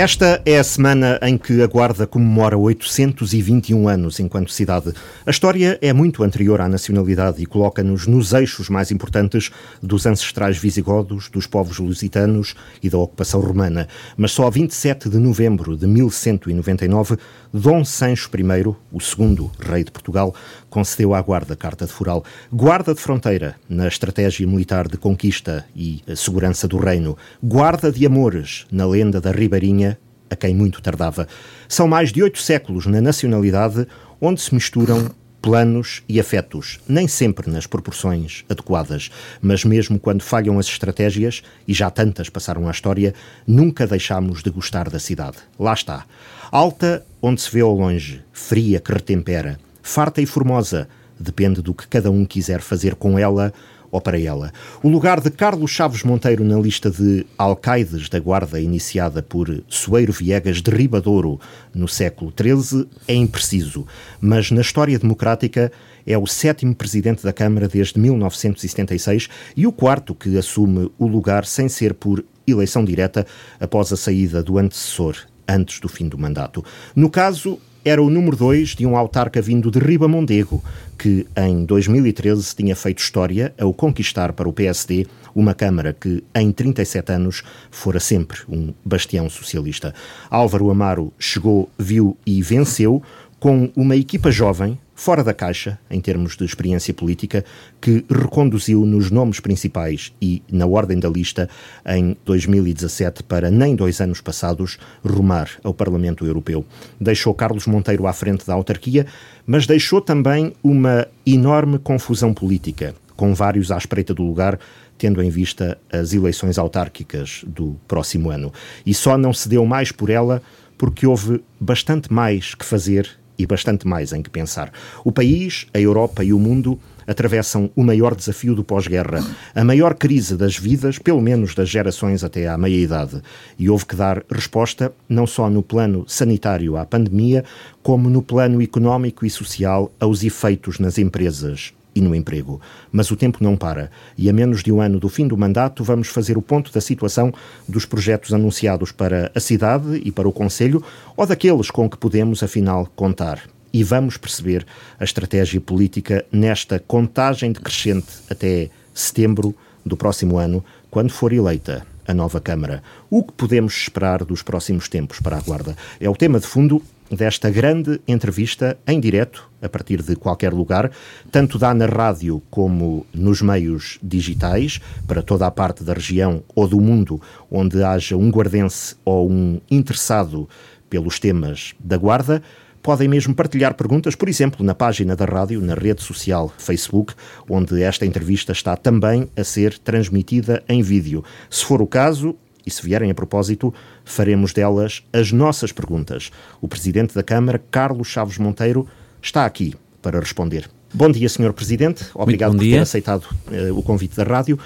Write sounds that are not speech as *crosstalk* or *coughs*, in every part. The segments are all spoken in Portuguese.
Esta é a semana em que a Guarda comemora 821 anos enquanto cidade. A história é muito anterior à nacionalidade e coloca-nos nos eixos mais importantes dos ancestrais visigodos, dos povos lusitanos e da ocupação romana. Mas só a 27 de novembro de 1199, Dom Sancho I, o segundo rei de Portugal, concedeu à Guarda Carta de Foral. Guarda de fronteira na estratégia militar de conquista e segurança do reino. Guarda de amores na lenda da Ribeirinha, a quem muito tardava. São mais de oito séculos na nacionalidade onde se misturam planos e afetos, nem sempre nas proporções adequadas, mas mesmo quando falham as estratégias, e já tantas passaram à história, nunca deixamos de gostar da cidade. Lá está. Alta, onde se vê ao longe, fria que retempera, farta e formosa, depende do que cada um quiser fazer com ela ou para ela. O lugar de Carlos Chaves Monteiro na lista de alcaides da Guarda iniciada por Soeiro Viegas de Ribadouro no século XIII é impreciso, mas na história democrática é o sétimo presidente da Câmara desde 1976 e o quarto que assume o lugar sem ser por eleição direta após a saída do antecessor antes do fim do mandato. No caso, era o número 2 de um autarca vindo de Ribamondego, que em 2013 tinha feito história ao conquistar para o PSD uma Câmara que, em 37 anos, fora sempre um bastião socialista. Álvaro Amaro chegou, viu e venceu com uma equipa jovem, fora da caixa, em termos de experiência política, que reconduziu nos nomes principais e na ordem da lista em 2017 para, nem dois anos passados, rumar ao Parlamento Europeu. Deixou Carlos Monteiro à frente da autarquia, mas deixou também uma enorme confusão política, com vários à espreita do lugar, tendo em vista as eleições autárquicas do próximo ano. E só não se deu mais por ela porque houve bastante mais que fazer e bastante mais em que pensar. O país, a Europa e o mundo atravessam o maior desafio do pós-guerra, a maior crise das vidas, pelo menos das gerações até à meia-idade. E houve que dar resposta não só no plano sanitário à pandemia, como no plano económico e social aos efeitos nas empresas e no emprego. Mas o tempo não para e a menos de um ano do fim do mandato vamos fazer o ponto da situação dos projetos anunciados para a cidade e para o Conselho ou daqueles com que podemos afinal contar. E vamos perceber a estratégia política nesta contagem decrescente até setembro do próximo ano, quando for eleita a nova Câmara. O que podemos esperar dos próximos tempos para a Guarda? É o tema de fundo desta grande entrevista em direto, a partir de qualquer lugar, tanto dá na rádio como nos meios digitais, para toda a parte da região ou do mundo onde haja um guardense ou um interessado pelos temas da Guarda. Podem mesmo partilhar perguntas, por exemplo, na página da rádio, na rede social Facebook, onde esta entrevista está também a ser transmitida em vídeo. Se for o caso, e se vierem a propósito, faremos delas as nossas perguntas. O Presidente da Câmara, Carlos Chaves Monteiro, está aqui para responder. Bom dia, Sr. Presidente. Obrigado por ter aceitado uh, o convite da rádio.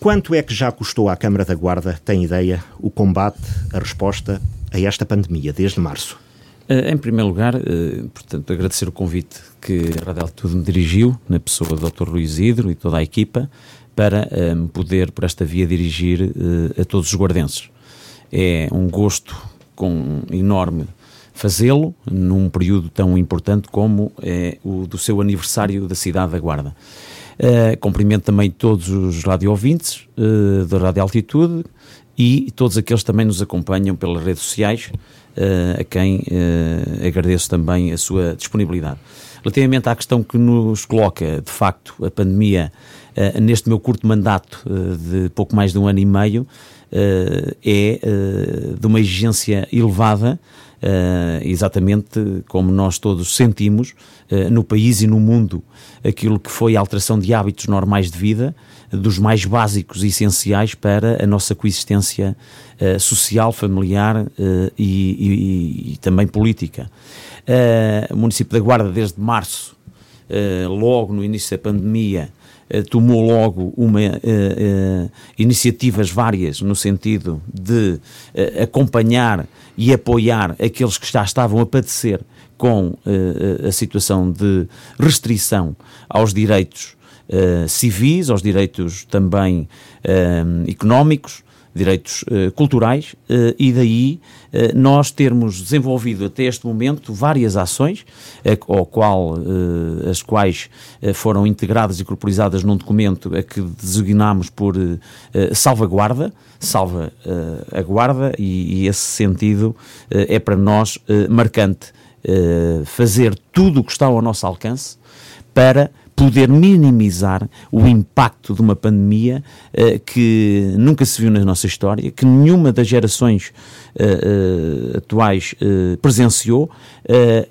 Quanto é que já custou à Câmara da Guarda, tem ideia, o combate, a resposta a esta pandemia desde março? Uh, em primeiro lugar, uh, portanto, agradecer o convite que a Radel Tudo me dirigiu, na pessoa do Dr. Luís Hidro e toda a equipa para um, poder, por esta via, dirigir uh, a todos os guardenses. É um gosto com, enorme fazê-lo num período tão importante como é o do seu aniversário da cidade da Guarda. Uh, cumprimento também todos os radio-ouvintes uh, da Rádio Altitude e todos aqueles que também nos acompanham pelas redes sociais, uh, a quem uh, agradeço também a sua disponibilidade. Relativamente à questão que nos coloca, de facto, a pandemia uh, neste meu curto mandato uh, de pouco mais de um ano e meio, uh, é de uma exigência elevada, exatamente como nós todos sentimos no país e no mundo aquilo que foi a alteração de hábitos normais de vida, dos mais básicos e essenciais para a nossa coexistência social, familiar e, e, e também política. O município da Guarda, desde março, logo no início da pandemia, tomou logo uma iniciativas várias no sentido de acompanhar e apoiar aqueles que já estavam a padecer com a situação de restrição aos direitos civis, aos direitos também económicos, direitos uh, culturais, uh, e daí uh, nós termos desenvolvido até este momento várias ações, ao qual, as quais foram integradas e corporizadas num documento a que designamos por salvaguarda, salva a guarda, e, e, esse sentido é para nós marcante. fazer tudo o que está ao nosso alcance para poder minimizar o impacto de uma pandemia uh, que nunca se viu na nossa história, que nenhuma das gerações uh, uh, atuais presenciou,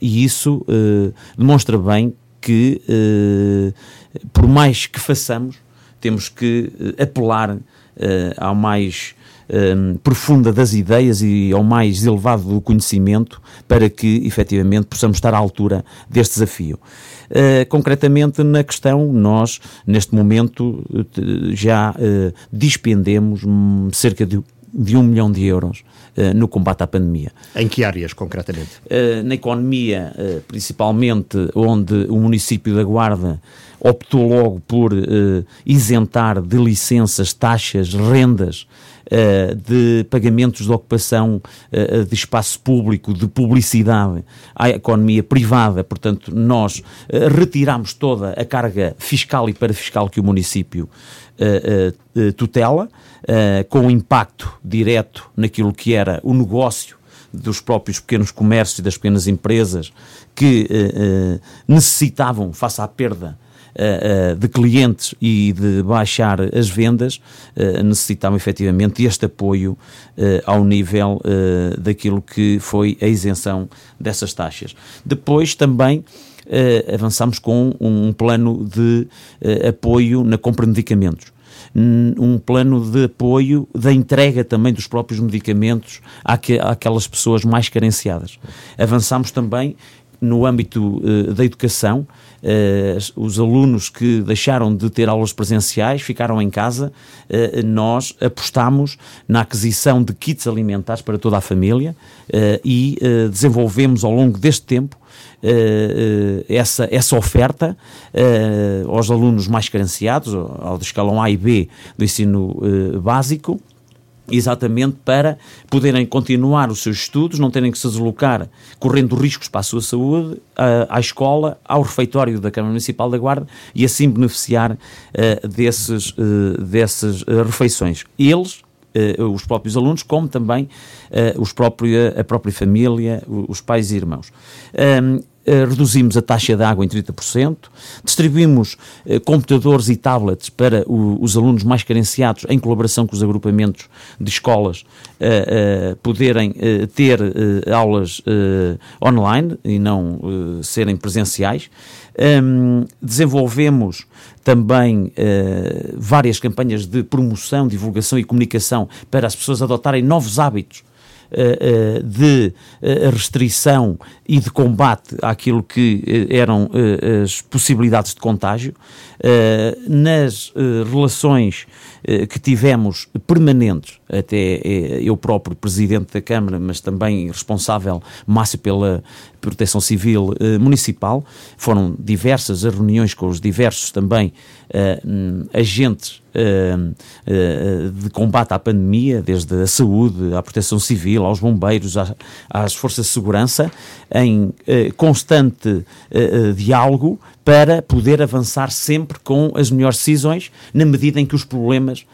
e isso demonstra bem que, por mais que façamos, temos que apelar ao mais um, profunda das ideias e ao mais elevado do conhecimento para que, efetivamente, possamos estar à altura deste desafio. Uh, concretamente na questão, nós, neste momento, já uh, dispendemos cerca de, de um milhão de euros Uh, no combate à pandemia. Em que áreas, concretamente? Uh, na economia, uh, principalmente, onde o município da Guarda optou logo por isentar de licenças, taxas, rendas de pagamentos de ocupação uh, de espaço público, de publicidade à economia privada. Portanto, nós uh, retiramos toda a carga fiscal e parafiscal que o município tutela, com impacto direto naquilo que era o negócio dos próprios pequenos comércios e das pequenas empresas que necessitavam, face à perda uh, de clientes e de baixar as vendas, uh, necessitavam efetivamente este apoio ao nível daquilo que foi a isenção dessas taxas. Depois também avançamos com um plano de apoio na compra de medicamentos. Um plano de apoio da entrega também dos próprios medicamentos àque, àquelas pessoas mais carenciadas. Avançamos também no âmbito uh, da educação, os alunos que deixaram de ter aulas presenciais ficaram em casa, uh, nós apostamos na aquisição de kits alimentares para toda a família e desenvolvemos ao longo deste tempo essa, essa oferta aos alunos mais carenciados, ao escalão A e B do ensino básico, exatamente para poderem continuar os seus estudos, não terem que se deslocar correndo riscos para a sua saúde, à, escola, ao refeitório da Câmara Municipal da Guarda e assim beneficiar uh, desses, uh, dessas uh, refeições. Eles, os próprios alunos, como também os próprio, a própria família, os pais e irmãos. Um, eh, reduzimos a taxa de água em 30%, distribuímos eh, computadores e tablets para o, os alunos mais carenciados, em colaboração com os agrupamentos de escolas, uh, poderem ter aulas online e não serem presenciais. Um, desenvolvemos também várias campanhas de promoção, divulgação e comunicação para as pessoas adotarem novos hábitos eh, eh, de eh, restrição e de combate àquilo que eram as possibilidades de contágio, nas relações que tivemos permanentes, até eu próprio Presidente da Câmara, mas também responsável máximo pela Proteção Civil Municipal, foram diversas as reuniões com os diversos também agentes uh, uh, de combate à pandemia, desde a saúde, à proteção civil, aos bombeiros, às forças de segurança, em constante diálogo para poder avançar sempre com as melhores decisões, na medida em que os problemas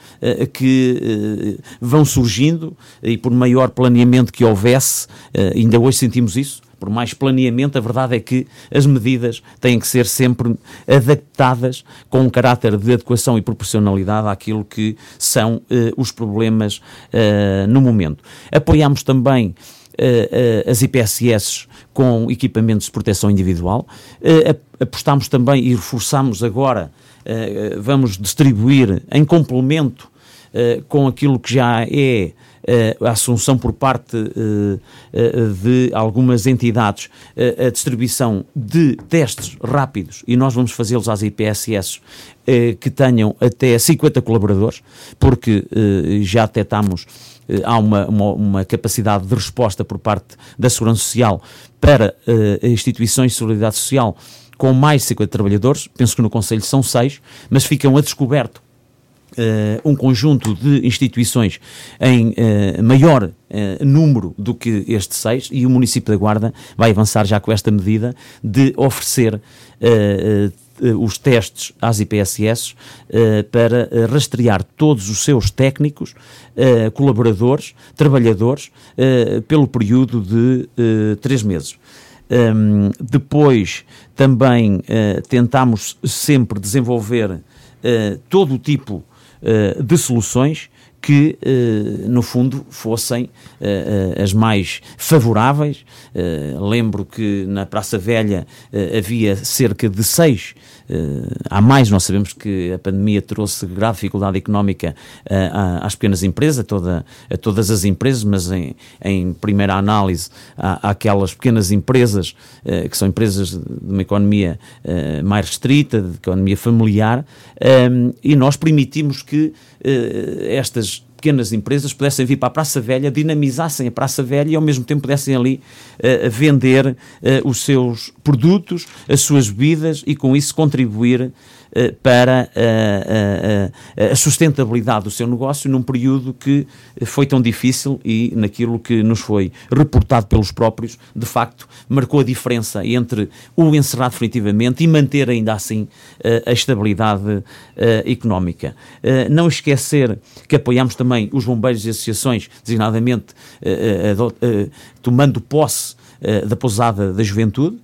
que vão surgindo e por maior planeamento que houvesse, ainda hoje sentimos isso, por mais planeamento, a verdade é que as medidas têm que ser sempre adaptadas com um caráter de adequação e proporcionalidade àquilo que são uh, os problemas uh, no momento. Apoiamos também uh, as IPSS com equipamentos de proteção individual. apostamos também e reforçamos agora, vamos distribuir em complemento com aquilo que já é eh, a assunção por parte eh, eh, de algumas entidades a distribuição de testes rápidos e nós vamos fazê-los às IPSS que tenham até 50 colaboradores, porque já detectamos há uma, uma, uma, capacidade de resposta por parte da Segurança Social para uh, instituições de solidariedade social com mais de 50 trabalhadores, penso que no Conselho são seis, mas ficam a descoberto um conjunto de instituições em maior número do que este seis e o município da Guarda vai avançar já com esta medida de oferecer os testes às IPSS para rastrear todos os seus técnicos, colaboradores, trabalhadores, pelo período de três meses. Um, depois também uh, tentámos sempre desenvolver uh, todo o tipo uh, de soluções que, no fundo, fossem as mais favoráveis. lembro que na Praça Velha havia cerca de seis há mais, nós sabemos que a pandemia trouxe grave dificuldade económica uh, às pequenas empresas, a, toda, a todas as empresas, mas em, em primeira análise há, aquelas pequenas empresas uh, que são empresas de uma economia mais restrita, de economia familiar, e nós permitimos que estas pequenas empresas pudessem vir para a Praça Velha, dinamizassem a Praça Velha e ao mesmo tempo pudessem ali uh, vender uh, os seus produtos, as suas bebidas e com isso contribuir para a, a, a, sustentabilidade do seu negócio num período que foi tão difícil e naquilo que nos foi reportado pelos próprios, de facto, marcou a diferença entre o encerrar definitivamente e manter ainda assim eh, a estabilidade eh, económica. Não esquecer que apoiamos também os bombeiros e associações, designadamente tomando posse da Pousada da Juventude,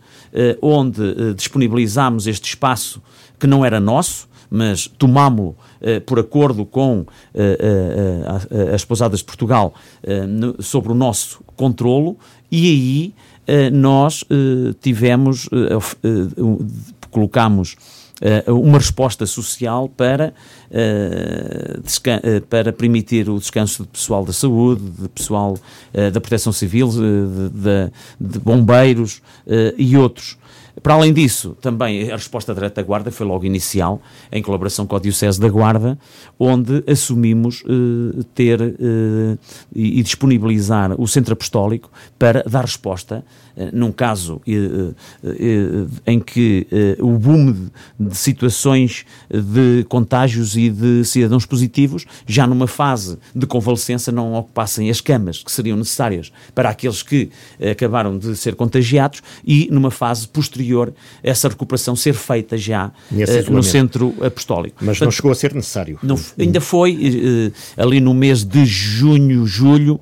onde disponibilizámos este espaço que não era nosso, mas tomámo-lo uh, por acordo com uh, uh, as pousadas de Portugal no, sobre o nosso controlo e aí nós tivemos, colocamos uma resposta social para, para permitir o descanso de pessoal da saúde, de pessoal da proteção civil, de, de, de bombeiros e outros. Para além disso, também a resposta direta da Guarda foi logo inicial, em colaboração com a Diocese da Guarda, onde assumimos eh, ter eh, e, e disponibilizar o Centro Apostólico para dar resposta num caso eh, eh, em que o boom de situações de contágios e de cidadãos positivos, já numa fase de convalescença, não ocupassem as camas que seriam necessárias para aqueles que acabaram de ser contagiados e numa fase posterior essa recuperação ser feita já no centro apostólico. Mas Portanto, não chegou a ser necessário. Não, ainda foi ali no mês de junho, julho,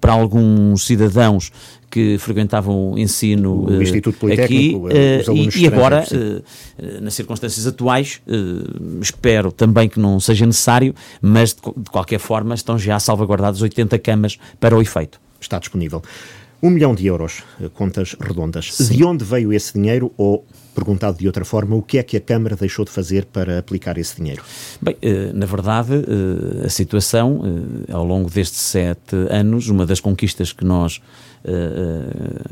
para alguns cidadãos que frequentavam o ensino o Instituto eh, aqui eh, e, e, agora, eh, nas circunstâncias atuais, espero também que não seja necessário, mas de, qualquer forma estão já salvaguardadas 80 camas para o efeito. Está disponível. Um milhão de euros, contas redondas. Sim. De onde veio esse dinheiro ou Perguntado de outra forma, o que é que a Câmara deixou de fazer para aplicar esse dinheiro? Bem, na verdade, a situação, ao longo destes sete anos, uma das conquistas que nós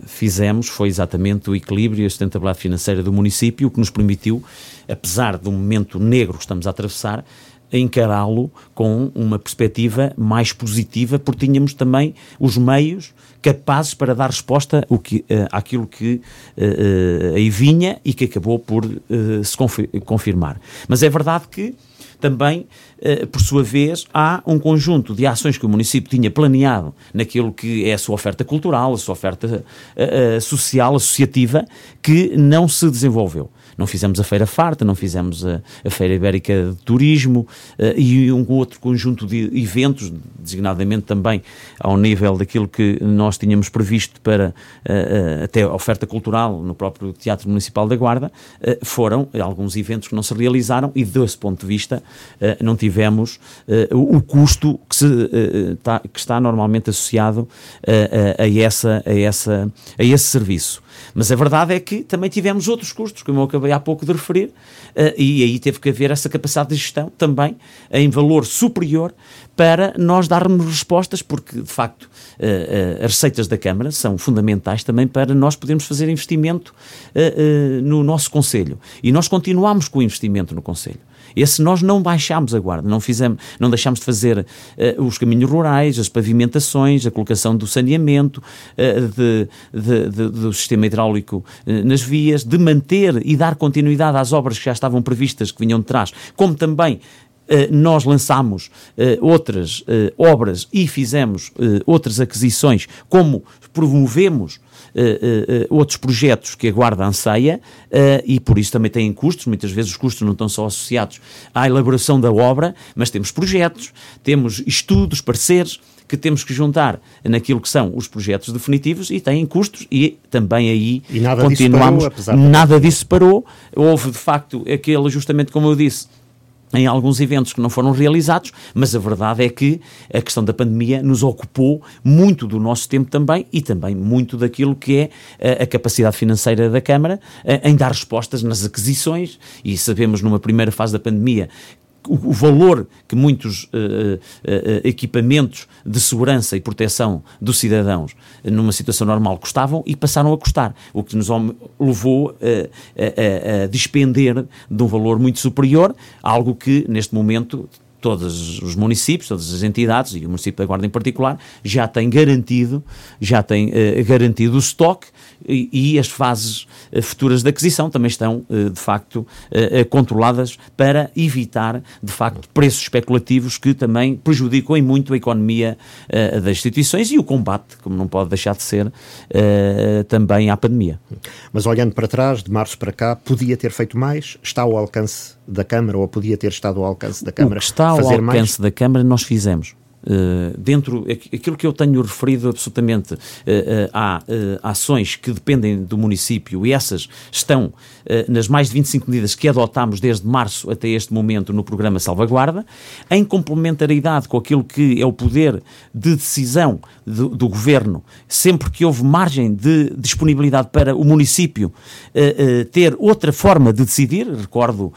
fizemos foi exatamente o equilíbrio e a sustentabilidade financeira do município, o que nos permitiu, apesar do momento negro que estamos a atravessar, encará-lo com uma perspectiva mais positiva, porque tínhamos também os meios capazes para dar resposta o que, uh, àquilo que uh, aí vinha e que acabou por se confirmar. Mas é verdade que também, eh, por sua vez, há um conjunto de ações que o município tinha planeado naquilo que é a sua oferta cultural, a sua oferta eh, eh, social, associativa, que não se desenvolveu. Não fizemos a Feira Farta, não fizemos a, a Feira Ibérica de Turismo uh, e um outro conjunto de eventos, designadamente também ao nível daquilo que nós tínhamos previsto para uh, até a oferta cultural no próprio Teatro Municipal da Guarda, foram alguns eventos que não se realizaram e, desse ponto de vista, não tivemos o custo que, se, tá, que, está normalmente associado a, essa, a, essa, a esse serviço. Mas a verdade é que também tivemos outros custos, como eu acabei há pouco de referir, uh, e aí teve que haver essa capacidade de gestão também em valor superior para nós darmos respostas, porque de facto uh, uh, as receitas da Câmara são fundamentais também para nós podermos fazer investimento no nosso Conselho. E nós continuamos com o investimento no Conselho. Esse nós não baixámos a guarda, não, fizemos, não deixámos de fazer uh, os caminhos rurais, as pavimentações, a colocação do saneamento, uh, de, de, de, do sistema hidráulico uh, nas vias, de manter e dar continuidade às obras que já estavam previstas, que vinham de trás, como também nós lançámos outras obras e fizemos outras aquisições, como promovemos Uh, outros projetos que a Guarda anseia e por isso também têm custos. Muitas vezes os custos não estão só associados à elaboração da obra, mas temos projetos, temos estudos, pareceres que temos que juntar naquilo que são os projetos definitivos e têm custos e também aí e nada continuamos. Disso parou, nada disso parou. Houve de facto aquele ajustamento, como eu disse, em alguns eventos que não foram realizados, mas a verdade é que a questão da pandemia nos ocupou muito do nosso tempo também e também muito daquilo que é a, eh, a capacidade financeira da Câmara eh, em dar respostas nas aquisições e sabemos numa primeira fase da pandemia o, valor que muitos uh, uh, equipamentos de segurança e proteção dos cidadãos numa situação normal custavam e passaram a custar, o que nos levou a, a, a despender de um valor muito superior, algo que neste momento todos os municípios, todas as entidades e o município da Guarda em particular já tem garantido, já tem uh, garantido o estoque e, e, as fases uh, futuras de aquisição também estão uh, de facto controladas para evitar de facto preços especulativos que também prejudicam muito a economia das instituições e o combate, como não pode deixar de ser, também à pandemia. Mas olhando para trás, de março para cá, podia ter feito mais? Está ao alcance da Câmara ou podia ter estado ao alcance da Câmara? O que está ao alcance mais? da Câmara nós fizemos. Uh, dentro, aquilo que eu tenho referido absolutamente, uh, uh, há ações que dependem do município e essas estão nas mais de 25 medidas que adotámos desde março até este momento no programa Salvaguarda, em complementaridade com aquilo que é o poder de decisão do, do governo, sempre que houve margem de disponibilidade para o município ter outra forma de decidir, recordo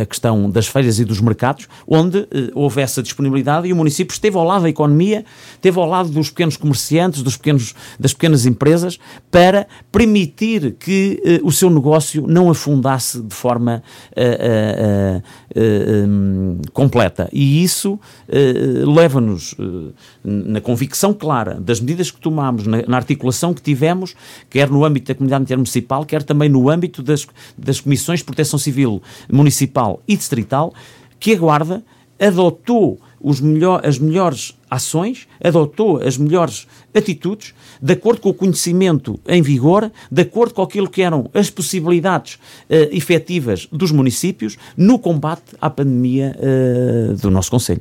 a questão das feiras e dos mercados, onde houve essa disponibilidade e o município esteve ao lado da economia, esteve ao lado dos pequenos comerciantes, dos pequenos, das pequenas empresas, para permitir que uh, o seu negócio não afundasse de forma uh, uh, um, completa. E isso leva-nos na convicção clara das medidas que tomamos, na, na, articulação que tivemos, quer no âmbito da comunidade intermunicipal, quer também no âmbito das, das comissões de proteção civil municipal e distrital, que a Guarda adotou melhor, as melhores ações, adotou as melhores atitudes, de acordo com o conhecimento em vigor, de acordo com aquilo que eram as possibilidades uh, efetivas dos municípios no combate à pandemia uh, do nosso Conselho.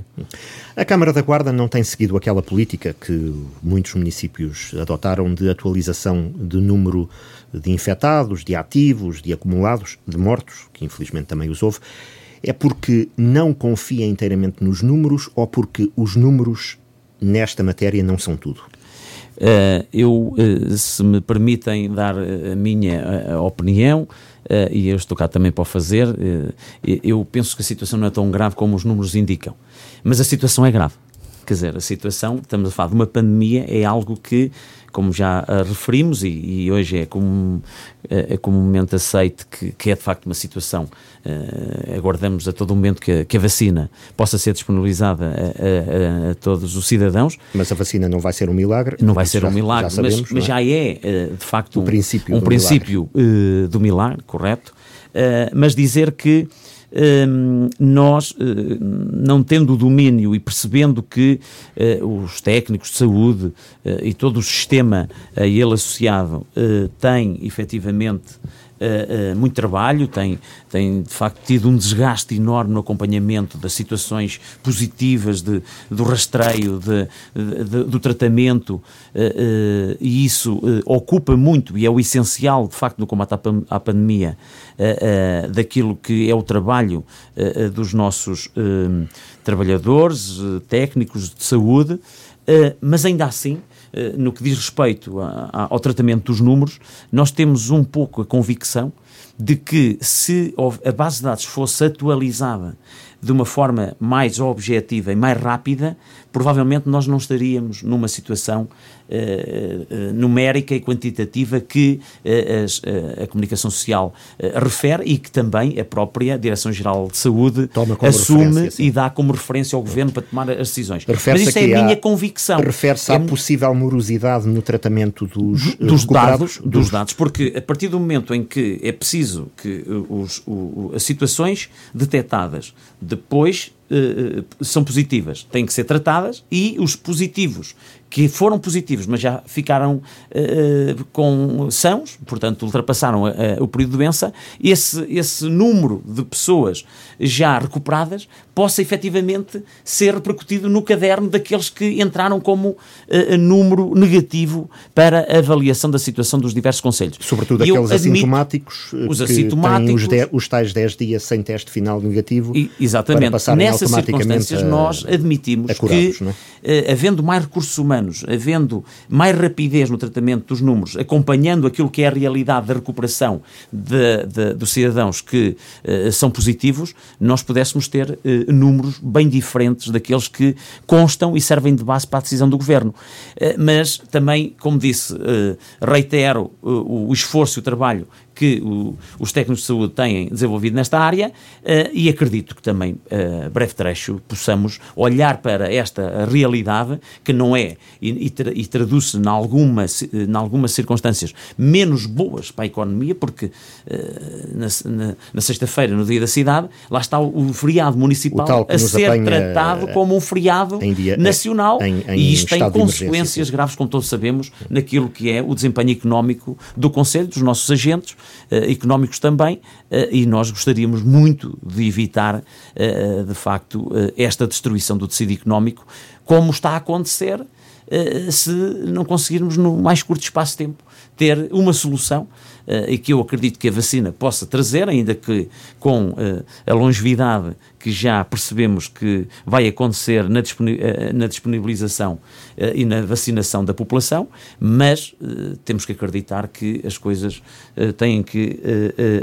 A Câmara da Guarda não tem seguido aquela política que muitos municípios adotaram de atualização de número de infectados, de ativos, de acumulados, de mortos, que infelizmente também os houve. É porque não confia inteiramente nos números ou porque os números nesta matéria não são tudo? Uh, eu, uh, se me permitem dar a minha uh, opinião, e eu estou cá também para o fazer, eu penso que a situação não é tão grave como os números indicam. Mas a situação é grave. Quer dizer, a situação, estamos a falar de uma pandemia, é algo que como já uh, referimos, e, e, hoje é, comum, é, é comumente aceito que, que, é de facto uma situação. Uh, aguardamos a todo momento que a, que a vacina possa ser disponibilizada a, a, a, todos os cidadãos. Mas a vacina não vai ser um milagre? Não vai ser já, um milagre, já sabemos, mas, mas, já é, uh, de facto, um, princípio, um do, princípio milagre. do milagre, correto. mas dizer que nós, eh, não tendo o domínio e percebendo que eh, os técnicos de saúde eh, e todo o sistema a ele associado têm efetivamente uh, muito trabalho, tem, tem de facto tido um desgaste enorme no acompanhamento das situações positivas de, do rastreio, de, de, do tratamento, uh, e isso ocupa muito e é o essencial, de facto, no combate à, à pandemia, daquilo que é o trabalho dos nossos trabalhadores, técnicos de saúde, mas ainda assim eh, no que diz respeito a, a, ao tratamento dos números, nós temos um pouco a convicção de que se a base de dados fosse atualizada de uma forma mais objetiva e mais rápida, provavelmente nós não estaríamos numa situação uh, uh, numérica e quantitativa que uh, as, a comunicação social refere e que também a própria Direção-Geral de Saúde assume e dá como referência ao Governo para tomar as decisões. Mas isso é a minha convicção. Refere-se é à possível morosidade no tratamento dos, dos dados, dos... dos dados, porque a partir do momento em que é preciso que os, o, as situações detectadas depois são positivas têm que ser tratadas e os positivos que foram positivos, mas já ficaram uh, com sãos, portanto ultrapassaram o período de doença, esse, esse número de pessoas já recuperadas possa efetivamente ser repercutido no caderno daqueles que entraram como uh, número negativo para a avaliação da situação dos diversos conselhos. Sobretudo aqueles assintomáticos, os que assintomáticos, têm os, os tais 10 dias sem teste final negativo. E, exatamente. Nessas circunstâncias nós admitimos que, é? uh, havendo mais recursos humanos anos, havendo mais rapidez no tratamento dos números, acompanhando aquilo que é a realidade da recuperação de, de, dos cidadãos que uh, são positivos, nós pudéssemos ter uh, números bem diferentes daqueles que constam e servem de base para a decisão do governo. Uh, mas também, como disse, reitero o esforço e o trabalho que o, os técnicos de saúde têm desenvolvido nesta área uh, e acredito que também, uh, breve trecho, possamos olhar para esta realidade que não é e, e, tra, e traduz-se em alguma, algumas circunstâncias menos boas para a economia, porque uh, na, na, na sexta-feira, no dia da cidade, lá está o, o feriado municipal a ser tratado como um feriado dia, nacional em, em e isto tem consequências graves, como todos sabemos, naquilo que é o desempenho económico do Conselho, dos nossos agentes, económicos também, uh, e nós gostaríamos muito de evitar, uh, de facto, esta destruição do tecido económico, como está a acontecer se não conseguirmos, no mais curto espaço de tempo, ter uma solução e que eu acredito que a vacina possa trazer, ainda que com a longevidade que já percebemos que vai acontecer na, eh, disponibilização eh, e na vacinação da população, mas temos que acreditar que as coisas têm que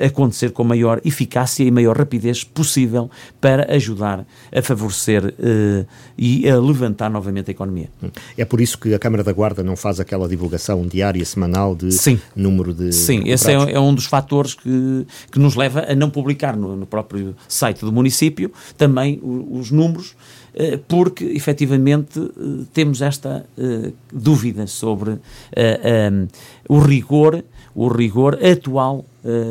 acontecer com a maior eficácia e maior rapidez possível para ajudar a favorecer e a levantar novamente a economia. É por isso que a Câmara da Guarda não faz aquela divulgação diária, semanal de Sim. número de. Sim, esse é, é, um dos fatores que, que nos leva a não publicar no, no próprio site do município também os números, eh, porque efetivamente eh, temos esta eh, dúvida sobre o rigor, o rigor atual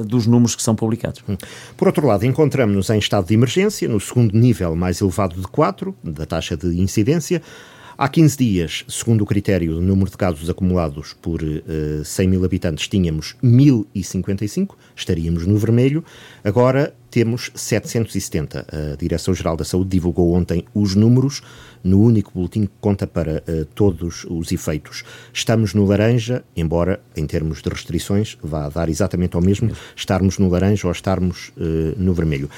dos números que são publicados. Hum. Por outro lado, encontramos-nos em estado de emergência, no segundo nível mais elevado de 4, da taxa de incidência. Há 15 dias, segundo o critério do número de casos acumulados por uh, 100 mil habitantes, tínhamos 1055, estaríamos no vermelho. Agora temos 770. A Direção-Geral da Saúde divulgou ontem os números no único boletim que conta para uh, todos os efeitos. Estamos no laranja, embora em termos de restrições vá dar exatamente ao mesmo estarmos no laranja ou estarmos uh, no vermelho.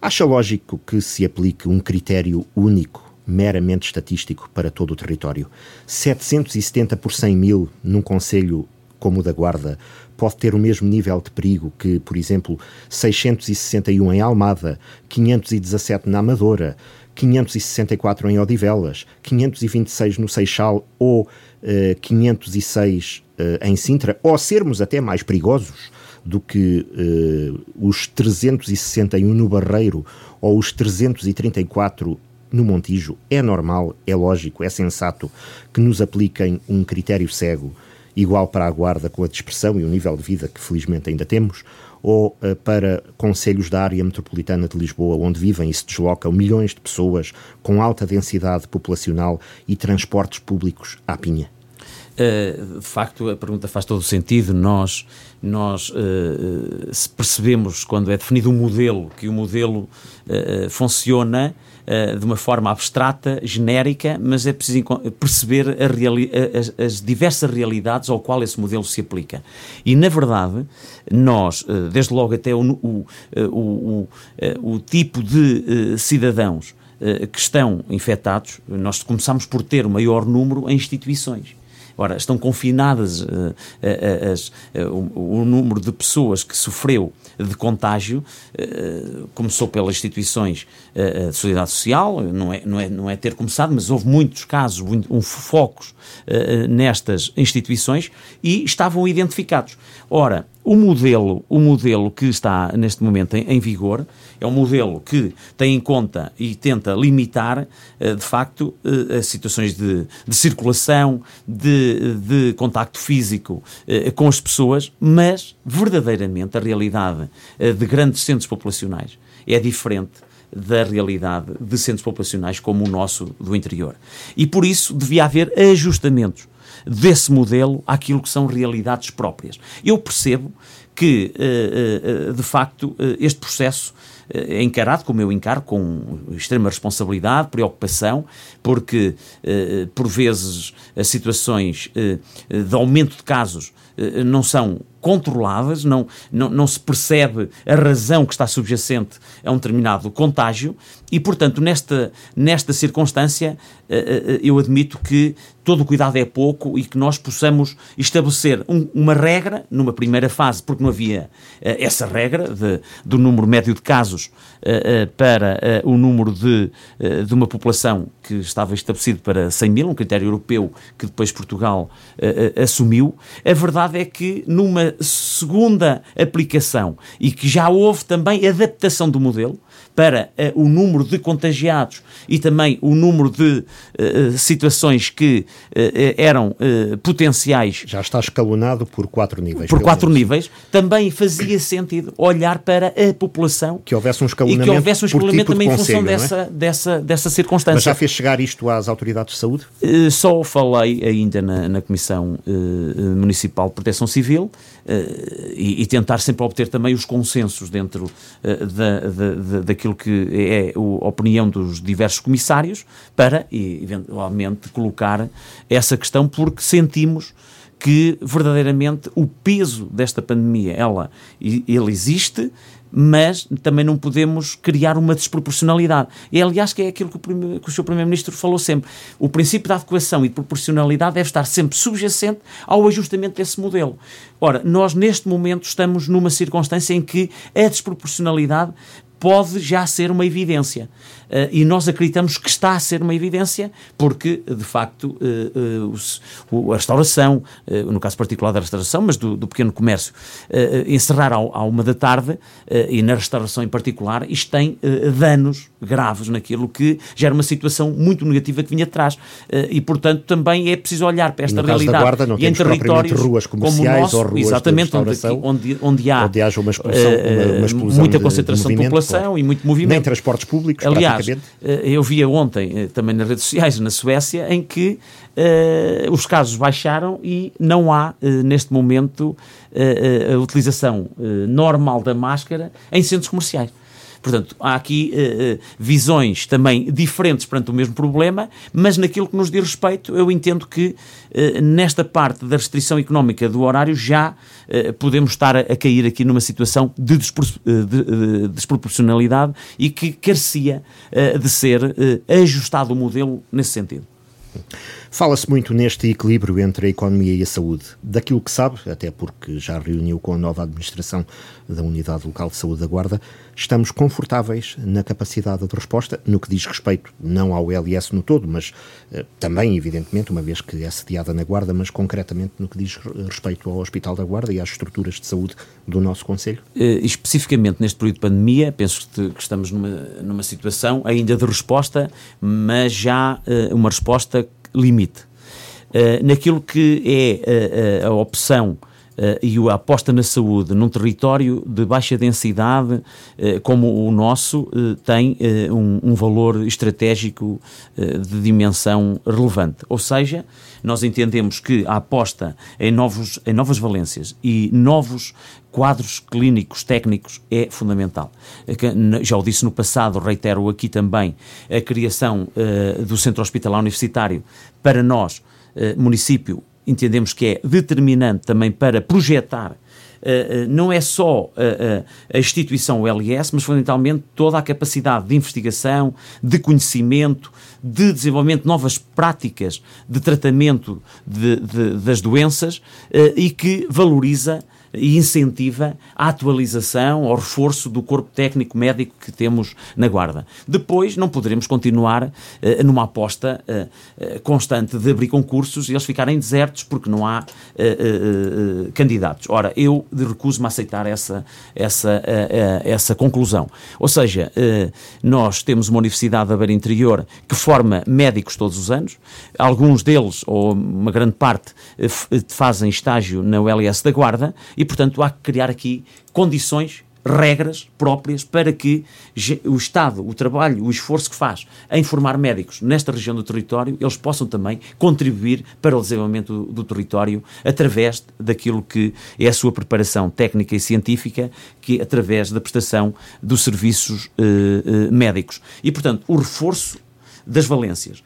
Acha lógico que se aplique um critério único meramente estatístico para todo o território. 770 por 100 mil num Conselho como o da Guarda pode ter o mesmo nível de perigo que, por exemplo, 661 em Almada, 517 na Amadora, 564 em Odivelas, 526 no Seixal ou uh, 506 uh, em Sintra, ou sermos até mais perigosos do que uh, os 361 no Barreiro ou os 334 no Montijo, é normal, é lógico, é sensato que nos apliquem um critério cego igual para a Guarda com a dispersão e o nível de vida que felizmente ainda temos, ou uh, para conselhos da área metropolitana de Lisboa, onde vivem e se deslocam milhões de pessoas com alta densidade populacional e transportes públicos à pinha? Uh, de facto, a pergunta faz todo o sentido. Nós, nós uh, percebemos, quando é definido um modelo, que o modelo funciona de uma forma abstrata, genérica, mas é preciso perceber as, as, diversas realidades ao qual esse modelo se aplica. E, na verdade, nós, uh, desde logo até o, o, o, o tipo de cidadãos que estão infectados, nós começamos por ter o maior número em instituições. Ora, estão confinadas uh, uh, uh, o, o, número de pessoas que sofreu de contágio, começou pelas instituições de solidariedade social, não é, não, é, não é ter começado, mas houve muitos casos, um, focos nestas instituições e estavam identificados. Ora, o modelo, o modelo que está neste momento em, em, vigor é um modelo que tem em conta e tenta limitar, eh, de facto, eh, as situações de, de circulação, de, de, contacto físico eh, com as pessoas, mas verdadeiramente a realidade de grandes centros populacionais é diferente da realidade de centros populacionais como o nosso do interior. E por isso devia haver ajustamentos desse modelo àquilo que são realidades próprias. Eu percebo que, uh, uh, de facto, uh, este processo é encarado, como eu encaro, com extrema responsabilidade, preocupação, porque, por vezes, as situações de aumento de casos não são controladas, não, não, não se percebe a razão que está subjacente a um determinado contágio e, portanto, nesta, nesta circunstância, eu admito que todo o cuidado é pouco e que nós possamos estabelecer um, uma regra numa primeira fase, porque não havia uh, essa regra de, do número médio de casos para o número de, de uma população que estava estabelecido para 100 mil, um critério europeu que depois Portugal assumiu. A verdade é que numa segunda aplicação e que já houve também adaptação do modelo, para uh, o número de contagiados e também o número de uh, situações que eram potenciais. Já está escalonado por quatro níveis. Por quatro menos. níveis. Também fazia sentido olhar para a população. Que houvesse um escalonamento. E que houvesse um escalonamento tipo também de em função conselho, dessa, é? dessa, dessa circunstância. Mas já fez chegar isto às autoridades de saúde? só falei ainda na, na Comissão Municipal de Proteção Civil e, e, tentar sempre obter também os consensos dentro da, da, da, daquilo aquilo que é a opinião dos diversos comissários para, eventualmente, colocar essa questão, porque sentimos que verdadeiramente o peso desta pandemia ela, ele existe mas também não podemos criar uma desproporcionalidade. E, aliás, que é aquilo que o, que o Sr. Primeiro-Ministro falou sempre. O princípio da adequação e de proporcionalidade deve estar sempre subjacente ao ajustamento desse modelo. Ora, nós neste momento estamos numa circunstância em que a desproporcionalidade pode já ser uma evidência. Uh, e nós acreditamos que está a ser uma evidência, porque, de facto, uh, uh, a restauração, no caso particular da restauração, mas do, do pequeno comércio, encerrar à uma da tarde, e na restauração em particular, isto tem danos graves naquilo que gera uma situação muito negativa que vinha atrás. e, portanto, também é preciso olhar para esta no realidade. Guarda, não e em territórios ruas comerciais nosso, ou ruas exatamente, onde, onde, onde, há onde haja uma expulsão, uma, uma explosão muita concentração de, de população claro. e muito movimento. Nem transportes públicos, Aliás, eh, eu via ontem eh, também nas redes sociais na Suécia em que uh, os casos baixaram e não há uh, neste momento uh, a utilização normal da máscara em centros comerciais. Portanto, há aqui uh, uh, visões também diferentes perante o mesmo problema, mas naquilo que nos diz respeito, eu entendo que uh, nesta parte da restrição económica do horário já podemos estar a, a, cair aqui numa situação de, despro de, de desproporcionalidade e que carecia de ser ajustado o modelo nesse sentido. Fala-se muito neste equilíbrio entre a economia e a saúde. Daquilo que sabe, até porque já reuniu com a nova administração da Unidade Local de Saúde da Guarda, estamos confortáveis na capacidade de resposta, no que diz respeito não ao LS no todo, mas eh, também, evidentemente, uma vez que é sediada na Guarda, mas concretamente no que diz respeito ao Hospital da Guarda e às estruturas de saúde do nosso Conselho? Uh, especificamente neste período de pandemia, penso que, estamos numa, numa situação ainda de resposta, mas já uh, uma resposta limite. Uh, naquilo que é uh, a opção e a aposta na saúde num território de baixa densidade uh, como o nosso uh, tem um, um, valor estratégico de dimensão relevante. Ou seja, nós entendemos que a aposta em, novos, em novas valências e novos quadros clínicos técnicos é fundamental. Já o disse no passado, reitero aqui também, a criação do Centro Hospitalar Universitário para nós, município, entendemos que é determinante também para projetar Uh, não é só uh, a instituição LS, mas fundamentalmente toda a capacidade de investigação, de conhecimento, de desenvolvimento de novas práticas de tratamento de, de, das doenças e que valoriza e incentiva a atualização, ao reforço do corpo técnico médico que temos na Guarda. Depois, não poderemos continuar uh, numa aposta uh, constante de abrir concursos e eles ficarem desertos porque não há candidatos. Ora, eu recuso-me a aceitar essa, essa, essa conclusão. Ou seja, nós temos uma Universidade da Beira Interior que forma médicos todos os anos, alguns deles, ou uma grande parte, fazem estágio na ULS da Guarda e portanto, há que criar aqui condições regras próprias para que o Estado, o trabalho, o esforço que faz em formar médicos nesta região do território, eles possam também contribuir para o desenvolvimento do, do território através daquilo que é a sua preparação técnica e científica, que através da prestação dos serviços eh, eh, médicos. E, portanto, o reforço das valências,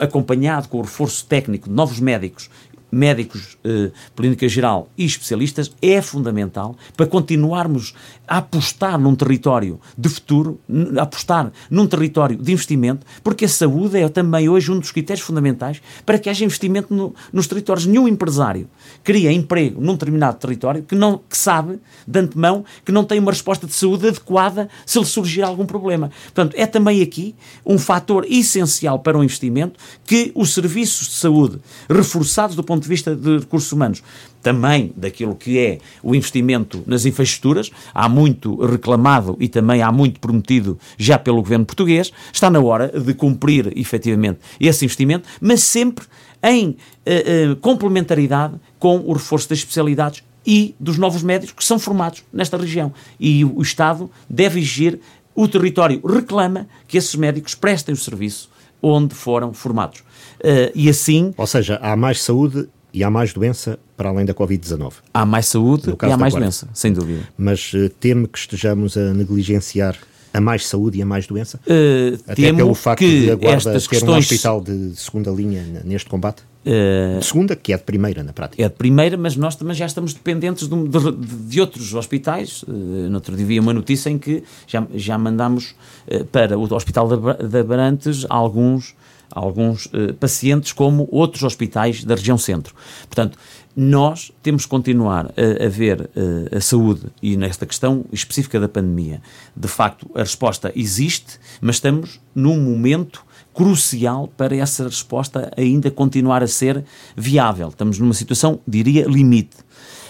acompanhado com o reforço técnico de novos médicos médicos, eh, clínica geral e especialistas, é fundamental para continuarmos a apostar num território de futuro, a apostar num território de investimento, porque a saúde é também hoje um dos critérios fundamentais para que haja investimento no, nos territórios. Nenhum empresário cria emprego num determinado território que, não, que sabe, de antemão, que não tem uma resposta de saúde adequada se lhe surgir algum problema. Portanto, é também aqui um fator essencial para o investimento que os serviços de saúde, reforçados do ponto de vista de recursos humanos, também daquilo que é o investimento nas infraestruturas, há muito reclamado e também há muito prometido já pelo governo português, está na hora de cumprir efetivamente esse investimento, mas sempre em uh, uh, complementaridade com o reforço das especialidades e dos novos médicos que são formados nesta região. E o Estado deve exigir, o território reclama que esses médicos prestem o serviço onde foram formados. Uh, e assim. Ou seja, há mais saúde e há mais doença para além da Covid-19. Há mais saúde e há mais doença, sem dúvida. Mas uh, teme que estejamos a negligenciar a mais saúde e a mais doença? Uh, Até pelo facto de a Guarda ter questões... um hospital de segunda linha neste combate? Uh, de segunda, que é de primeira, na prática. É de primeira, mas nós também já estamos dependentes de, de, de outros hospitais. Uh, no outro dia uma notícia em que já, já mandamos uh, para o Hospital da Barantes alguns alguns uh, pacientes como outros hospitais da região centro. Portanto, nós temos que continuar a, a ver uh, a saúde e nesta questão específica da pandemia. De facto, a resposta existe, mas estamos num momento crucial para essa resposta ainda continuar a ser viável. Estamos numa situação, diria, limite.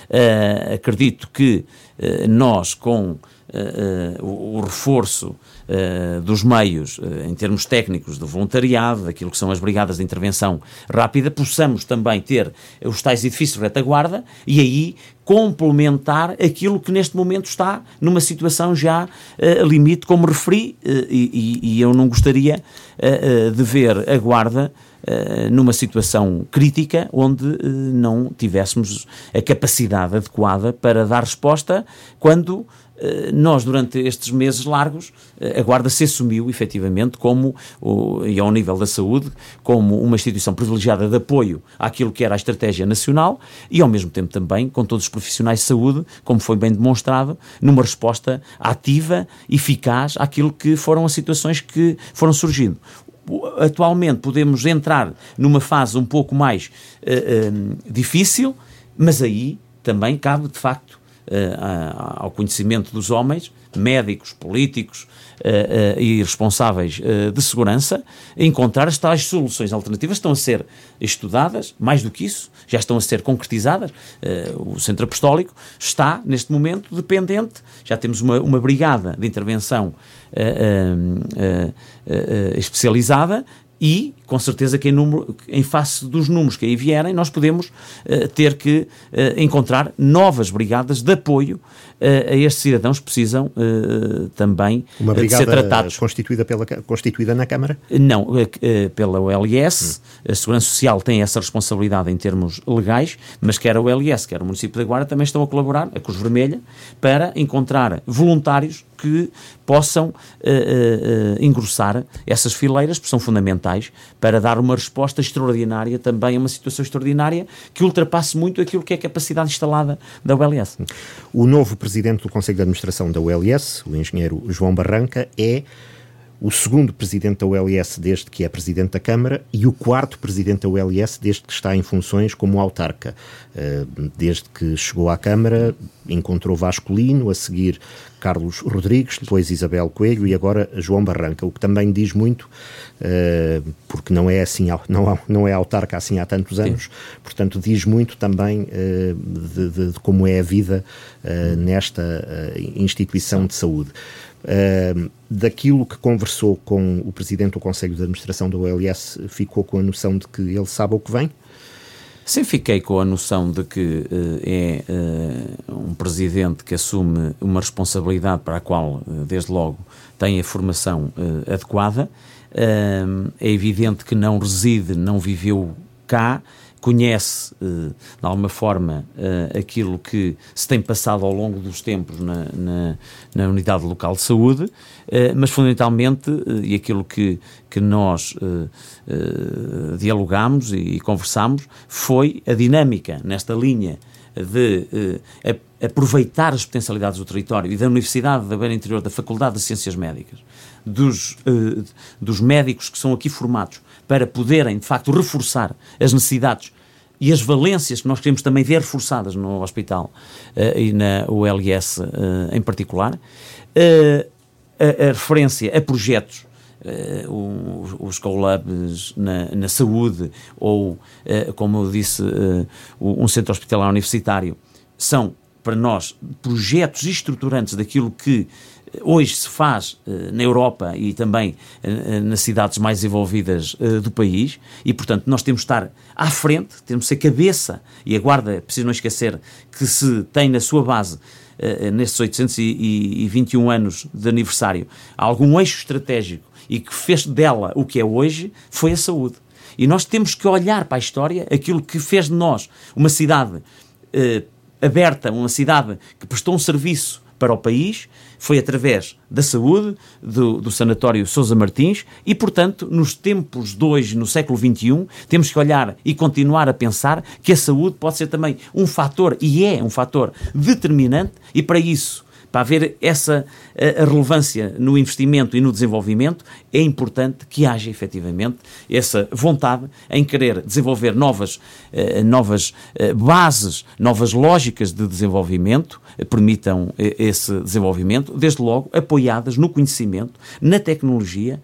Uh, acredito que uh, nós, com uh, o, reforço uh, dos meios uh, em termos técnicos do voluntariado, daquilo que são as brigadas de intervenção rápida, possamos também ter os tais edifícios de retaguarda e aí complementar aquilo que neste momento está numa situação já limite, como referi, e, e, eu não gostaria de ver a guarda numa situação crítica onde não tivéssemos a capacidade adequada para dar resposta quando nós, durante estes meses largos, eh, a Guarda se assumiu, efetivamente, como, e ao nível da saúde, como uma instituição privilegiada de apoio àquilo que era a estratégia nacional e, ao mesmo tempo, também com todos os profissionais de saúde, como foi bem demonstrado, numa resposta ativa, eficaz àquilo que foram as situações que foram surgindo. Atualmente podemos entrar numa fase um pouco mais uh, uh, difícil, mas aí também cabe de facto ao conhecimento dos homens, médicos, políticos uh, uh, e responsáveis de segurança, encontrar as tais soluções alternativas estão a ser estudadas, mais do que isso, já estão a ser concretizadas. o Centro Apostólico está, neste momento, dependente, já temos uma, uma brigada de intervenção especializada e, com certeza, que em, número, em face dos números que aí vierem, nós podemos uh, ter que uh, encontrar novas brigadas de apoio uh, a estes cidadãos que precisam também Uma de ser tratados. Constituída, pela, constituída na Câmara? Não, pela OLS. Hum. A Segurança Social tem essa responsabilidade em termos legais, mas quer a OLS, quer o município da Guarda também estão a colaborar, a Cruz Vermelha, para encontrar voluntários que possam engrossar essas fileiras, porque são fundamentais para dar uma resposta extraordinária também a uma situação extraordinária que ultrapasse muito aquilo que é a capacidade instalada da ULS. O novo presidente do Conselho de Administração da ULS, o engenheiro João Barranca, é o segundo presidente da ULS desde que é presidente da Câmara e o quarto presidente da ULS desde que está em funções como autarca. Eh, desde que chegou à Câmara, encontrou Vasco Lino, a seguir Carlos Rodrigues, depois Isabel Coelho e agora João Barranca, o que também diz muito, eh, porque não é assim, *laughs* não, não é autarca assim há tantos anos, Sim. portanto diz muito também eh, de, de, de, como é a vida nesta instituição de saúde daquilo que conversou com o presidente do Conselho de Administração da OLS, ficou com a noção de que ele sabe o que vem? Sim, fiquei com a noção de que uh, é uh, um presidente que assume uma responsabilidade para a qual, uh, desde logo, tem a formação adequada. é evidente que não reside, não viveu cá, conhece, de alguma forma, aquilo que se tem passado ao longo dos tempos na, na, na unidade local de saúde, mas fundamentalmente, e aquilo que, que nós dialogámos e, conversámos foi a dinâmica nesta linha de aproveitar as potencialidades do território e da Universidade da Beira Interior, da Faculdade de Ciências Médicas, dos, dos médicos que são aqui formados para poderem, de facto, reforçar as necessidades e as valências que nós queremos também ver reforçadas no hospital uh, e na ULS uh, em particular, a, a, referência a projetos uh, os collabs na, na saúde ou, uh, como eu disse, uh, um centro hospitalar universitário, são para nós projetos estruturantes daquilo que hoje se faz na Europa e também nas cidades mais desenvolvidas do país e, portanto, nós temos de estar à frente, temos de ser cabeça e a Guarda, é preciso não esquecer que se tem na sua base nestes 821 anos de aniversário algum eixo estratégico e que fez dela o que é hoje foi a saúde. E nós temos que olhar para a história aquilo que fez de nós uma cidade eh, aberta, uma cidade que prestou um serviço para o país, foi através da saúde, do, do Sanatório Sousa Martins, e, portanto, nos tempos de hoje, no século XXI, temos que olhar e continuar a pensar que a saúde pode ser também um fator, e é um fator determinante, e para isso para haver essa a, relevância no investimento e no desenvolvimento, é importante que haja efetivamente essa vontade em querer desenvolver novas, uh, novas uh, bases, novas lógicas de desenvolvimento, uh, permitam esse desenvolvimento, desde logo apoiadas no conhecimento, na tecnologia,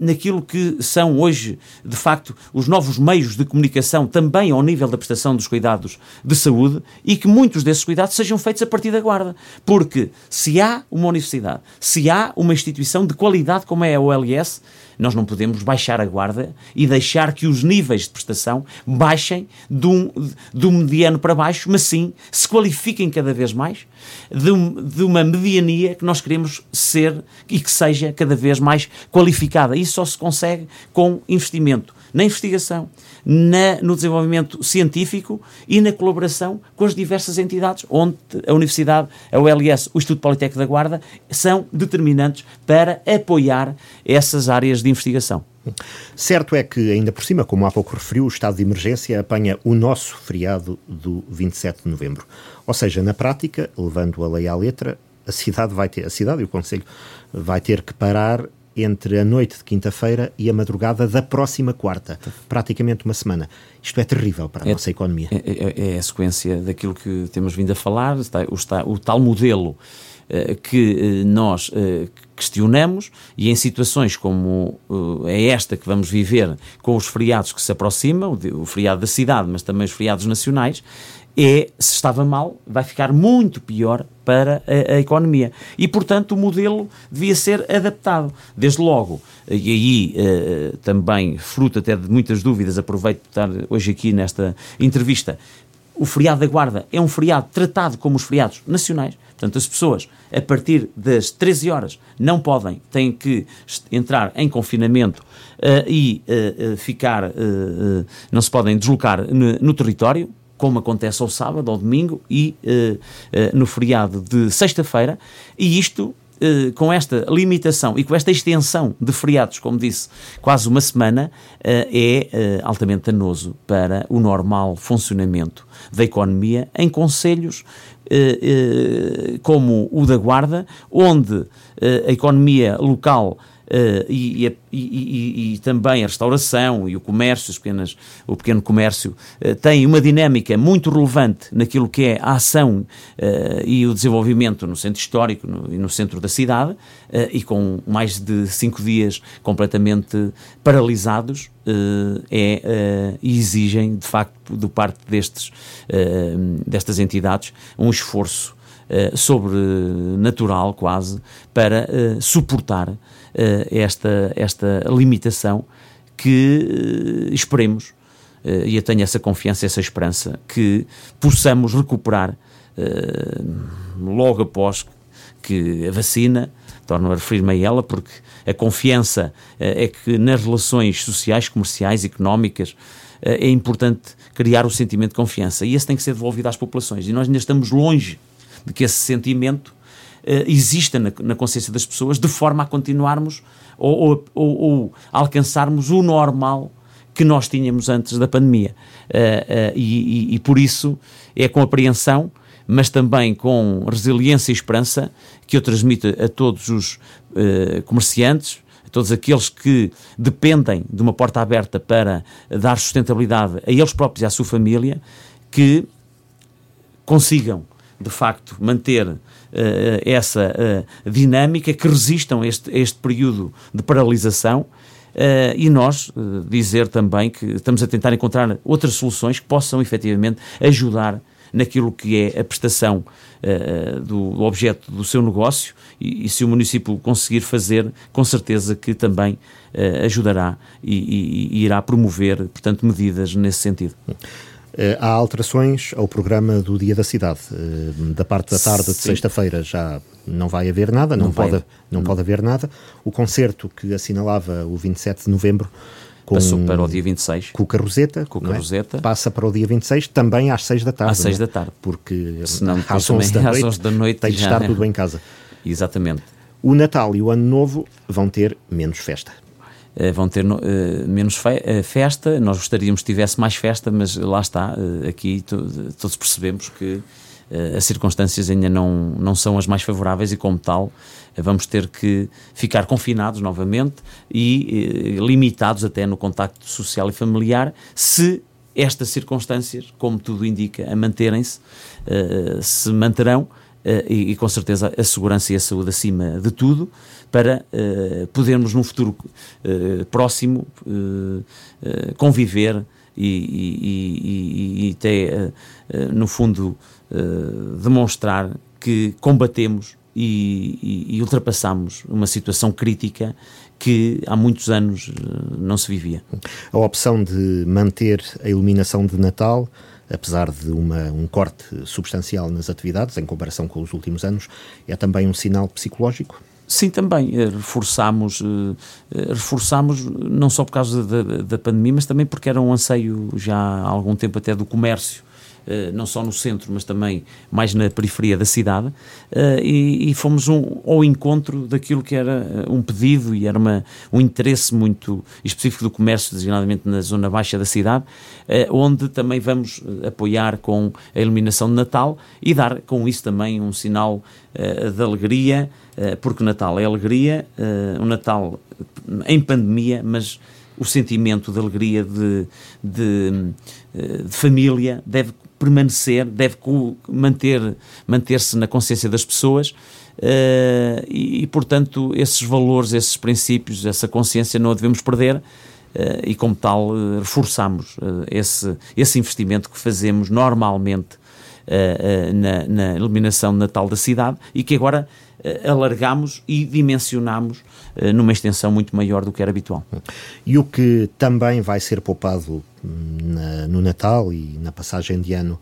naquilo que são hoje, de facto, os novos meios de comunicação, também ao nível da prestação dos cuidados de saúde, e que muitos desses cuidados sejam feitos a partir da guarda. Porque se há uma universidade, se há uma instituição de qualidade como é a OLS, nós não podemos baixar a guarda e deixar que os níveis de prestação baixem de um, de um mediano para baixo, mas sim se qualifiquem cada vez mais de, um, de uma mediania que nós queremos ser e que seja cada vez mais qualificada. Isso só se consegue com investimento na investigação, na, no desenvolvimento científico e na colaboração com as diversas entidades, onde a Universidade, a OLS, o Instituto Politécnico da Guarda, são determinantes para apoiar essas áreas de investigação. Certo é que, ainda por cima, como há pouco referiu, o estado de emergência apanha o nosso feriado do 27 de novembro. Ou seja, na prática, levando a lei à letra, a cidade vai ter, a cidade e o Conselho vai ter que parar entre a noite de quinta-feira e a madrugada da próxima quarta, praticamente uma semana. Isto é terrível para a é, nossa economia. É, é, é, a sequência daquilo que temos vindo a falar, está, o, está, o tal modelo uh, que uh, nós uh, questionamos e em situações como é esta que vamos viver com os feriados que se aproximam, o, o feriado da cidade, mas também os feriados nacionais, é, se estava mal, vai ficar muito pior para a, a, economia. E, portanto, o modelo devia ser adaptado. Desde logo, e aí uh, também, fruto até de muitas dúvidas, aproveito de estar hoje aqui nesta entrevista, o feriado da Guarda é um feriado tratado como os feriados nacionais. Portanto, as pessoas, a partir das 13 horas, não podem, têm que entrar em confinamento uh, e uh, ficar, não se podem deslocar no, no território, como acontece ao sábado, ao domingo e uh, uh, no feriado de sexta-feira, e isto uh, com esta limitação e com esta extensão de feriados, como disse, quase uma semana, é altamente danoso para o normal funcionamento da economia em conselhos como o da Guarda, onde a economia local Uh, e, e, e, e, também a restauração e o comércio, as pequenas, o pequeno comércio, uh, têm uma dinâmica muito relevante naquilo que é a ação uh, e o desenvolvimento no centro histórico no, e no centro da cidade, e com mais de cinco dias completamente paralisados, é, exigem, de facto, do parte destes, destas entidades, um esforço sobrenatural quase para suportar esta, esta limitação que uh, esperemos e eu tenho essa confiança, essa esperança, que possamos recuperar logo após que a vacina, torno a referir-me a ela, porque a confiança é que nas relações sociais, comerciais, económicas, é importante criar o sentimento de confiança. E esse tem que ser devolvido às populações. E nós ainda estamos longe de que esse sentimento exista na, na, consciência das pessoas de forma a continuarmos ou, ou, ou, alcançarmos o normal que nós tínhamos antes da pandemia. Uh, uh, e, e, e, por isso é com apreensão, mas também com resiliência e esperança que eu transmito a todos os uh, comerciantes, a todos aqueles que dependem de uma porta aberta para dar sustentabilidade a eles próprios e à sua família, que consigam de facto manter essa uh, dinâmica, que resistam este, este período de paralisação uh, e nós dizer também que estamos a tentar encontrar outras soluções que possam efetivamente ajudar naquilo que é a prestação do, do, objeto do seu negócio e, e, se o município conseguir fazer, com certeza que também ajudará e, e, e irá promover, portanto, medidas nesse sentido. Eh, há alterações ao programa do Dia da Cidade. Eh, da parte da tarde de sexta-feira já não vai haver nada, não, não pode, não, não pode haver nada. O concerto que assinalava o 27 de novembro com, Passou para o dia 26. Com o Carrozeta. Com o Carrozeta. É? Passa para o dia 26, também às 6 da tarde. Às 6 é? da tarde. Porque Senão, às 11 da, noite, às 11 da noite tem de estar é. tudo em casa. Exatamente. O Natal e o Ano Novo vão ter menos festa. Uh, vão ter uh, menos fe uh, festa. Nós gostaríamos que tivesse mais festa, mas lá está. aqui todos percebemos que as circunstâncias ainda não, não são as mais favoráveis e, como tal, vamos ter que ficar confinados novamente e limitados até no contacto social e familiar, se estas circunstâncias, como tudo indica, a manterem-se, se manterão. E, e, com certeza a segurança e a saúde acima de tudo, para uh, podermos num futuro uh, próximo conviver e, e, e, e até, no fundo, demonstrar que combatemos e, ultrapassamos uma situação crítica que há muitos anos não se vivia. A opção de manter a iluminação de Natal apesar de uma, um corte substancial nas atividades em comparação com os últimos anos, é também um sinal psicológico? Sim, também eh, reforçámos, eh, eh, reforçámos não só por causa da, da pandemia, mas também porque era um anseio já há algum tempo até do comércio não só no centro, mas também mais na periferia da cidade, e, e, fomos um, ao encontro daquilo que era um pedido e era uma, um interesse muito específico do comércio, designadamente na zona baixa da cidade, onde também vamos apoiar com a iluminação de Natal e dar com isso também um sinal de alegria eh, porque Natal é alegria, eh, Natal em pandemia, mas o sentimento de alegria de, de, eh, de família deve permanecer, deve manter, manter-se na consciência das pessoas uh, e, e, portanto, esses valores, esses princípios, essa consciência não a devemos perder uh, e, como tal, uh, reforçamos esse, esse investimento que fazemos normalmente na, na iluminação de Natal da cidade e que agora uh, alargamos e dimensionamos uh, numa extensão muito maior do que era habitual. E o que também vai ser poupado hum, na, no Natal e na passagem de ano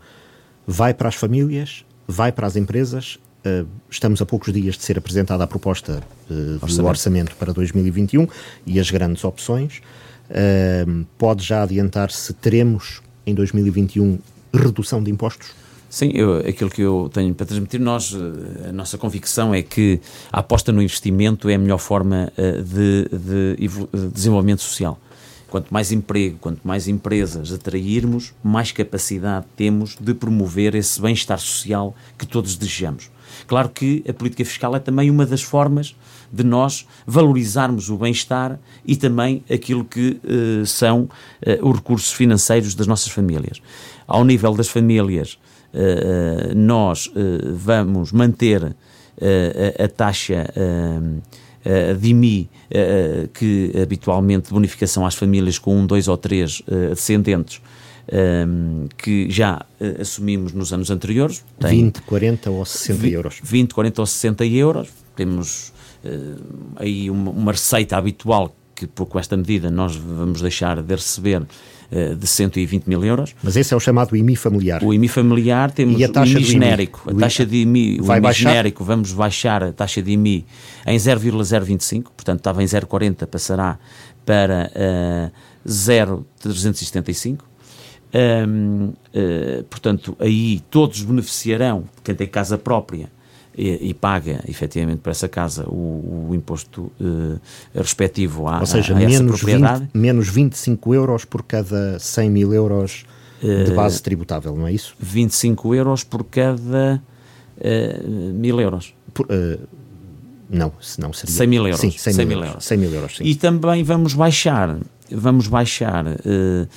vai para as famílias, vai para as empresas. Uh, estamos a poucos dias de ser apresentada a proposta orçamento. do orçamento para 2021 e as grandes opções. pode já adiantar se teremos em 2021 redução de impostos? Sim, eu, aquilo que eu tenho para transmitir, nós, eh, a nossa convicção é que a aposta no investimento é a melhor forma eh, de, de, de desenvolvimento social. Quanto mais emprego, quanto mais empresas atrairmos, mais capacidade temos de promover esse bem-estar social que todos desejamos. Claro que a política fiscal é também uma das formas de nós valorizarmos o bem-estar e também aquilo que uh, são uh, os recursos financeiros das nossas famílias. Ao nível das famílias, nós uh, vamos manter uh, a, a, taxa de IMI, que habitualmente de bonificação às famílias com um, dois ou três descendentes, que já assumimos nos anos anteriores. Tem 20, 40 ou 60 20, euros. 20, 40 ou 60 euros. Temos aí uma, uma receita habitual que com esta medida nós vamos deixar de receber de 120 mil euros. Mas esse é o chamado IMI familiar. O IMI familiar temos e a taxa o IMI genérico. IMI? A taxa de IMI, vai o IMI baixar? genérico, vamos baixar a taxa de IMI em 0,025, portanto estava em 0,40, passará para uh, 0,375. Um, uh, portanto, aí todos beneficiarão, quem tem casa própria e, e paga efetivamente para essa casa o, o imposto uh, respectivo à, Ou seja, a, a menos, essa propriedade. 20, menos 25 euros por cada 100 mil euros de Uh, base tributável, não é isso? 25 euros por cada uh, mil euros. Por, não, não seria. 100 mil euros. Sim, 100, 100 mil, mil euros. euros. 100 mil euros sim. E também vamos baixar, vamos baixar uh,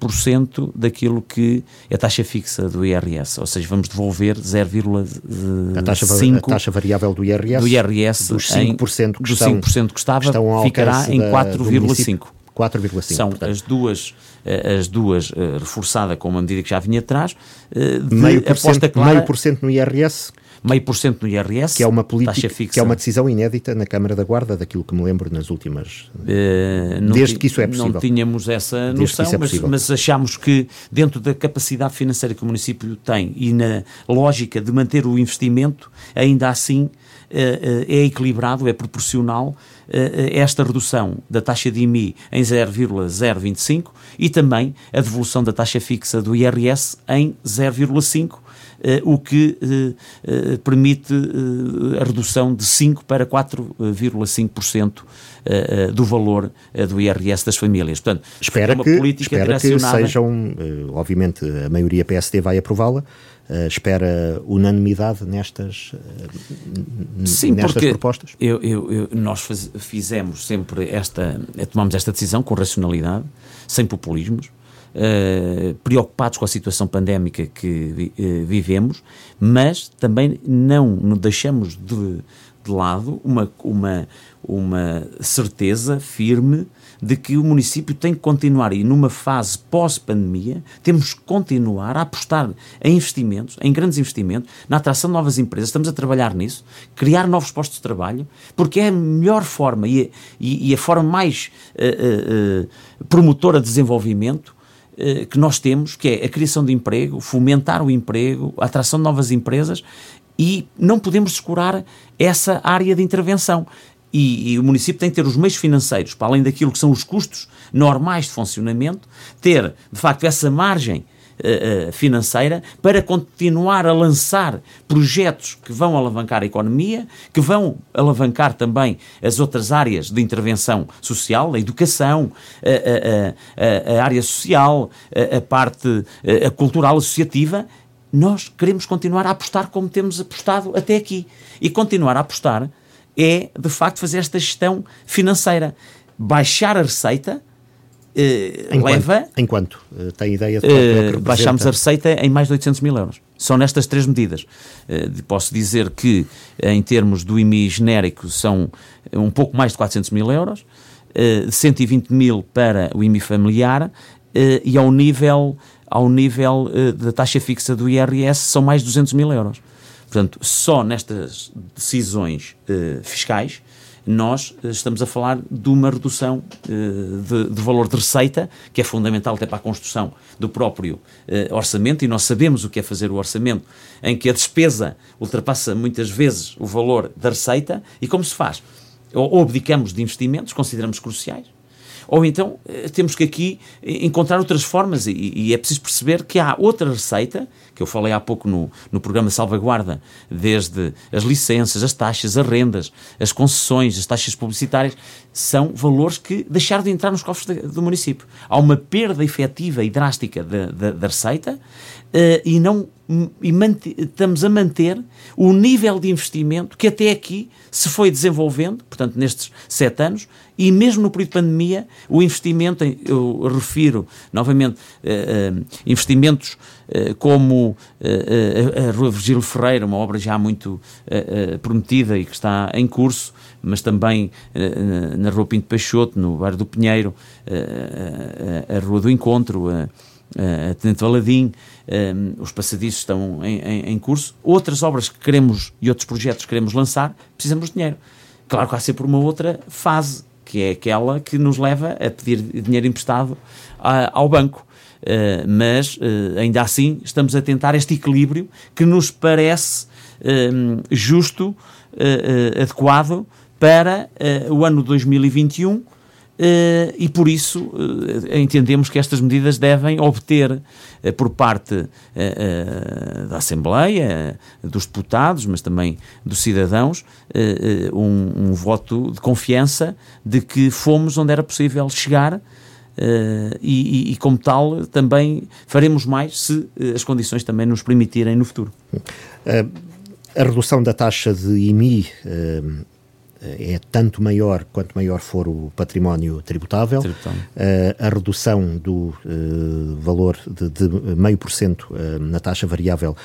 0,5% daquilo que é a taxa fixa do IRS, ou seja, vamos devolver 0,5% a, taxa, a taxa variável do IRS, do IRS dos 5% que, dos estão, 5% que estava que ficará em 4,5%. 4,5%. São portanto. as duas, as duas uh, reforçada com uma medida que já vinha atrás, uh, de meio aposta clara, meio por cento no IRS, meio por cento no IRS, que é uma política, que é uma decisão inédita na Câmara da Guarda, daquilo que me lembro nas últimas. Uh, desde que isso é possível. Não tínhamos essa noção, é mas, mas achamos que dentro da capacidade financeira que o município tem e na lógica de manter o investimento, ainda assim uh, é equilibrado, é proporcional esta redução da taxa de IMI em 0,025 e também a devolução da taxa fixa do IRS em 0,5 o que permite a redução de 5 para 4,5% do valor do IRS das famílias. Portanto, espera é uma que, política espera que sejam, obviamente a maioria PSD vai aprová-la, Uh, espera unanimidade nestas, uh, Sim, nestas propostas? Eu, eu, eu, nós faz, fizemos sempre esta, tomamos esta decisão com racionalidade, sem populismos, uh, preocupados com a situação pandémica que vivemos, mas também não deixamos de, de lado uma, uma, uma certeza firme de que o município tem que continuar, e numa fase pós-pandemia, temos que continuar a apostar em investimentos, em grandes investimentos, na atração de novas empresas, estamos a trabalhar nisso, criar novos postos de trabalho, porque é a melhor forma e a, e a forma mais uh, uh, promotora de desenvolvimento uh, que nós temos, que é a criação de emprego, fomentar o emprego, a atração de novas empresas, e não podemos descurar essa área de intervenção. E, e, o município tem que ter os meios financeiros, para além daquilo que são os custos normais de funcionamento, ter, de facto, essa margem uh, financeira para continuar a lançar projetos que vão alavancar a economia, que vão alavancar também as outras áreas de intervenção social, a educação, a, a, a, a área social, a, parte a cultural associativa. Nós queremos continuar a apostar como temos apostado até aqui. E continuar a apostar é, de facto, fazer esta gestão financeira. Baixar a receita eh, leva... Quanto? Em quanto? Uh, tem ideia de quanto é que Baixamos a receita em mais de 800 mil euros. Só nestas três medidas. Uh, posso dizer que, em termos do IMI genérico, são um pouco mais de 400 mil euros, uh, 120 mil para o IMI familiar e ao nível, ao nível da taxa fixa do IRS são mais de 200 mil euros. Portanto, só nestas decisões uh, fiscais nós uh, estamos a falar de uma redução uh, de, de, valor de receita, que é fundamental até para a construção do próprio orçamento, e nós sabemos o que é fazer o orçamento, em que a despesa ultrapassa muitas vezes o valor da receita, e como se faz? Ou abdicamos de investimentos, consideramos cruciais, ou então temos que aqui encontrar outras formas e, e, é preciso perceber que há outra receita, que eu falei há pouco no, no programa salvaguarda, desde as licenças, as taxas, as rendas, as concessões, as taxas publicitárias, são valores que deixaram de entrar nos cofres do município. Há uma perda efetiva e drástica da receita uh, e não e estamos a manter o nível de investimento que até aqui se foi desenvolvendo, portanto, nestes sete anos, e mesmo no período de pandemia, o investimento, eu refiro novamente, uh, uh, investimentos uh, como a Rua Virgílio Ferreira, uma obra já muito prometida e que está em curso, mas também na Rua Pinto Peixoto, no bairro do Pinheiro, a Rua do Encontro, a Tenente Valadim, um, os passadiços estão em, em, em, curso. Outras obras que queremos e outros projetos que queremos lançar, precisamos de dinheiro. Claro que há sempre uma outra fase, que é aquela que nos leva a pedir dinheiro emprestado ao banco. Uh, mas uh, ainda assim estamos a tentar este equilíbrio que nos parece uh, justo, adequado para o ano 2021 Uh, e por isso uh, entendemos que estas medidas devem obter uh, por parte da Assembleia, dos deputados, mas também dos cidadãos, um, um, voto de confiança de que fomos onde era possível chegar. E, e, como tal, também faremos mais se as condições também nos permitirem no futuro. a redução da taxa de IMI é tanto maior quanto maior for o património tributável. Uh, a redução do uh, valor de, meio por cento uh, na taxa variável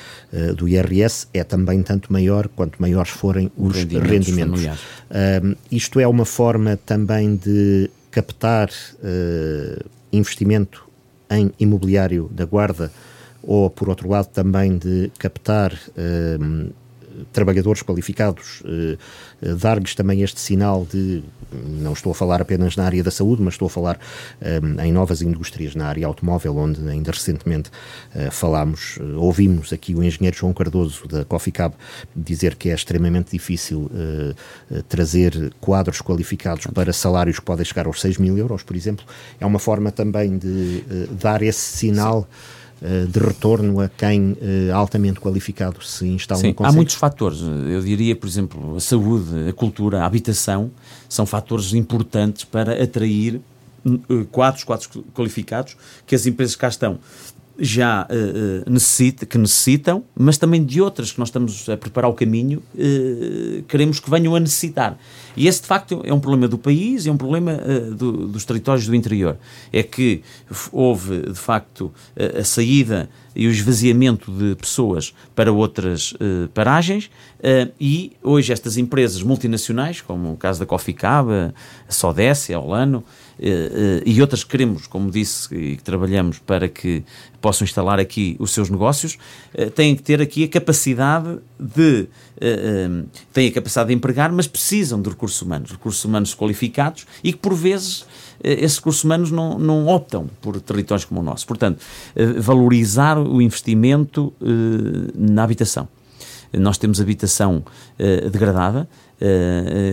do IRS é também tanto maior quanto maiores forem os rendimentos. rendimentos. isto é uma forma também de captar investimento em imobiliário da Guarda ou, por outro lado, também de captar trabalhadores qualificados, eh, eh, dar-lhes também este sinal de, não estou a falar apenas na área da saúde, mas estou a falar eh, em novas indústrias, na área automóvel, onde ainda recentemente falámos, ouvimos aqui o engenheiro João Cardoso da Coffee Cab dizer que é extremamente difícil trazer quadros qualificados para salários que podem chegar aos 6 mil euros, por exemplo. É uma forma também de dar esse sinal. Sim de retorno a quem eh, altamente qualificado se instala Sim, no Conselho? Há muitos fatores. Eu diria, por exemplo, a saúde, a cultura, a habitação são fatores importantes para atrair eh, quadros, quadros qualificados que as empresas cá estão já uh, necessita, que necessitam, mas também de outras que nós estamos a preparar o caminho, uh, queremos que venham a necessitar. E esse, de facto, é um problema do país, é um problema uh, do, dos territórios do interior. É que houve, de facto, a saída e o esvaziamento de pessoas para outras paragens e hoje estas empresas multinacionais, como o caso da Coffee Cab, a Sodécia, a Olano, e outras que queremos, como disse, e que trabalhamos para que possam instalar aqui os seus negócios, eh, têm que ter aqui a capacidade de têm a capacidade de empregar, mas precisam de recursos humanos, recursos humanos qualificados e que por vezes esses recursos humanos não, não optam por territórios como o nosso. Portanto, valorizar o investimento na habitação. Nós temos habitação degradada,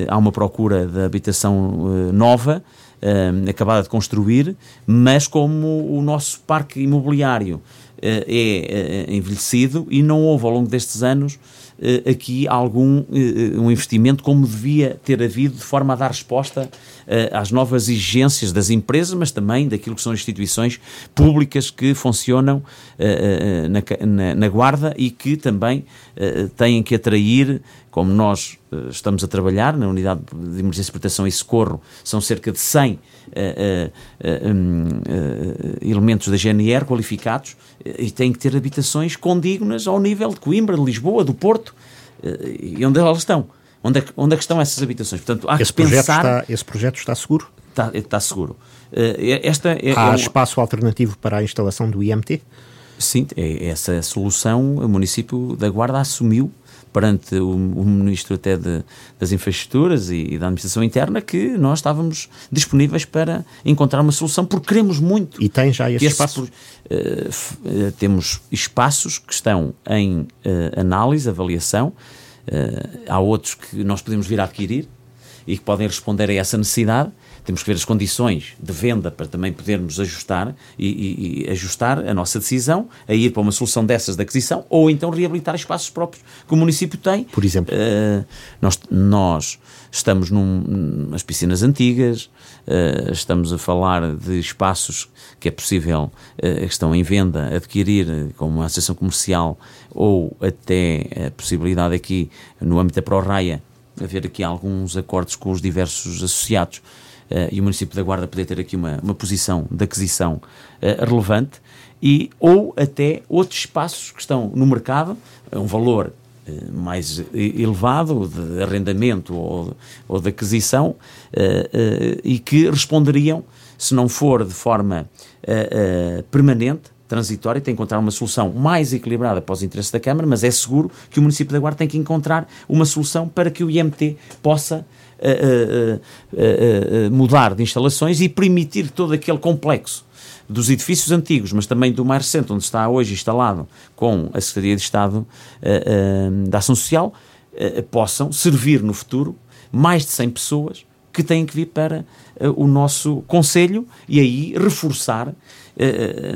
há uma procura de habitação nova, uh, acabada de construir, mas como o nosso parque imobiliário uh, é uh, envelhecido e não houve ao longo destes anos uh, aqui algum um investimento como devia ter havido de forma a dar resposta às novas exigências das empresas, mas também daquilo que são instituições públicas que funcionam na, na, na, Guarda e que também têm que atrair como nós uh, estamos a trabalhar na Unidade de Emergência, Proteção e Socorro, são cerca de 100 uh, uh, um, elementos da GNR qualificados e têm que ter habitações condignas ao nível de Coimbra, de Lisboa, do Porto, e onde elas estão. Onde é, onde é que estão essas habitações? Portanto, há esse que pensar... Projeto está, esse projeto está seguro? Está, está seguro. esta é, há é um... espaço alternativo para a instalação do IMT? Sim, é, essa solução o município da Guarda assumiu perante o, o Ministro até de, das Infraestruturas e, e, da Administração Interna que nós estávamos disponíveis para encontrar uma solução, porque queremos muito. E tem já esse espaço? Uh, temos espaços que estão em uh, análise, avaliação, há outros que nós podemos vir a adquirir e que podem responder a essa necessidade temos que ver as condições de venda para também podermos ajustar e, e, e, ajustar a nossa decisão a ir para uma solução dessas de aquisição ou então reabilitar espaços próprios que o município tem. Por exemplo? Uh, nós, nós estamos num, nas piscinas antigas, uh, estamos a falar de espaços que é possível, uh, que estão em venda, adquirir como uma associação comercial ou até a possibilidade aqui no âmbito da ProRaia haver aqui alguns acordos com os diversos associados e o município da Guarda poder ter aqui uma, uma posição de aquisição uh, relevante, e, ou até outros espaços que estão no mercado, um valor uh, mais elevado de arrendamento ou, ou de aquisição, e que responderiam, se não for de forma permanente, transitória, tem que encontrar uma solução mais equilibrada para os interesses da Câmara, mas é seguro que o município da Guarda tem que encontrar uma solução para que o IMT possa mudar de instalações e permitir todo aquele complexo dos edifícios antigos, mas também do Mar Centro, onde está hoje instalado com a Secretaria de Estado da Ação Social, possam servir no futuro mais de 100 pessoas que têm que vir para o nosso Conselho e aí reforçar,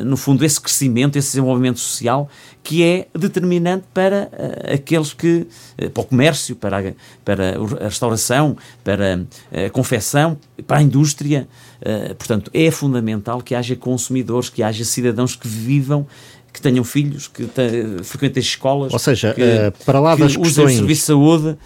no fundo, esse crescimento, esse desenvolvimento social que é determinante para aqueles que, para o comércio, para a, para a restauração, para a confecção, para a indústria, eh, portanto, é fundamental que haja consumidores, que haja cidadãos que vivam que tenham filhos, que frequentem escolas. Ou seja, que, para lá das questões... o serviço de saúde...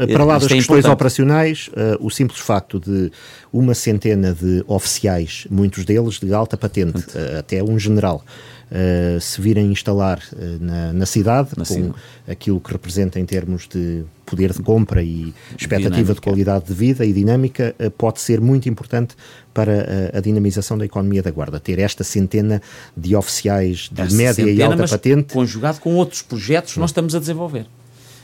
Eh, para lá das é questões importante. operacionais, uh, o simples facto de uma centena de oficiais, muitos deles de alta patente, uh, até um general, uh, se virem instalar na, na, cidade, na com cidade. aquilo que representa em termos de poder de compra e expectativa dinâmica. de qualidade de vida e dinâmica, pode ser muito importante para a, a, dinamização da economia da Guarda. Ter esta centena de oficiais de esta média centena, e alta patente. Conjugado com outros projetos que nós estamos a desenvolver.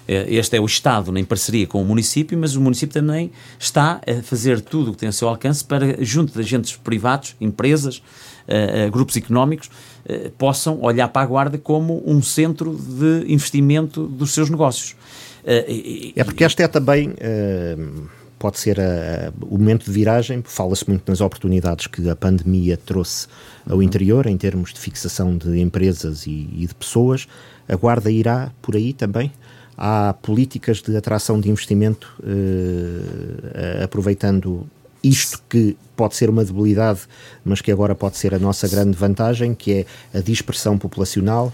É, este é o Estado em parceria com o município, mas o município também está a fazer tudo o que tem ao seu alcance para, junto de agentes privados, empresas, uh, uh, grupos económicos, possam olhar para a Guarda como um centro de investimento dos seus negócios. é porque esta é também pode ser a, a, o momento de viragem. Fala-se muito nas oportunidades que a pandemia trouxe ao interior, em termos de fixação de empresas e, e de pessoas. A Guarda irá por aí também? Há políticas de atração de investimento, eh, aproveitando isto que pode ser uma debilidade, mas que agora pode ser a nossa grande vantagem, que é a dispersão populacional,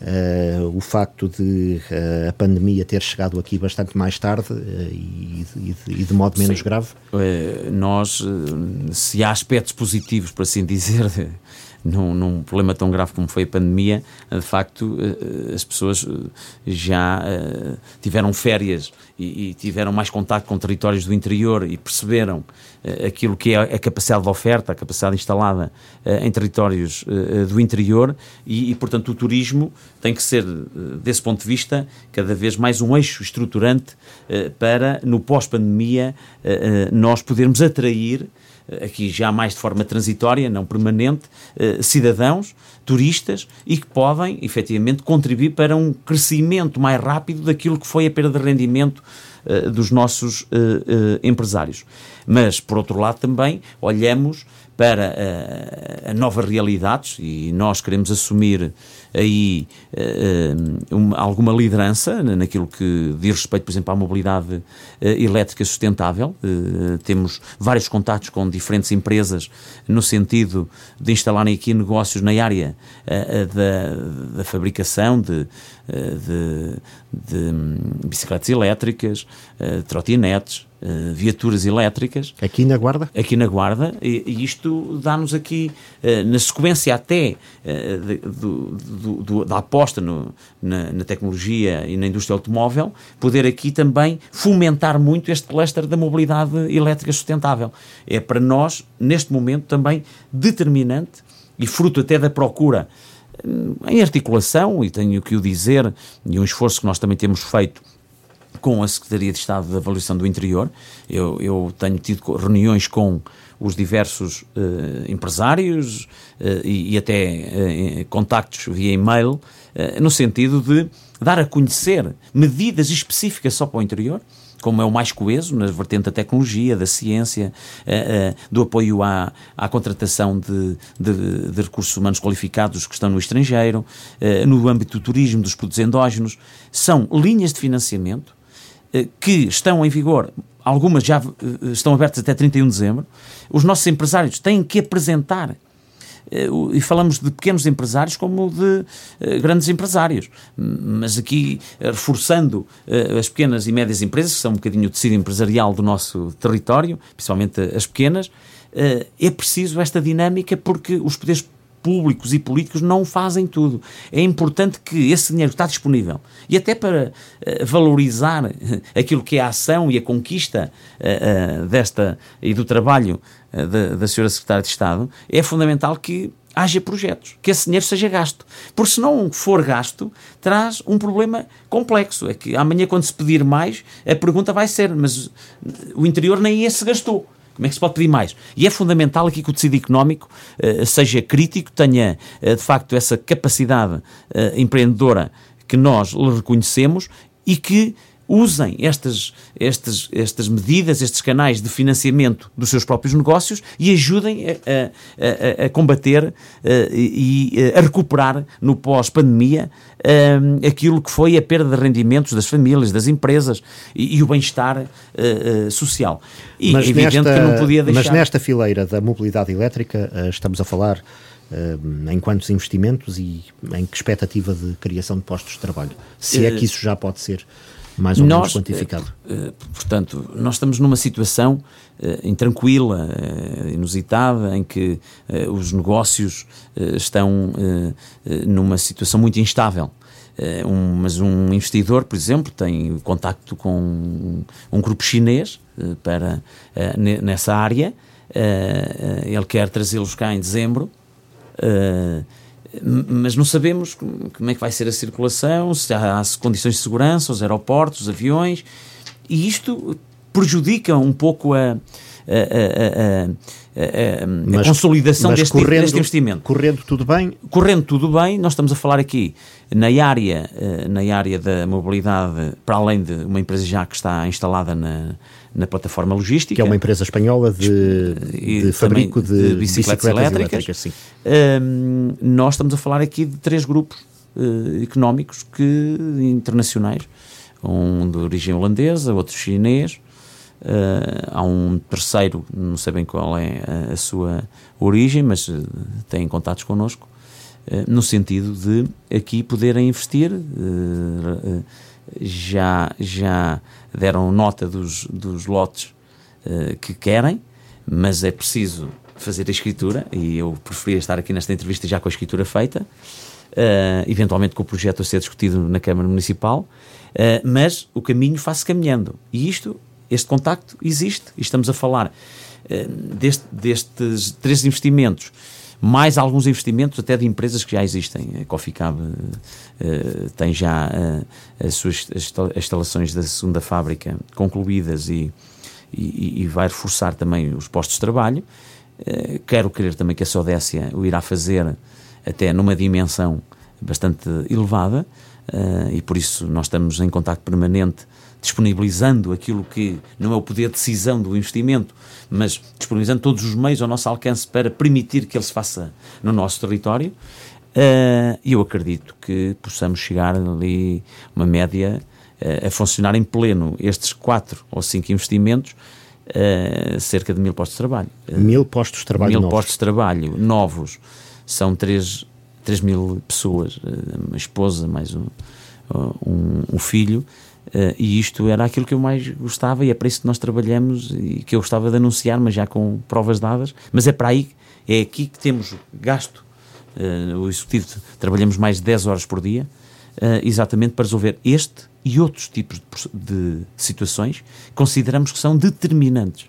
Uh, o facto de uh, a pandemia ter chegado aqui bastante mais tarde e, e, e, de modo menos Sim. grave? nós, se há aspectos positivos, por assim dizer, num, num, problema tão grave como foi a pandemia, de facto, as pessoas já tiveram férias e, e, tiveram mais contato com territórios do interior e perceberam uh, aquilo que é a capacidade de oferta, a capacidade instalada uh, em territórios uh, do interior. E, e, portanto, o turismo tem que ser, desse ponto de vista, cada vez mais um eixo estruturante para, no pós-pandemia, nós podermos atrair aqui já mais de forma transitória, não permanente, cidadãos, turistas e que podem, efetivamente, contribuir para um crescimento mais rápido daquilo que foi a perda de rendimento uh, dos nossos uh, empresários. Mas, por outro lado, também olhamos para uh, novas realidades e nós queremos assumir aí uh, uma, alguma liderança naquilo que diz respeito, por exemplo, à mobilidade uh, elétrica sustentável. temos vários contatos com diferentes empresas no sentido de instalarem aqui negócios na área da, da, fabricação de, de, de hum, bicicletas elétricas, trotinetes, Uh, viaturas elétricas. Aqui na Guarda? Aqui na Guarda, e, e isto dá-nos aqui, uh, na sequência até uh, de, do, do, do, da aposta no, na, na, tecnologia e na indústria automóvel, poder aqui também fomentar muito este cluster da mobilidade elétrica sustentável. É para nós, neste momento, também determinante e fruto até da procura em articulação, e tenho que o dizer, e um esforço que nós também temos feito com a Secretaria de Estado da Avaliação do Interior. Eu, eu tenho tido reuniões com os diversos uh, empresários uh, e, e, até uh, contactos via e-mail, no sentido de dar a conhecer medidas específicas só para o interior, como é o mais coeso, na vertente da tecnologia, da ciência, do apoio à, à contratação de, de, de, recursos humanos qualificados que estão no estrangeiro, no âmbito do turismo, dos produtos endógenos. São linhas de financiamento eh, que estão em vigor, algumas já eh, estão abertas até 31 de dezembro, os nossos empresários têm que apresentar eh, e falamos de pequenos empresários como de grandes empresários, mas aqui reforçando as pequenas e médias empresas, que são um bocadinho o tecido empresarial do nosso território, principalmente as pequenas, é preciso esta dinâmica porque os poderes públicos e políticos não fazem tudo. É importante que esse dinheiro está disponível e até para uh, valorizar aquilo que é a ação e a conquista uh, desta e do trabalho da, da senhora Secretária de Estado, é fundamental que haja projetos, que esse dinheiro seja gasto. Porque se não for gasto, traz um problema complexo. É que amanhã, quando se pedir mais, a pergunta vai ser: mas o interior nem esse gastou. Como é que se pode pedir mais? E é fundamental aqui que o tecido económico uh, seja crítico, tenha uh, de facto essa capacidade uh, empreendedora que nós reconhecemos e que usem estas, estas, estas medidas, estes canais de financiamento dos seus próprios negócios e ajudem a, a, a combater e a recuperar no pós-pandemia aquilo que foi a perda de rendimentos das famílias, das empresas e, e o bem-estar social. E mas evidente nesta, que não podia deixar... Mas nesta fileira da mobilidade elétrica estamos a falar em quantos investimentos e em que expectativa de criação de postos de trabalho? Se é que isso já pode ser mais ou nós, menos quantificado. Uh, portanto, nós estamos numa situação uh, intranquila, uh, inusitada, em que os negócios estão numa situação muito instável. Um, mas um investidor, por exemplo, tem contacto com um, um grupo chinês para, nessa área. ele quer trazê-los cá em dezembro mas não sabemos como é que vai ser a circulação, se há condições de segurança, os aeroportos, os aviões, e isto prejudica um pouco a, a, a, a mas, consolidação deste, correndo, deste, investimento. Correndo tudo bem? Correndo tudo bem, nós estamos a falar aqui na área, eh, na área da mobilidade, para além de uma empresa já que está instalada na, na plataforma logística. Que é uma empresa espanhola de, de fabrico de, de, bicicletas, bicicletas elétricas. elétricas um, nós estamos a falar aqui de três grupos uh, económicos que, internacionais, um de origem holandesa, outro chinês, uh, há um terceiro, não sei bem qual é a, a sua origem, mas uh, tem contatos connosco, no sentido de aqui poderem investir, já, já deram nota dos, dos lotes uh, que querem, mas é preciso fazer a escritura e eu preferia estar aqui nesta entrevista já com a escritura feita, uh, eventualmente com o projeto a ser discutido na Câmara Municipal, uh, mas o caminho faz-se caminhando. E isto, este contacto existe e estamos a falar deste, destes três investimentos mais alguns investimentos até de empresas que já existem. A Coficab uh, tem já uh, as suas instalações da segunda fábrica concluídas e, e, e vai reforçar também os postos de trabalho. Uh, quero crer também que a Sodécia o irá fazer até numa dimensão bastante elevada e por isso nós estamos em contato permanente disponibilizando aquilo que não é o poder de decisão do investimento, mas disponibilizando todos os meios ao nosso alcance para permitir que ele se faça no nosso território. Uh, eu acredito que possamos chegar ali uma média uh, a funcionar em pleno estes quatro ou cinco investimentos, uh, cerca de mil postos de trabalho. mil postos de trabalho Mil novos. postos de trabalho novos. São três, três mil pessoas, uma esposa mais um, um, um filho, Uh, e isto era aquilo que eu mais gostava e é para isso que nós trabalhamos e que eu gostava de anunciar, mas já com provas dadas. Mas é para aí, é aqui que temos gasto. Uh, o Executivo trabalhamos mais de 10 horas por dia, uh, exatamente para resolver este e outros tipos de, de situações que consideramos que são determinantes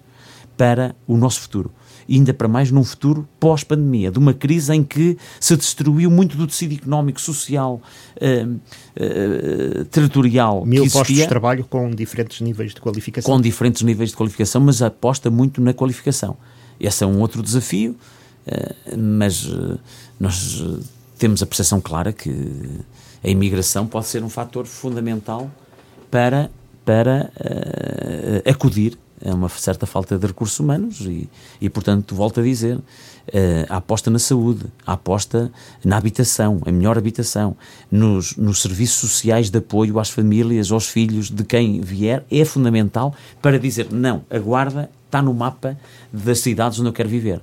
para o nosso futuro e ainda para mais num futuro pós-pandemia, de uma crise em que se destruiu muito do tecido económico, social, uh, uh, territorial. Mil postos de trabalho com diferentes níveis de qualificação. Com diferentes níveis de qualificação, mas aposta muito na qualificação. Esse é um outro desafio, uh, mas nós temos a percepção clara que a imigração pode ser um fator fundamental para, para acudir é uma certa falta de recursos humanos e, e portanto, volto a dizer, uh, a aposta na saúde, a aposta na habitação, a melhor habitação, nos, nos serviços sociais de apoio às famílias, aos filhos de quem vier, é fundamental para dizer, não, a guarda está no mapa das cidades onde eu quero viver.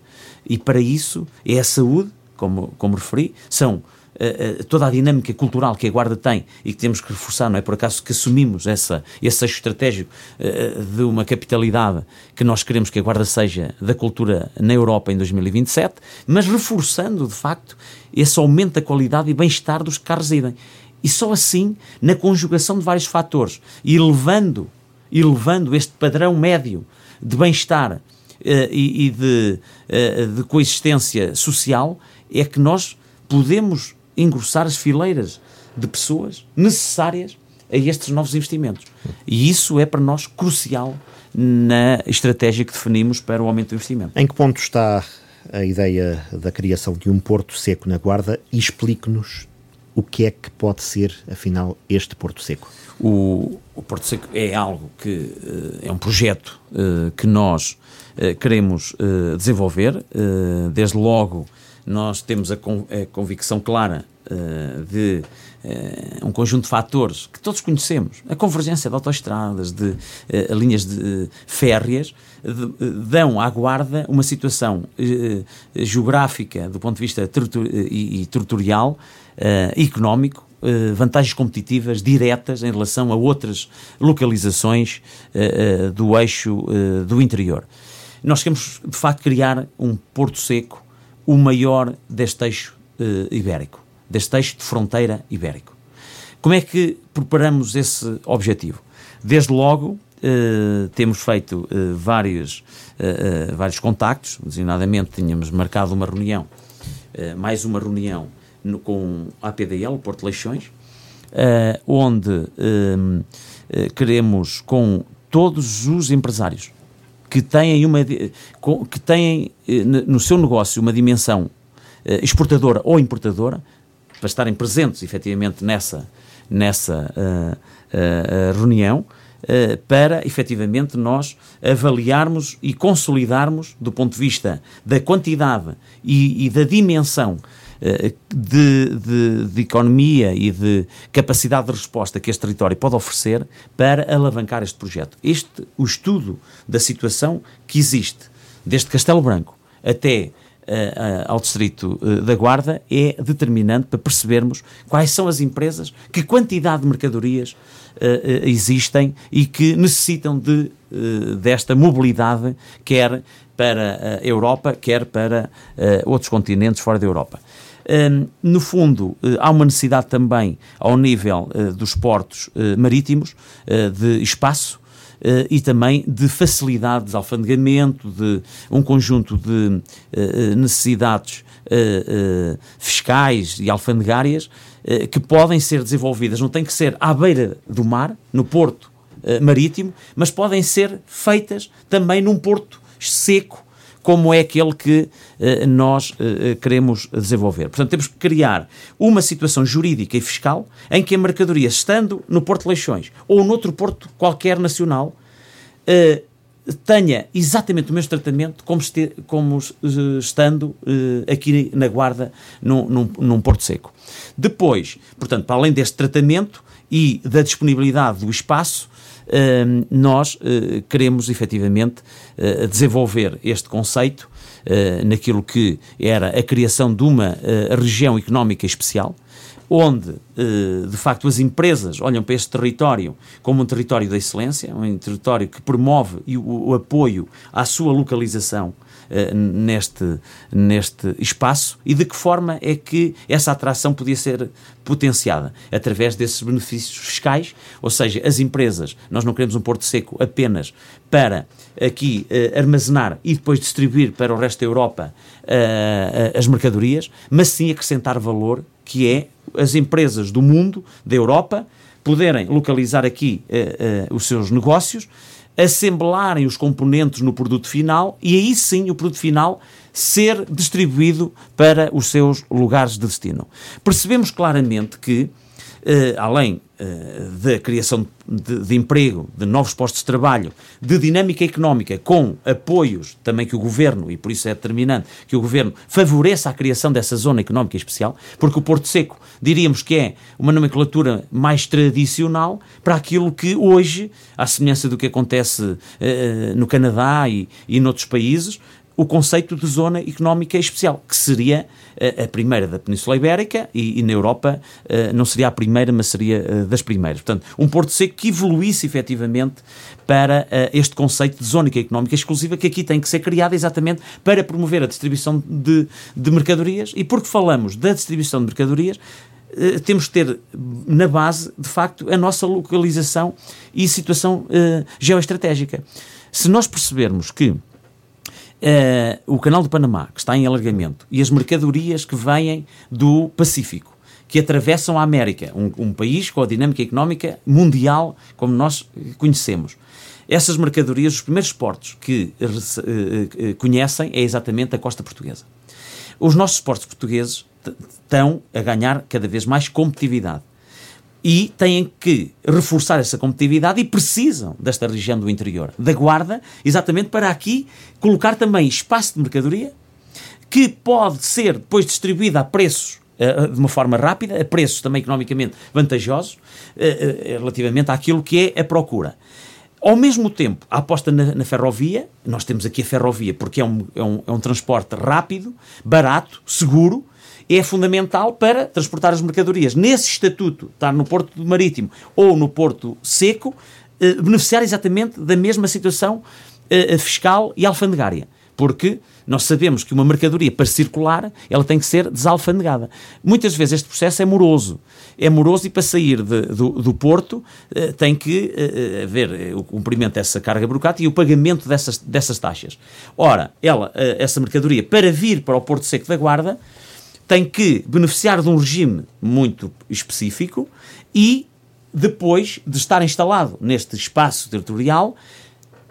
E para isso é a saúde, como, como referi, são uh, toda a dinâmica cultural que a Guarda tem e que temos que reforçar, não é por acaso que assumimos essa, esse eixo estratégico uh, de uma capitalidade que nós queremos que a Guarda seja da cultura na Europa em 2027, mas reforçando de facto esse aumento da qualidade e bem-estar dos que cá residem. E só assim, na conjugação de vários fatores, e elevando, elevando este padrão médio de bem-estar uh, e, e, de, uh, de coexistência social, é que nós podemos engrossar as fileiras de pessoas necessárias a estes novos investimentos. E isso é para nós crucial na estratégia que definimos para o aumento do investimento. Em que ponto está a ideia da criação de um porto seco na Guarda e explique-nos o que é que pode ser, afinal, este Porto Seco. O, o Porto Seco é algo que eh, é um projeto uh, que nós uh, queremos desenvolver. desde logo, nós temos a, con a convicção clara de um conjunto de fatores que todos conhecemos, a convergência de autoestradas, de linhas de, férreas, dão à Guarda uma situação geográfica do ponto de vista e, e territorial uh, económico, uh, vantagens competitivas diretas em relação a outras localizações uh, do eixo do interior. Nós queremos, de facto, criar um Porto Seco, o maior deste eixo ibérico, deste eixo de fronteira ibérico. Como é que preparamos esse objetivo? Desde logo, Uh, temos feito uh, vários, uh, vários contactos, designadamente tínhamos marcado uma reunião, mais uma reunião no, com a APDL, Porto Leixões, onde queremos com todos os empresários que têm, uma, que têm no seu negócio uma dimensão exportadora ou importadora, para estarem presentes efetivamente nessa, nessa reunião, para efetivamente nós avaliarmos e consolidarmos, do ponto de vista da quantidade e, e da dimensão eh, de, de, de, economia e de capacidade de resposta que este território pode oferecer para alavancar este projeto. Este, o estudo da situação que existe, desde Castelo Branco até Uh, ao Distrito uh, da Guarda é determinante para percebermos quais são as empresas, que quantidade de mercadorias uh, existem e que necessitam de, desta mobilidade, quer para a Europa, quer para outros continentes fora da Europa. No fundo, uh, há uma necessidade também, ao nível uh, dos portos uh, marítimos, de espaço. e também de facilidade de alfandegamento, de um conjunto de necessidades fiscais e alfandegárias que podem ser desenvolvidas. Não tem que ser à beira do mar, no porto marítimo, mas podem ser feitas também num porto seco como é aquele que uh, nós uh, queremos desenvolver. Portanto, temos que criar uma situação jurídica e fiscal em que a mercadoria, estando no Porto de Leixões ou noutro porto qualquer nacional, uh, tenha exatamente o mesmo tratamento como, este, como estando aqui na Guarda num, num, num Porto Seco. Depois, portanto, para além deste tratamento e da disponibilidade do espaço, nós eh, queremos efetivamente eh, desenvolver este conceito eh, naquilo que era a criação de uma região económica especial, onde, de facto, as empresas olham para este território como um território da excelência, um território que promove o, apoio à sua localização neste, neste espaço e de que forma é que essa atração podia ser potenciada? Através desses benefícios fiscais, ou seja, as empresas, nós não queremos um porto seco apenas para aqui uh, armazenar e depois distribuir para o resto da Europa uh, as mercadorias, mas sim acrescentar valor, que é as empresas do mundo, da Europa, poderem localizar aqui os seus negócios assemblarem os componentes no produto final e aí sim o produto final ser distribuído para os seus lugares de destino. Percebemos claramente que além uh, da criação de, de, emprego, de novos postos de trabalho, de dinâmica económica, com apoios também que o Governo, e por isso é determinante, que o Governo favoreça a criação dessa zona económica especial, porque o Porto Seco, diríamos que é uma nomenclatura mais tradicional para aquilo que hoje, à semelhança do que acontece uh, no Canadá e, e noutros países, o conceito de zona económica especial, que seria a, a primeira da Península Ibérica e, e na Europa uh, não seria a primeira, mas seria uh, das primeiras. Portanto, um Porto Seco que evoluísse efetivamente para este conceito de zona económica exclusiva que aqui tem que ser criada exatamente para promover a distribuição de, de mercadorias e porque falamos da distribuição de mercadorias, temos que ter na base, de facto, a nossa localização e situação uh, geoestratégica. Se nós percebermos que uh, o canal do Panamá, que está em alargamento, e as mercadorias que vêm do Pacífico, que atravessam a América, um, um país com a dinâmica económica mundial como nós conhecemos. Essas mercadorias, os primeiros portos que uh, conhecem é exatamente a costa portuguesa. Os nossos portos portugueses estão a ganhar cada vez mais competitividade e têm que reforçar essa competitividade e precisam desta região do interior, da Guarda, exatamente para aqui colocar também espaço de mercadoria que pode ser depois distribuída a preços uh, de uma forma rápida, a preços também economicamente vantajosos, uh, uh, relativamente àquilo que é a procura. Ao mesmo tempo, a aposta na, na, ferrovia, nós temos aqui a ferrovia porque é um, é um, é um transporte rápido, barato, seguro, é fundamental para transportar as mercadorias. Nesse estatuto, estar no porto marítimo ou no porto seco, eh, beneficiar exatamente da mesma situação eh, eh, fiscal e alfandegária. Porque nós sabemos que uma mercadoria, para circular, ela tem que ser desalfandegada. Muitas vezes este processo é moroso. É moroso e para sair de, do, do, porto eh, tem que eh, haver o cumprimento dessa carga burocrática e o pagamento dessas, dessas taxas. Ora, ela, essa mercadoria, para vir para o Porto Seco da Guarda, tem que beneficiar de um regime muito específico e depois de estar instalado neste espaço territorial,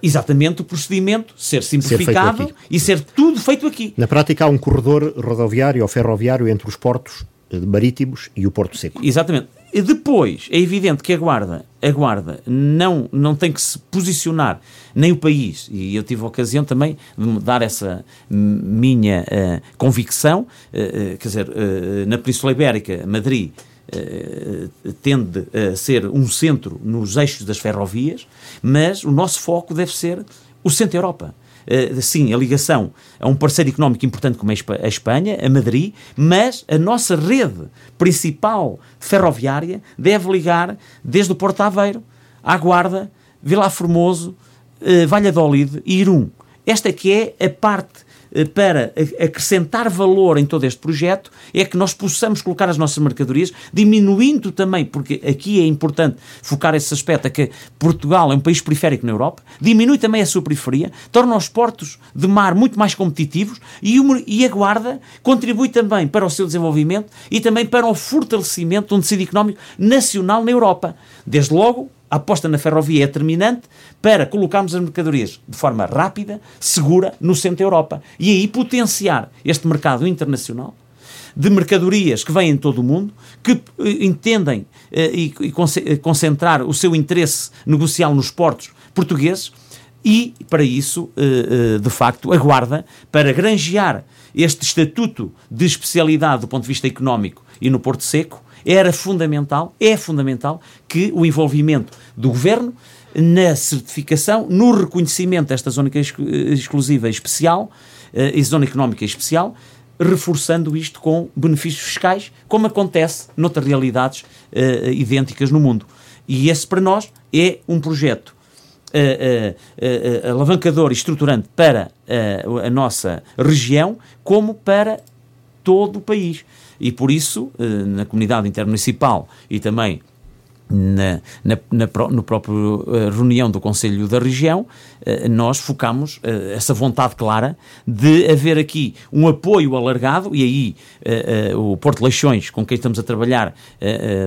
exatamente o procedimento ser simplificado ser e ser tudo feito aqui. Na prática há um corredor rodoviário ou ferroviário entre os portos marítimos e o Porto Seco. Exatamente. E depois, é evidente que a Guarda, a Guarda não, não tem que se posicionar, nem o país, e eu tive a ocasião também de dar essa minha uh, convicção, uh, quer dizer, uh, na Península Ibérica, Madrid, tende a ser um centro nos eixos das ferrovias, mas o nosso foco deve ser o centro-Europa. Eh, sim, a ligação a um parceiro económico importante como a Espanha, a Madrid, mas a nossa rede principal ferroviária deve ligar desde o Porto Aveiro à Guarda, Vila Formoso, uh, Valladolid e Irum. Esta é que é a parte eh, para acrescentar valor em todo este projeto é que nós possamos colocar as nossas mercadorias, diminuindo também, porque aqui é importante focar esse aspecto, é que Portugal é um país periférico na Europa, diminui também a sua periferia, torna os portos de mar muito mais competitivos e, e a Guarda contribui também para o seu desenvolvimento e também para o fortalecimento de um tecido económico nacional na Europa. Desde logo, a aposta na ferrovia é determinante para colocarmos as mercadorias de forma rápida, segura, no centro da Europa. E aí potenciar este mercado internacional de mercadorias que vêm em todo o mundo, que eh, entendem eh, e, e eh, concentrar o seu interesse negocial nos portos portugueses e, para isso, de facto, aguarda para granjear este estatuto de especialidade do ponto de vista económico e no Porto Seco, era fundamental, é fundamental, que o envolvimento do governo na certificação, no reconhecimento desta zona exclusiva especial eh, e zona económica especial, reforçando isto com benefícios fiscais, como acontece noutras realidades uh, idênticas no mundo. E esse, para nós, é um projeto uh, uh, alavancador e estruturante para a nossa região, como para todo o país. E por isso, eh, na comunidade intermunicipal e também na, na, na, no próprio uh, reunião do Conselho da Região, uh, nós focamos essa vontade clara de haver aqui um apoio alargado, e aí o Porto Leixões, com quem estamos a trabalhar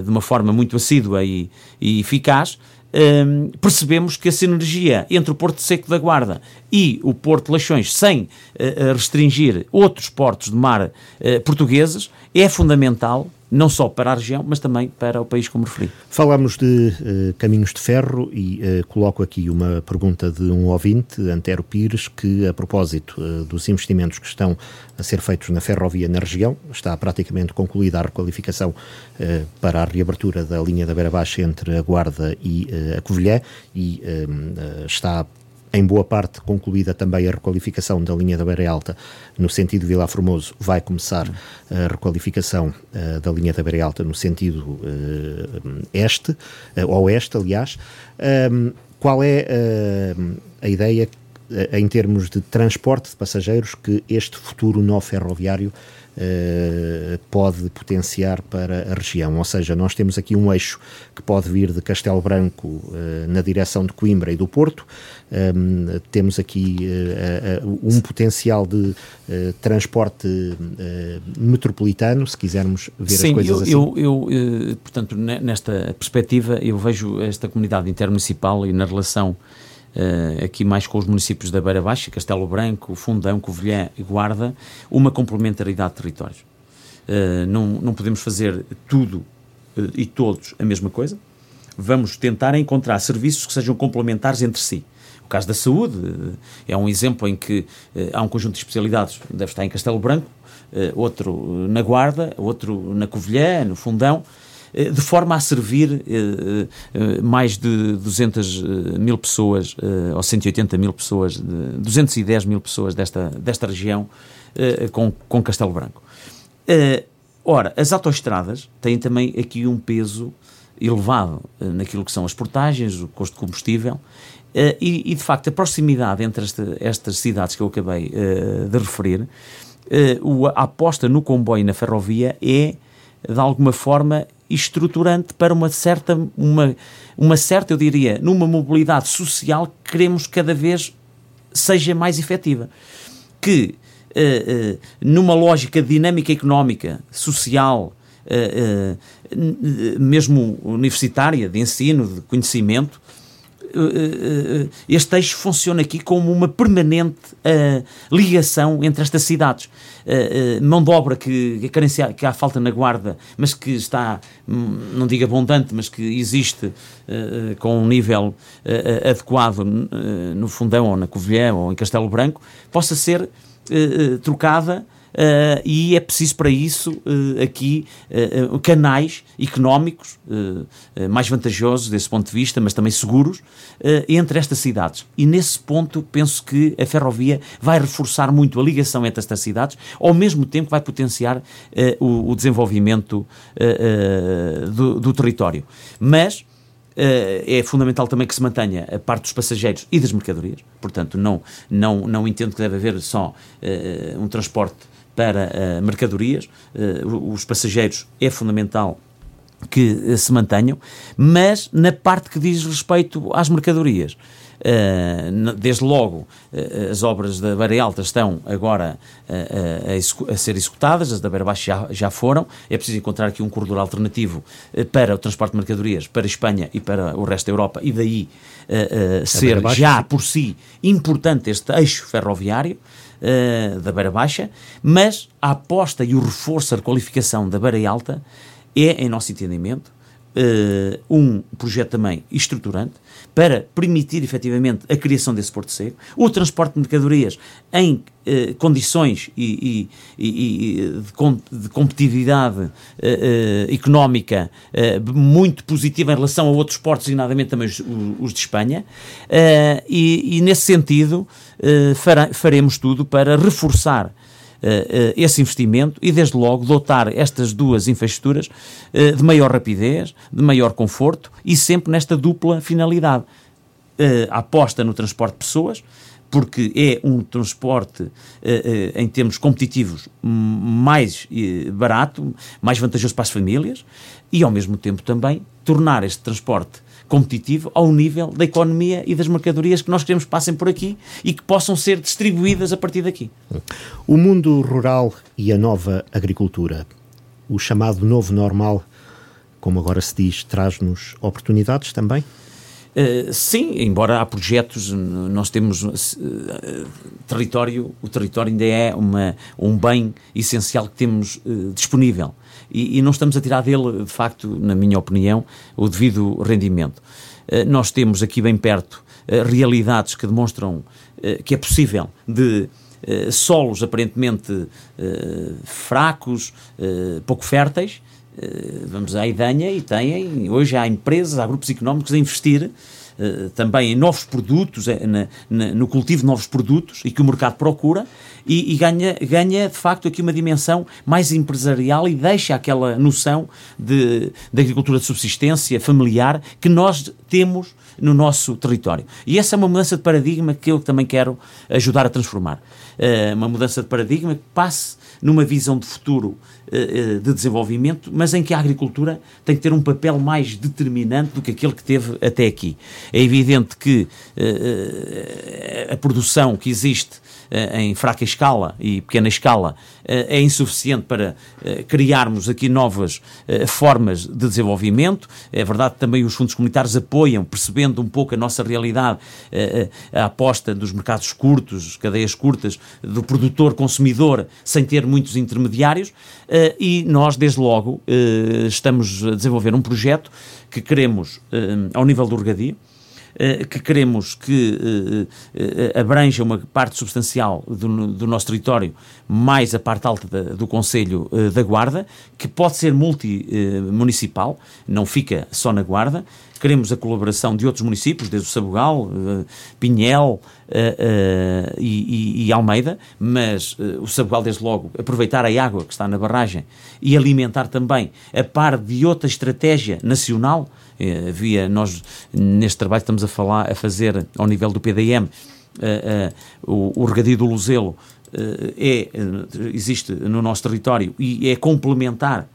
de uma forma muito assídua e, e eficaz, um, percebemos que a sinergia entre o Porto Seco da Guarda e o Porto de Leixões, sem uh, restringir outros portos de mar uh, portugueses, é fundamental não só para a região, mas também para o país como referi. Falamos de uh, caminhos de ferro e uh, coloco aqui uma pergunta de um ouvinte, Antero Pires, que a propósito uh, dos investimentos que estão a ser feitos na ferrovia na região, está praticamente concluída a requalificação para a reabertura da linha da Beira Baixa entre a Guarda e a Covilhã e está em boa parte concluída também a requalificação da linha da Beira Alta no sentido Vila Formoso, vai começar a requalificação uh, da linha da Beira Alta no sentido uh, este, uh, oeste, aliás. Um, qual é a ideia em termos de transporte de passageiros, que este futuro nó ferroviário pode potenciar para a região. Ou seja, nós temos aqui um eixo que pode vir de Castelo Branco uh, na direção de Coimbra e do Porto. Um, temos aqui um potencial de transporte metropolitano, se quisermos ver Sim, as coisas eu, assim. Eu, eu, portanto, nesta perspectiva, eu vejo esta comunidade intermunicipal e na relação Uh, aqui mais com os municípios da Beira Baixa, Castelo Branco, Fundão, Covilhã e Guarda, uma complementaridade de territórios. Uh, não, não podemos fazer tudo uh, e todos a mesma coisa. Vamos tentar encontrar serviços que sejam complementares entre si. O caso da saúde é um exemplo em que há um conjunto de especialidades, deve estar em Castelo Branco, outro na Guarda, outro na Covilhã, no Fundão, de forma a servir eh, eh, mais de 200 mil pessoas, ou 180 mil pessoas, 210 mil pessoas desta, desta região com, com Castelo Branco. Ora, as autoestradas têm também aqui um peso elevado naquilo que são as portagens, o custo de combustível, e, e de facto a proximidade entre esta, estas cidades que eu acabei de referir, a aposta no comboio e na ferrovia é de alguma forma estruturante para uma certa, uma, uma certa, eu diria, numa mobilidade social que queremos cada vez seja mais efetiva. Que, uh, uh, numa lógica dinâmica económica, social, uh, mesmo universitária, de ensino, de conhecimento, este eixo funciona aqui como uma permanente ligação entre estas cidades. Mão de obra que, que, que há falta na guarda, mas que está, hum, não digo abundante, mas que existe com um nível adequado no Fundão ou na Covilhã ou em Castelo Branco, possa ser trocada Uh, e é preciso para isso uh, aqui uh, canais económicos mais vantajosos desse ponto de vista, mas também seguros, entre estas cidades. E nesse ponto penso que a ferrovia vai reforçar muito a ligação entre estas cidades, ao mesmo tempo vai potenciar o, o, desenvolvimento do, do território. Mas é fundamental também que se mantenha a parte dos passageiros e das mercadorias. Portanto, não, não, não entendo que deve haver só uh, um transporte para uh, mercadorias, uh, os passageiros é fundamental que uh, se mantenham, mas na parte que diz respeito às mercadorias, desde logo as obras da Beira Alta estão agora a, a, ser executadas, as da Beira Baixa já, já foram, é preciso encontrar aqui um corredor alternativo para o transporte de mercadorias para a Espanha e para o resto da Europa e daí ser já por si importante este eixo ferroviário, uh, da Beira Baixa, mas a aposta e o reforço, a qualificação da Beira Alta é, em nosso entendimento, uh, um projeto também estruturante para permitir efetivamente a criação desse porto seco, o transporte de mercadorias em uh, condições e, e, e de, com, de, competitividade uh, uh, económica muito positiva em relação a outros portos, e também os, os de Espanha, e, e, nesse sentido faremos tudo para reforçar esse investimento e, desde logo, dotar estas duas infraestruturas uh, de maior rapidez, de maior conforto e sempre nesta dupla finalidade. a aposta no transporte de pessoas, porque é um transporte em termos competitivos mais barato, mais vantajoso para as famílias e, ao mesmo tempo, também tornar este transporte competitivo ao nível da economia e das mercadorias que nós queremos que passem por aqui e que possam ser distribuídas a partir daqui. O mundo rural e a nova agricultura, o chamado novo normal, como agora se diz, traz-nos oportunidades também? Uh, sim, embora há projetos, nós temos uh, território, o território ainda é uma, um bem essencial que temos uh, disponível e, e, não estamos a tirar dele, de facto, na minha opinião, o devido rendimento. Uh, nós temos aqui bem perto uh, realidades que demonstram uh, que é possível de solos aparentemente fracos, pouco férteis, vamos à Idanha e têm, hoje há empresas, há grupos económicos a investir também em novos produtos, na, na, no cultivo de novos produtos e que o mercado procura e, e, ganha, ganha de facto aqui uma dimensão mais empresarial e deixa aquela noção de, de agricultura de subsistência familiar que nós temos no nosso território. E essa é uma mudança de paradigma que eu também quero ajudar a transformar. Uh, uma mudança de paradigma que passe numa visão de futuro uh, de desenvolvimento, mas em que a agricultura tem que ter um papel mais determinante do que aquele que teve até aqui. É evidente que uh, a produção que existe eh, em fraca escala e pequena escala eh, é insuficiente para eh, criarmos aqui novas formas de desenvolvimento. É verdade que também os fundos comunitários apoiam, percebendo um pouco a nossa realidade, a aposta dos mercados curtos, cadeias curtas, do produtor-consumidor, sem ter muitos intermediários. E nós, desde logo, estamos a desenvolver um projeto que queremos, ao nível do regadio, eh, que queremos que eh, eh, abranja uma parte substancial do, do, nosso território, mais a parte alta da, do Conselho da Guarda, que pode ser multimunicipal, não fica só na Guarda. Queremos a colaboração de outros municípios, desde o Sabugal, Pinhel e, e, Almeida, mas o Sabugal, desde logo, aproveitar a água que está na barragem e alimentar também a par de outra estratégia nacional eh, havia, nós neste trabalho estamos a falar, a fazer ao nível do PDM, uh, uh, o, o regadio do Luzelo é, existe no nosso território e é complementar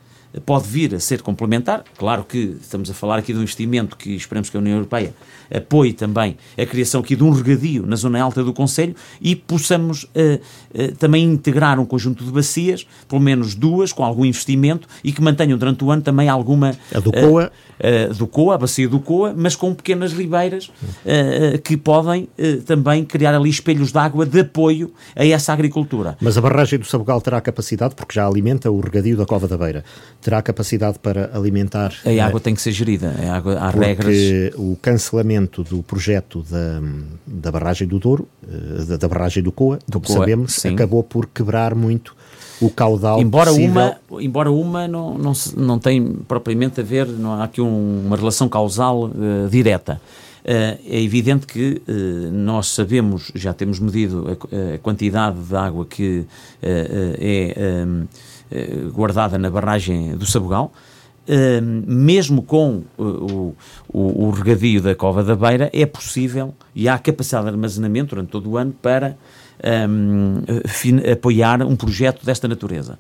pode vir a ser complementar. Claro que estamos a falar aqui de um investimento que esperamos que a União Europeia apoie também a criação aqui de um regadio na zona alta do Conselho e possamos uh, uh, também integrar um conjunto de bacias, pelo menos duas, com algum investimento e que mantenham durante o ano também alguma. A do COA. Uh, do COA, a bacia do COA, mas com pequenas ribeiras que podem também criar ali espelhos de água de apoio a essa agricultura. Mas a barragem do Sabugal terá capacidade, porque já alimenta o regadio da Cova da Beira terá capacidade para alimentar. A água tem que ser gerida, a água, há porque regras. o cancelamento do projeto da, da barragem do Douro, eh, da, da barragem do Coa, do que sabemos, sim. acabou por quebrar muito o caudal embora possível. uma embora uma não, não, não tem propriamente a ver não há aqui um, uma relação causal uh, direta uh, é evidente que uh, nós sabemos já temos medido a, a quantidade de água que é um, guardada na barragem do Sabugal, mesmo com uh, o, o, o, regadio da Cova da Beira, é possível e há capacidade de armazenamento durante todo o ano para um, apoiar um projeto desta natureza.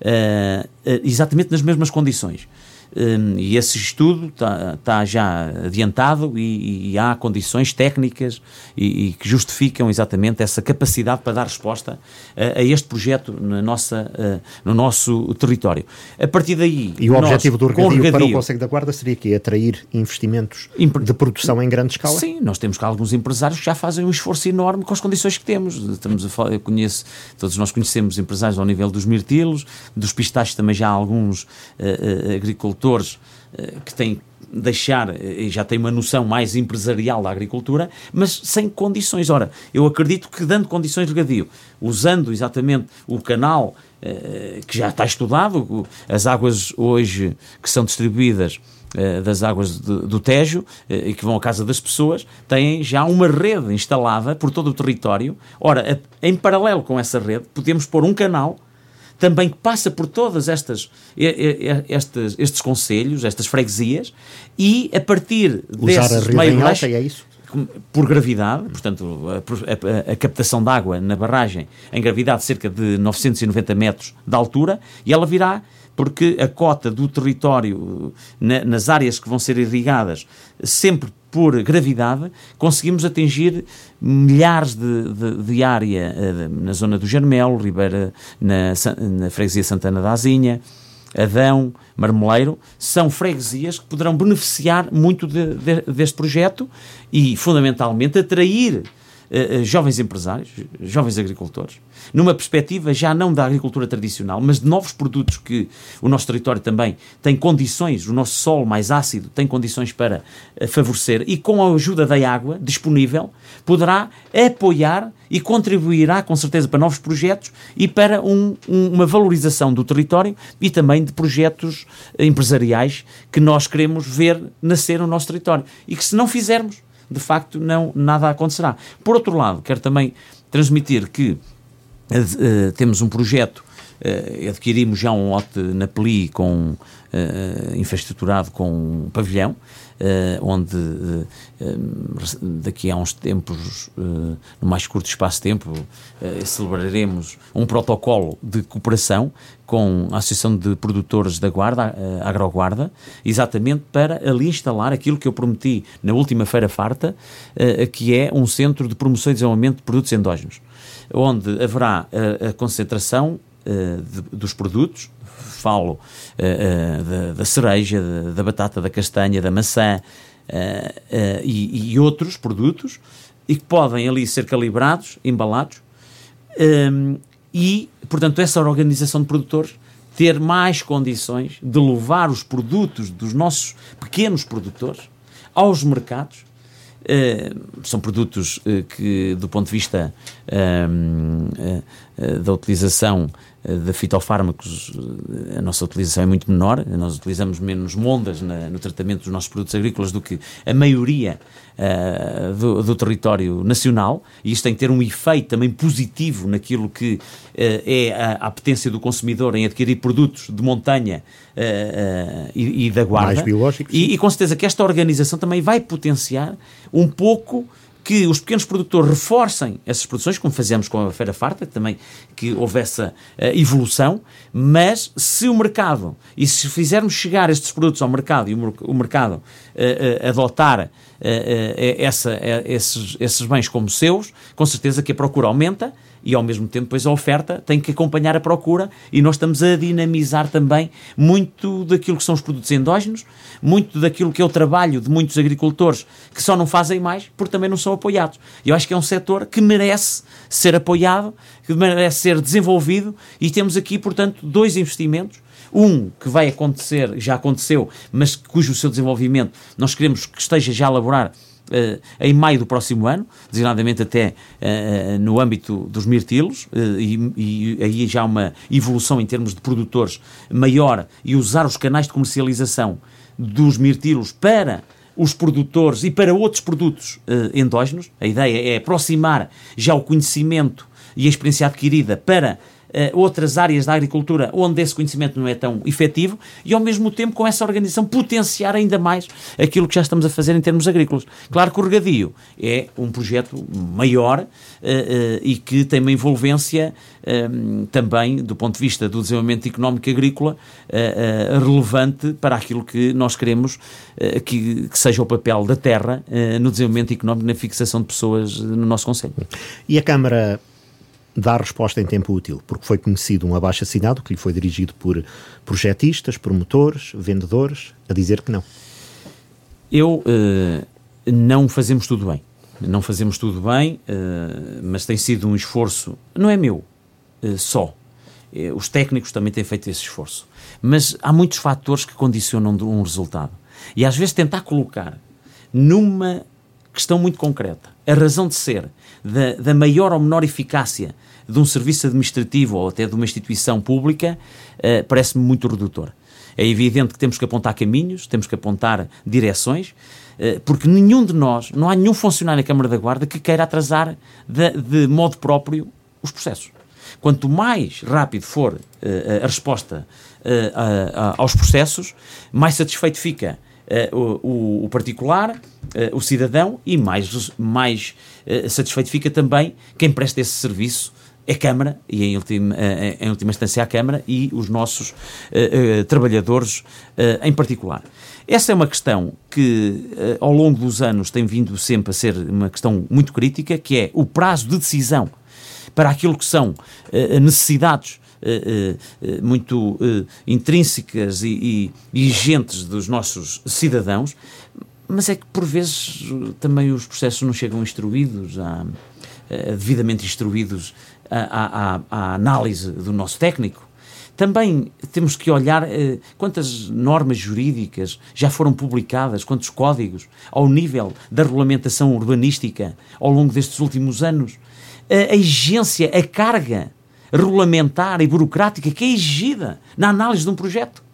Uh, exatamente nas mesmas condições. Um, e esse estudo está tá já adiantado e, e, há condições técnicas e, e, que justificam exatamente essa capacidade para dar resposta a, a este projeto na nossa, uh, no nosso território. A partir daí... E o nós, objetivo do regadio, regadio, para o Conselho da Guarda seria que atrair investimentos de produção em grande escala? Sim, nós temos cá alguns empresários que já fazem um esforço enorme com as condições que temos. Estamos a falar, eu conheço, todos nós conhecemos empresários ao nível dos mirtilos, dos pistachos também já há alguns uh, uh, agricultores agricultores eh, que têm deixar eh, e já têm uma noção mais empresarial da agricultura, mas sem condições. Ora, eu acredito que dando condições de regadio, usando exatamente o canal eh, que já está estudado, as águas hoje que são distribuídas das águas do Tejo e que vão à casa das pessoas, têm já uma rede instalada por todo o território. Ora, em paralelo com essa rede, podemos pôr um canal também que passa por todas estas, estes, estes conselhos, estas freguesias, e a partir Usar desses meios alta, é isso? por gravidade, portanto, a, a, a, captação de água na barragem em gravidade cerca de 990 metros de altura, e ela virá porque a cota do território na, nas áreas que vão ser irrigadas, sempre por gravidade, conseguimos atingir milhares de, de, de área uh, na zona do Germelo, Ribeira, na, na freguesia Santana da Azinha, Adão, Marmoleiro, são freguesias que poderão beneficiar muito de, de, deste projeto e, fundamentalmente, atrair uh, jovens empresários, jovens agricultores, numa perspectiva já não da agricultura tradicional, mas de novos produtos que o nosso território também tem condições, o nosso solo mais ácido tem condições para uh, favorecer e com a ajuda da água disponível poderá apoiar e contribuirá com certeza para novos projetos e para um, um, uma valorização do território e também de projetos empresariais que nós queremos ver nascer no nosso território. E que se não fizermos de facto não nada acontecerá. Por outro lado, quero também transmitir que uh, temos um projeto Uh, adquirimos já um lote na Peli com uh, infraestruturado com um pavilhão uh, onde daqui a uns tempos, no mais curto espaço de tempo, celebraremos um protocolo de cooperação com a Associação de Produtores da Guarda, a Agroguarda, exatamente para ali instalar aquilo que eu prometi na última Feira Farta, que é um centro de promoção e desenvolvimento de produtos endógenos, onde haverá a, a concentração de, dos produtos, falo uh, uh, da, da, cereja, da, da, batata, da castanha, da maçã uh, e, e, outros produtos e que podem ali ser calibrados, embalados um, ehm, e, portanto, essa organização de produtores ter mais condições de levar os produtos dos nossos pequenos produtores aos mercados. Uh, são produtos uh, que, do ponto de vista uh, da utilização de fitofármacos, a nossa utilização é muito menor, nós utilizamos menos mondas na, no tratamento dos nossos produtos agrícolas do que a maioria uh, do, do, território nacional, e isto tem que ter um efeito também positivo naquilo que uh, é a, a apetência do consumidor em adquirir produtos de montanha uh, e, e, da guarda. Mais biológicos. E, e com certeza que esta organização também vai potenciar um pouco que os pequenos produtores reforcem essas produções, como fazemos com a Feira Farta, também que houve essa uh, evolução, mas se o mercado, e se fizermos chegar estes produtos ao mercado e o, mercado uh, uh, adotar essa, esses, esses bens como seus, com certeza que a procura aumenta e ao mesmo tempo depois a oferta tem que acompanhar a procura e nós estamos a dinamizar também muito daquilo que são os produtos endógenos, muito daquilo que é o trabalho de muitos agricultores que só não fazem mais porque também não são apoiados. Eu acho que é um setor que merece ser apoiado, que merece ser desenvolvido e temos aqui, portanto, dois investimentos um que vai acontecer, já aconteceu, mas cujo seu desenvolvimento nós queremos que esteja já a elaborar em maio do próximo ano, designadamente até uh, no âmbito dos mirtilos, e, e, aí já uma evolução em termos de produtores maior e usar os canais de comercialização dos mirtilos para os produtores e para outros produtos endógenos. A ideia é aproximar já o conhecimento e a experiência adquirida para outras áreas da agricultura onde esse conhecimento não é tão efetivo e, ao mesmo tempo, com essa organização, potenciar ainda mais aquilo que já estamos a fazer em termos agrícolas. Claro que o regadio é um projeto maior uh, uh, e que tem uma envolvência também, do ponto de vista do desenvolvimento económico agrícola, relevante para aquilo que nós queremos que, que, seja o papel da terra no desenvolvimento económico, na fixação de pessoas no nosso Conselho. E a Câmara dar resposta em tempo útil, porque foi conhecido um abaixo-assinado que lhe foi dirigido por projetistas, promotores, vendedores, a dizer que não. Eu uh, não fazemos tudo bem. Não fazemos tudo bem, uh, mas tem sido um esforço, não é meu uh, só. Os técnicos também têm feito esse esforço. Mas há muitos fatores que condicionam um resultado. E às vezes tentar colocar numa questão muito concreta a razão de ser da, da maior ou menor eficácia de um serviço administrativo ou até de uma instituição pública uh, parece-me muito redutor. É evidente que temos que apontar caminhos, temos que apontar direções, uh, porque nenhum de nós, não há nenhum funcionário da Câmara da Guarda que queira atrasar de, de modo próprio os processos. Quanto mais rápido for uh, a resposta aos processos, mais satisfeito fica o, o, particular, o cidadão e mais, mais satisfeito fica também quem presta esse serviço é a Câmara, e em última, em última instância a Câmara e os nossos trabalhadores em particular. Essa é uma questão que, ao longo dos anos, tem vindo sempre a ser uma questão muito crítica, que é o prazo de decisão para aquilo que são necessidades eh, eh, muito eh, intrínsecas e, e exigentes dos nossos cidadãos, mas é que por vezes também os processos não chegam instruídos, a, devidamente instruídos à, análise do nosso técnico. Também temos que olhar eh, quantas normas jurídicas já foram publicadas, quantos códigos, ao nível da regulamentação urbanística ao longo destes últimos anos. A, a exigência, a carga regulamentar e burocrática que é exigida na análise de um projeto.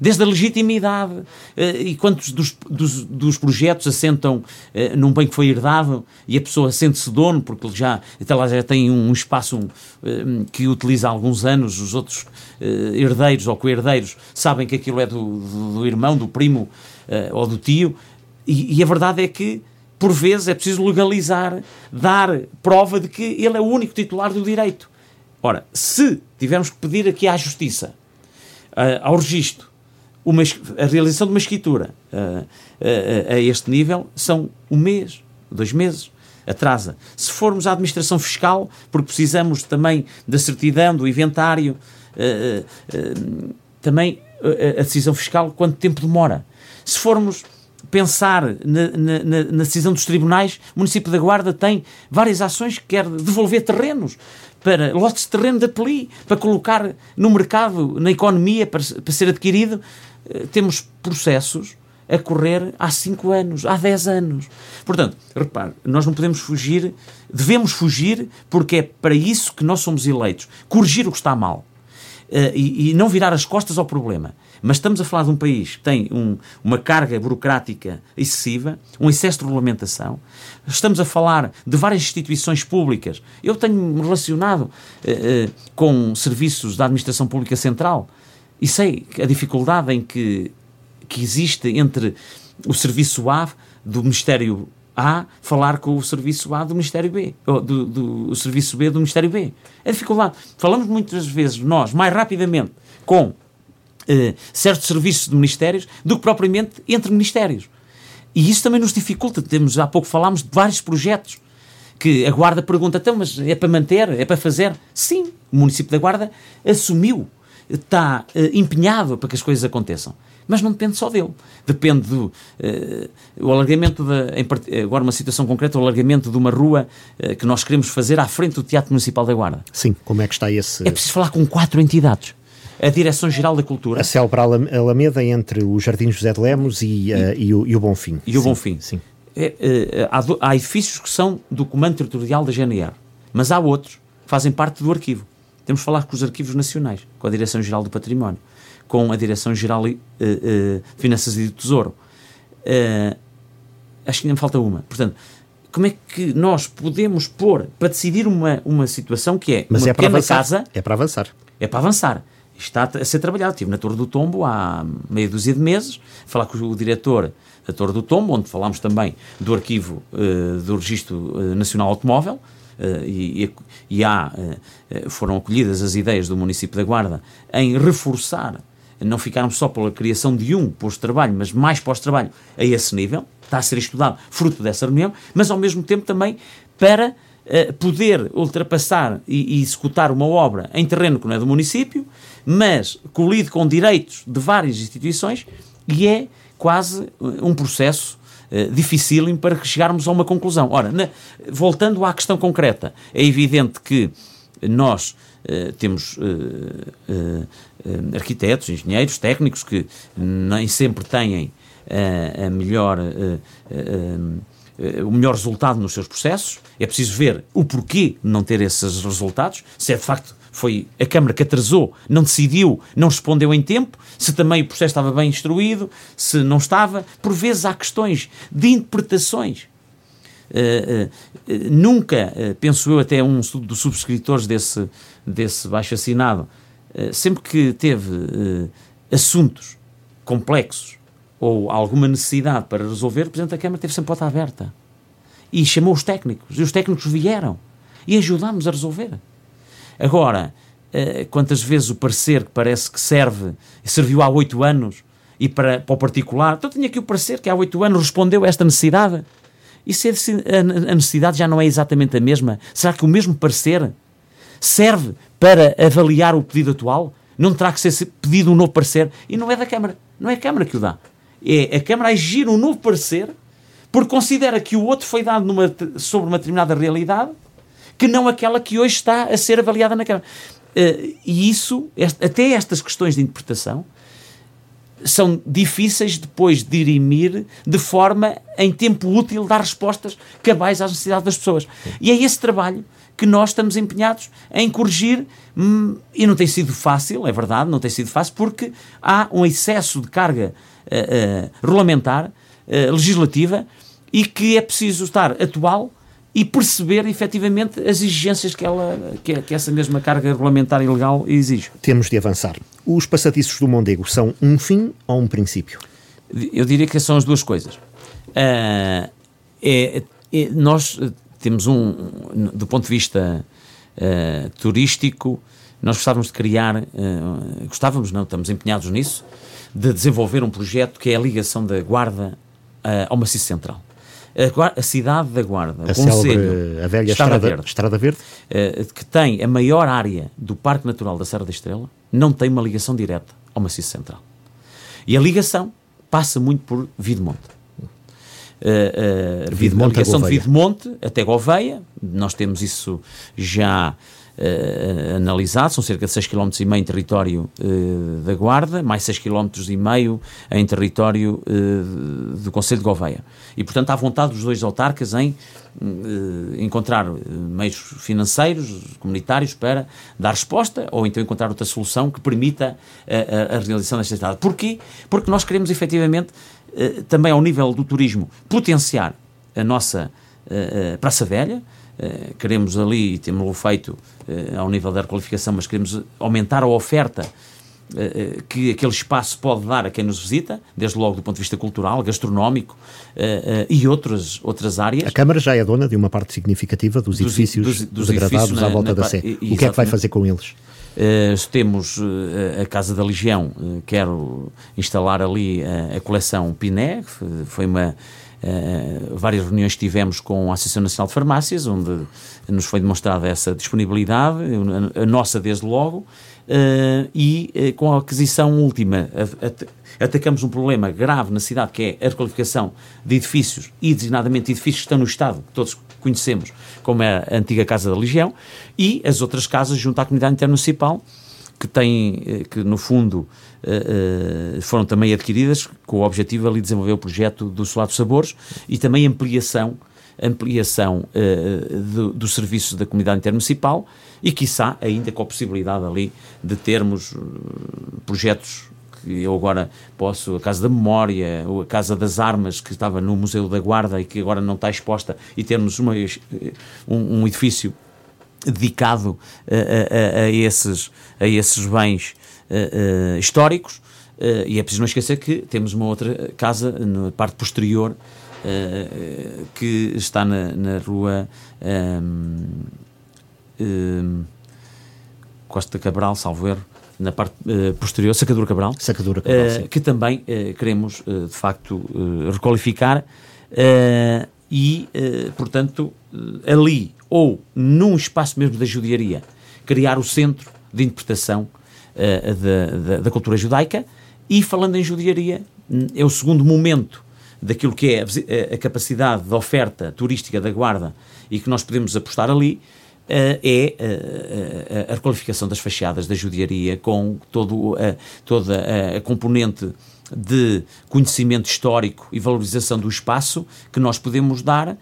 Desde a legitimidade eh, e quantos dos, dos, dos, projetos assentam eh, num bem que foi herdado e a pessoa sente-se dono porque já, até lá já tem um, espaço eh, que utiliza há alguns anos, os outros herdeiros ou co-herdeiros sabem que aquilo é do, do, do irmão, do primo ou do tio e, e a verdade é que por vezes é preciso legalizar, dar prova de que ele é o único titular do direito. Ora, se tivermos que pedir aqui à Justiça, uh, ao registro, uma, a realização de uma escritura uh, uh, a este nível, são um mês, dois meses, atrasa. Se formos à administração fiscal, porque precisamos também da certidão, do inventário, também a decisão fiscal, quanto tempo demora? Se formos pensar na, na, na, decisão dos tribunais, o município da Guarda tem várias ações que quer devolver terrenos para lotes de terreno da Peli, para colocar no mercado, na economia, para, para ser adquirido. Eh, temos processos a correr há 5 anos, há 10 anos. Portanto, repare, nós não podemos fugir, devemos fugir, porque é para isso que nós somos eleitos. Corrigir o que está mal. Uh, e, e não virar as costas ao problema. Mas estamos a falar de um país que tem um, uma carga burocrática excessiva, um excesso de regulamentação. Estamos a falar de várias instituições públicas. Eu tenho-me relacionado eh, eh, com serviços da Administração Pública Central e sei a dificuldade em que, que existe entre o serviço A do Ministério A falar com o serviço A do Ministério B, ou do, do serviço B do Ministério B. É dificuldade. Falamos muitas vezes, nós, mais rapidamente, com eh, certos serviços de ministérios do que propriamente entre ministérios. E isso também nos dificulta. Temos, há pouco falámos de vários projetos que a Guarda pergunta, então, mas é para manter, é para fazer? Sim, o município da Guarda assumiu, está uh, empenhado para que as coisas aconteçam. Mas não depende só dele. Depende do uh, o alargamento, da, em, agora uma situação concreta, o alargamento de uma rua uh, que nós queremos fazer à frente do Teatro Municipal da Guarda. Sim, como é que está esse... É preciso falar com quatro entidades a Direção-Geral da Cultura. A céu para a Alameda entre o Jardim José de Lemos e, uh, e, o, e o Bonfim. E o Bonfim. Sim. É, é, há, há, edifícios que são do Comando Territorial da GNR, mas há outros que fazem parte do arquivo. Temos de falar com os arquivos nacionais, com a Direção-Geral do Património, com a Direção-Geral uh, uh, de Finanças e do Tesouro. acho que ainda me falta uma. Portanto, como é que nós podemos pôr para decidir uma, uma situação que é Mas uma é pequena casa... É para avançar. É para avançar está a ser trabalhado. Estive na Torre do Tombo há meia dúzia de meses, falar com o diretor da Torre do Tombo, onde falámos também do arquivo uh, do Registro eh, Nacional Automóvel, uh, e, e, há, uh, foram acolhidas as ideias do município da Guarda em reforçar, não ficarmos só pela criação de um posto de trabalho, mas mais pós-trabalho a esse nível, está a ser estudado fruto dessa reunião, mas ao mesmo tempo também para poder ultrapassar e, e executar uma obra em terreno que não é do município, mas colide com direitos de várias instituições e é quase eh, um processo uh, dificílimo para chegarmos a uma conclusão. Ora, na, voltando à questão concreta, é evidente que nós uh, temos uh, arquitetos, engenheiros, técnicos que nem sempre têm a melhor o melhor resultado nos seus processos. É preciso ver o porquê de não ter esses resultados, se é de facto foi a Câmara que atrasou, não decidiu, não respondeu em tempo, se também o processo estava bem instruído, se não estava. Por vezes há questões de interpretações. Uh, uh, nunca, uh, penso eu, até um dos subscritores desse, desse baixo assinado, sempre que teve assuntos complexos ou alguma necessidade para resolver, o Presidente da Câmara teve sempre porta aberta. E chamou os técnicos, e os técnicos vieram e ajudámos a resolver. Agora, uh, quantas vezes o parecer que parece que serve, serviu há oito anos e para, para o particular, então tinha aqui o parecer que há oito anos respondeu a esta necessidade. E se a necessidade já não é exatamente a mesma, será que o mesmo parecer serve para avaliar o pedido atual? Não terá que ser pedido um novo parecer? E não é da Câmara. Não é a Câmara que o dá. É a Câmara a exigir um novo parecer porque considera que o outro foi dado numa, sobre uma determinada realidade que não aquela que hoje está a ser avaliada na Câmara. Uh, e isso, este, até estas questões de interpretação, são difíceis depois de dirimir de forma, em tempo útil, dar respostas cabais às necessidades das pessoas. E é esse trabalho que nós estamos empenhados em corrigir hum, e não tem sido fácil, é verdade, não tem sido fácil, porque há um excesso de carga uh, uh, regulamentar, uh, legislativa, e que é preciso estar atual e perceber efetivamente as exigências que, ela, que, que, essa mesma carga regulamentar e legal exige. Temos de avançar. Os passadiços do Mondego são um fim ou um princípio? Eu diria que são as duas coisas. Uh, é, é, nós temos um, do ponto de vista uh, turístico, nós gostávamos de criar, uh, gostávamos, não, estamos empenhados nisso, de desenvolver um projeto que é a ligação da Guarda ao Maciço Central a, a cidade da Guarda, a, Conselho, a velha Estrada, Estrada Verde, Estrada Verde. Uh, que tem a maior área do Parque Natural da Serra da Estrela, não tem uma ligação direta ao Maciço Central. E a ligação passa muito por Videmonte. Uh, uh, Videmonte a ligação de Videmonte até Gouveia, nós temos isso já uh, analisado, são cerca de 6,5 km em território uh, da Guarda, mais 6,5 km em território uh, do Conselho de Gouveia. E, portanto, há vontade dos dois autarcas em encontrar meios financeiros, comunitários, para dar resposta, ou então encontrar outra solução que permita a, a, realização desta cidade. Porquê? Porque nós queremos, efetivamente, também ao nível do turismo, potenciar a nossa Praça Velha, Uh, queremos ali, e temos-lo feito uh, ao nível da requalificação, mas queremos aumentar a oferta uh, que aquele espaço pode dar a quem nos visita, desde logo do ponto de vista cultural, gastronómico e outras, outras áreas. A Câmara já é dona de uma parte significativa dos, dos edifícios dos, dos degradados edifícios na, à volta na, da Sé. O que é que vai fazer com eles? Temos a Casa da Legião, quero instalar ali a coleção Piné, foi uma Uh, várias reuniões tivemos com a Associação Nacional de Farmácias, onde nos foi demonstrada essa disponibilidade, a, nossa desde logo, uh, e uh, com a aquisição última atacamos um problema grave na cidade, que é a requalificação de edifícios, e designadamente edifícios que estão no Estado, que todos conhecemos, como é a antiga Casa da Legião, e as outras casas junto à comunidade intermunicipal, que têm, que no fundo uh, foram também adquiridas com o objetivo de desenvolver o projeto do Solar dos Sabores e também ampliação ampliação uh, do, do serviço da comunidade intermunicipal e, quiçá, ainda com a possibilidade ali de termos projetos que eu agora posso, a Casa da Memória, ou a Casa das Armas, que estava no Museu da Guarda e que agora não está exposta, e termos uma, um, um edifício dedicado a, a, a, esses, a esses bens uh, históricos, uh, e é preciso não esquecer que temos uma outra casa na parte posterior que está na, na rua um, um, Costa Cabral, salvo erro, na parte uh, posterior, Sacadura Cabral, Sacadura Cabral uh, que também uh, queremos, de facto, requalificar e, portanto, ali ou num espaço mesmo da judiaria, criar o centro de interpretação da, da, da, cultura judaica. E falando em judiaria, é o segundo momento daquilo que é a, a, a capacidade de oferta turística da Guarda e que nós podemos apostar ali. Uh, é uh, a, requalificação das fachadas da judiaria com todo, toda a, componente de conhecimento histórico e valorização do espaço que nós podemos dar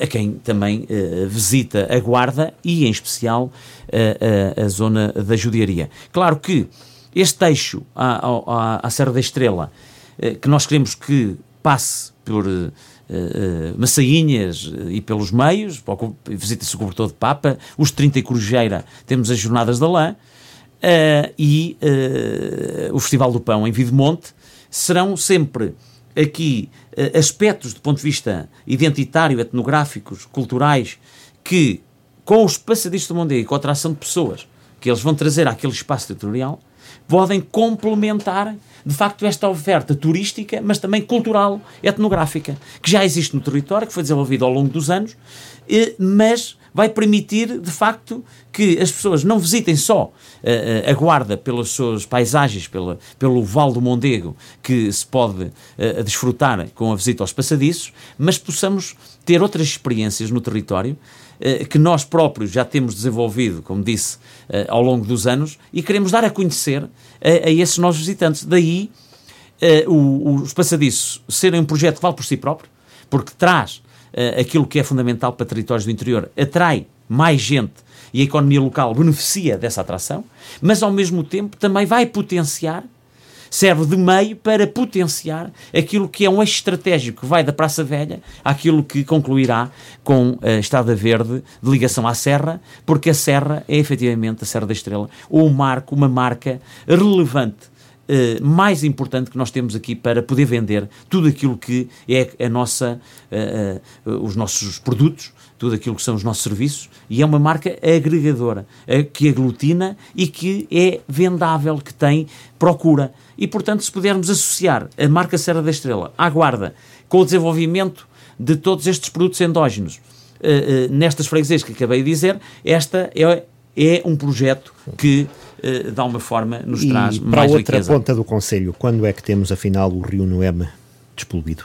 a quem também uh, visita a Guarda e, em especial, uh, a zona da judiaria. Claro que este eixo à, à, à Serra da Estrela, que nós queremos que passe por Uh, Massainhas e pelos meios, visita-se o cobertor de Papa, os 30 e Corujeira, temos as Jornadas da Lã uh, e uh, o Festival do Pão em Videmonte, serão sempre aqui uh, aspectos do ponto de vista identitário, etnográficos, culturais, que com os passadiços do Mondego e com a atração de pessoas que eles vão trazer àquele espaço territorial, podem complementar de facto esta oferta turística, mas também cultural, etnográfica, que já existe no território, que foi desenvolvida ao longo dos anos, mas vai permitir, de facto, que as pessoas não visitem só uh, a Guarda pelas suas paisagens, pela, pelo Val do Mondego, que se pode uh, desfrutar com a visita aos passadiços, mas possamos ter outras experiências no território que nós próprios já temos desenvolvido, como disse, ao longo dos anos e queremos dar a conhecer a, a esses novos visitantes. Daí o, os passadiços serem um projeto que vale por si próprio, porque traz uh, aquilo que é fundamental para territórios do interior, atrai mais gente e a economia local beneficia dessa atração, mas ao mesmo tempo também vai potenciar serve de meio para potenciar aquilo que é um eixo estratégico que vai da Praça Velha àquilo que concluirá com a Estrada Verde de ligação à Serra, porque a Serra é efetivamente a Serra da Estrela, ou um marco, uma marca relevante Uh, mais importante que nós temos aqui para poder vender tudo aquilo que é a nossa, uh, uh, os nossos produtos, tudo aquilo que são os nossos serviços, e é uma marca agregadora, que aglutina e que é vendável, que tem procura. E, portanto, se pudermos associar a marca Serra da Estrela à Guarda com o desenvolvimento de todos estes produtos endógenos nestas freguesias que acabei de dizer, esta é, é um projeto que, uh, de alguma forma, nos e traz para mais outra riqueza. ponta do Conselho, quando é que temos, afinal, o Rio Noeme despoluído?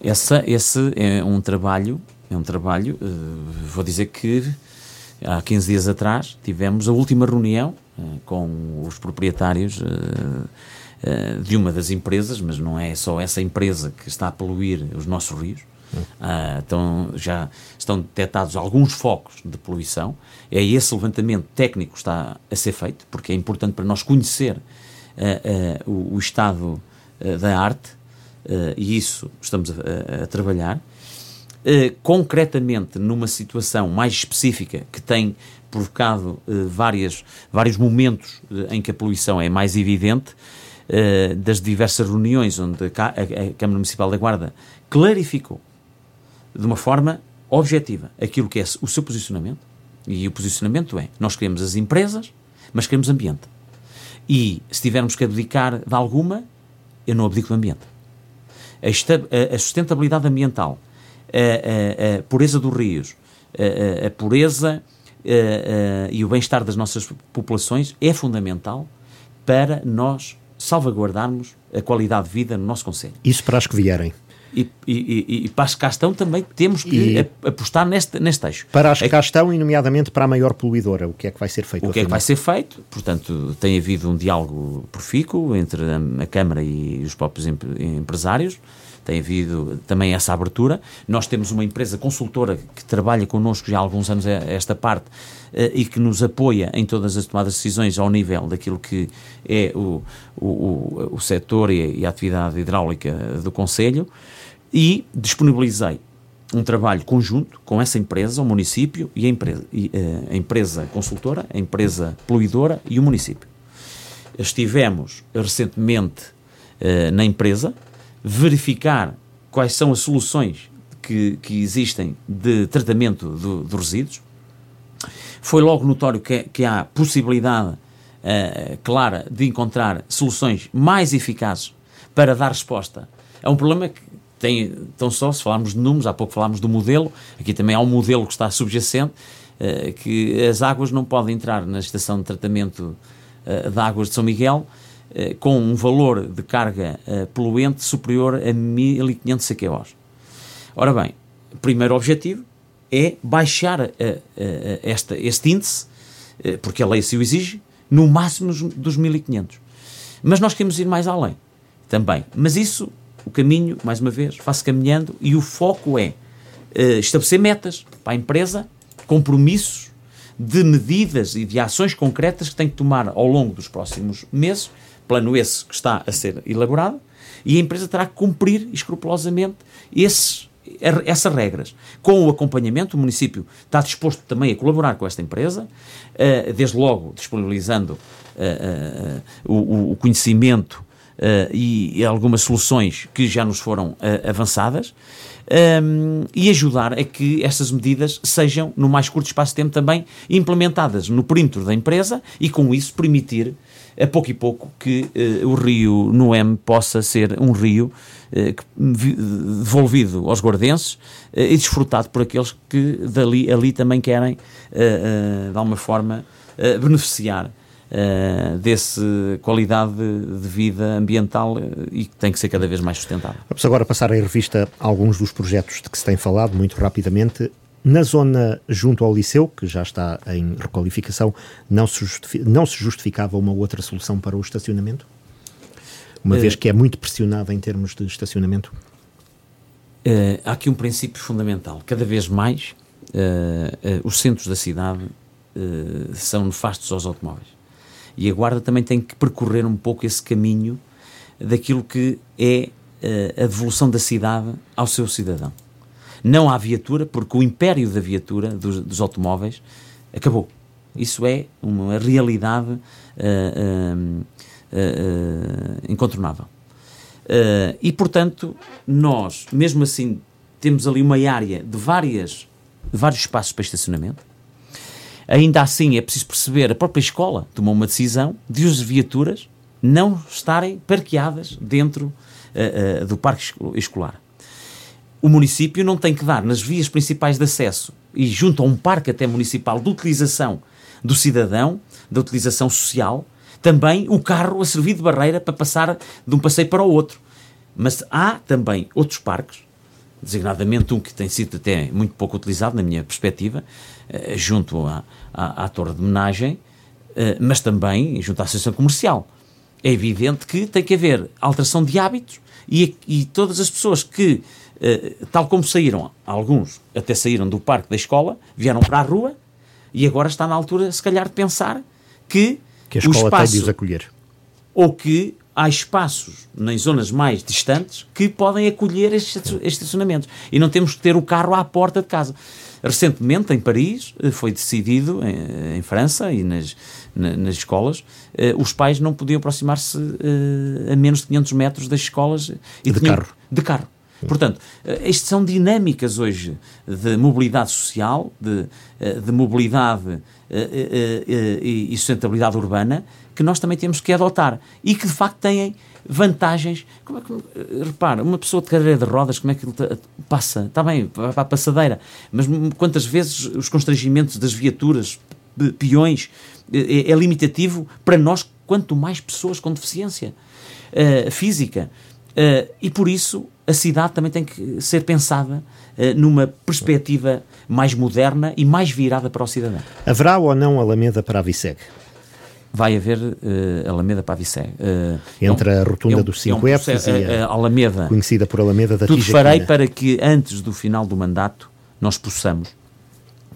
Essa, esse é um trabalho, é um trabalho, vou dizer que há 15 dias atrás tivemos a última reunião com os proprietários de uma das empresas, mas não é só essa empresa que está a poluir os nossos rios. Uh, já estão detectados alguns focos de poluição. É esse levantamento técnico que está a ser feito, porque é importante para nós conhecer uh, o, o, estado da arte, e isso estamos a, a trabalhar. concretamente, numa situação mais específica que tem provocado várias, vários momentos em que a poluição é mais evidente, uh, das diversas reuniões onde a Câmara Municipal da Guarda clarificou de uma forma objetiva aquilo que é o seu posicionamento. E o posicionamento é: nós queremos as empresas, mas queremos ambiente. E se tivermos que abdicar de alguma, eu não abdico do ambiente. A, a sustentabilidade ambiental, a, a, a, pureza dos rios, a, pureza e o bem-estar das nossas populações é fundamental para nós salvaguardarmos a qualidade de vida no nosso Conselho. Isso para as que vierem. E, e, e, para as que cá estão também temos que e apostar neste, neste eixo. Para as que cá estão e nomeadamente para a maior poluidora, o que é que vai ser feito? O que é que vai ser feito? Portanto, tem havido um diálogo profícuo entre a, a Câmara e os próprios empresários, tem havido também essa abertura. Nós temos uma empresa consultora que trabalha connosco já há alguns anos esta parte eh, e que nos apoia em todas as tomadas de decisões ao nível daquilo que é o, o, o setor e a atividade hidráulica do Conselho e disponibilizei um trabalho conjunto com essa empresa, o município e a empresa, e, eh, a empresa consultora, a empresa poluidora e o município. Estivemos recentemente uh, na empresa verificar quais são as soluções que, que existem de tratamento dos do resíduos. Foi logo notório que, que há possibilidade uh, clara de encontrar soluções mais eficazes para dar resposta a um problema que tem, tão só, se falarmos de números, há pouco falámos do modelo, aqui também há um modelo que está subjacente, uh, que as águas não podem entrar na estação de tratamento uh, de águas de São Miguel uh, com um valor de carga poluente superior a 1500 CQOs. Ora bem, primeiro objetivo é baixar esta, este índice, porque a lei se o exige, no máximo dos 1500. Mas nós queremos ir mais além também. Mas isso o caminho, mais uma vez, faço caminhando e o foco é uh, estabelecer metas para a empresa, compromissos de medidas e de ações concretas que tem que tomar ao longo dos próximos meses, plano esse que está a ser elaborado, e a empresa terá que cumprir escrupulosamente esses, essas regras. Com o acompanhamento, o município está disposto também a colaborar com esta empresa, uh, desde logo disponibilizando uh, o, conhecimento e, e, algumas soluções que já nos foram uh, avançadas. Um, ehm, e ajudar a que estas medidas sejam, no mais curto espaço de tempo, também implementadas no perímetro da empresa e, com isso, permitir a pouco e pouco que uh, o rio Noem possa ser um rio devolvido aos guardenses e desfrutado por aqueles que dali, ali também querem, de alguma forma, beneficiar uh, desse qualidade de vida ambiental eh, e que tem que ser cada vez mais sustentável. Vamos agora passar em revista alguns dos projetos de que se tem falado, muito rapidamente. Na zona junto ao liceu, que já está em requalificação, não se, não se justificava uma outra solução para o estacionamento? Uma uh, vez que é muito pressionada em termos de estacionamento? Uh, há aqui um princípio fundamental. Cada vez mais uh, os centros da cidade são nefastos aos automóveis. E a Guarda também tem que percorrer um pouco esse caminho daquilo que é a devolução da cidade ao seu cidadão. Não há viatura, porque o império da viatura, dos, dos automóveis, acabou. Isso é uma realidade uh, uh, uh, incontornável. e, portanto, nós, mesmo assim, temos ali uma área de, várias, de vários espaços para estacionamento. Ainda assim, é preciso perceber, a própria escola tomou uma decisão de as viaturas não estarem parqueadas dentro do parque escolar. O município não tem que dar nas vias principais de acesso e junto a um parque até municipal de utilização do cidadão, da utilização social, também o carro a servir de barreira para passar de um passeio para o outro. Mas há também outros parques, designadamente um que tem sido até muito pouco utilizado, na minha perspectiva, junto à, à, à torre de homenagem, eh, mas também junto à associação comercial. É evidente que tem que haver alteração de hábitos e, e todas as pessoas que, eh, tal como saíram, alguns até saíram do parque da escola, vieram para a rua, e agora está na altura, se calhar, de pensar que, que a escola o espaço, tem de os acolher. Ou que há espaços em zonas mais distantes que podem acolher estes, estacionamentos. E não temos que ter o carro à porta de casa. Recentemente, em Paris, eh, foi decidido, em, em França e nas, nas escolas, eh, os pais não podiam aproximar-se eh, a menos de 500 metros das escolas e de, carro. de carro. Portanto, isto são dinâmicas hoje de mobilidade social, de, de mobilidade e sustentabilidade urbana, que nós também temos que adotar e que de facto têm vantagens. Como é que, repara, uma pessoa de cadeira de rodas, como é que ele passa? Está bem, para a passadeira, mas quantas vezes os constrangimentos das viaturas, peões, é, é limitativo para nós, quanto mais pessoas com deficiência uh, física. Uh, e por isso a cidade também tem que ser pensada uh, numa perspectiva mais moderna e mais virada para o cidadão. Haverá ou não Alameda para a Viceg? Vai haver uh, Alameda para a Viceg. Uh, Entre é um, a rotunda é um, dos cinco é um e a, a, Alameda, conhecida por Alameda da Tudo farei para que antes do final do mandato nós possamos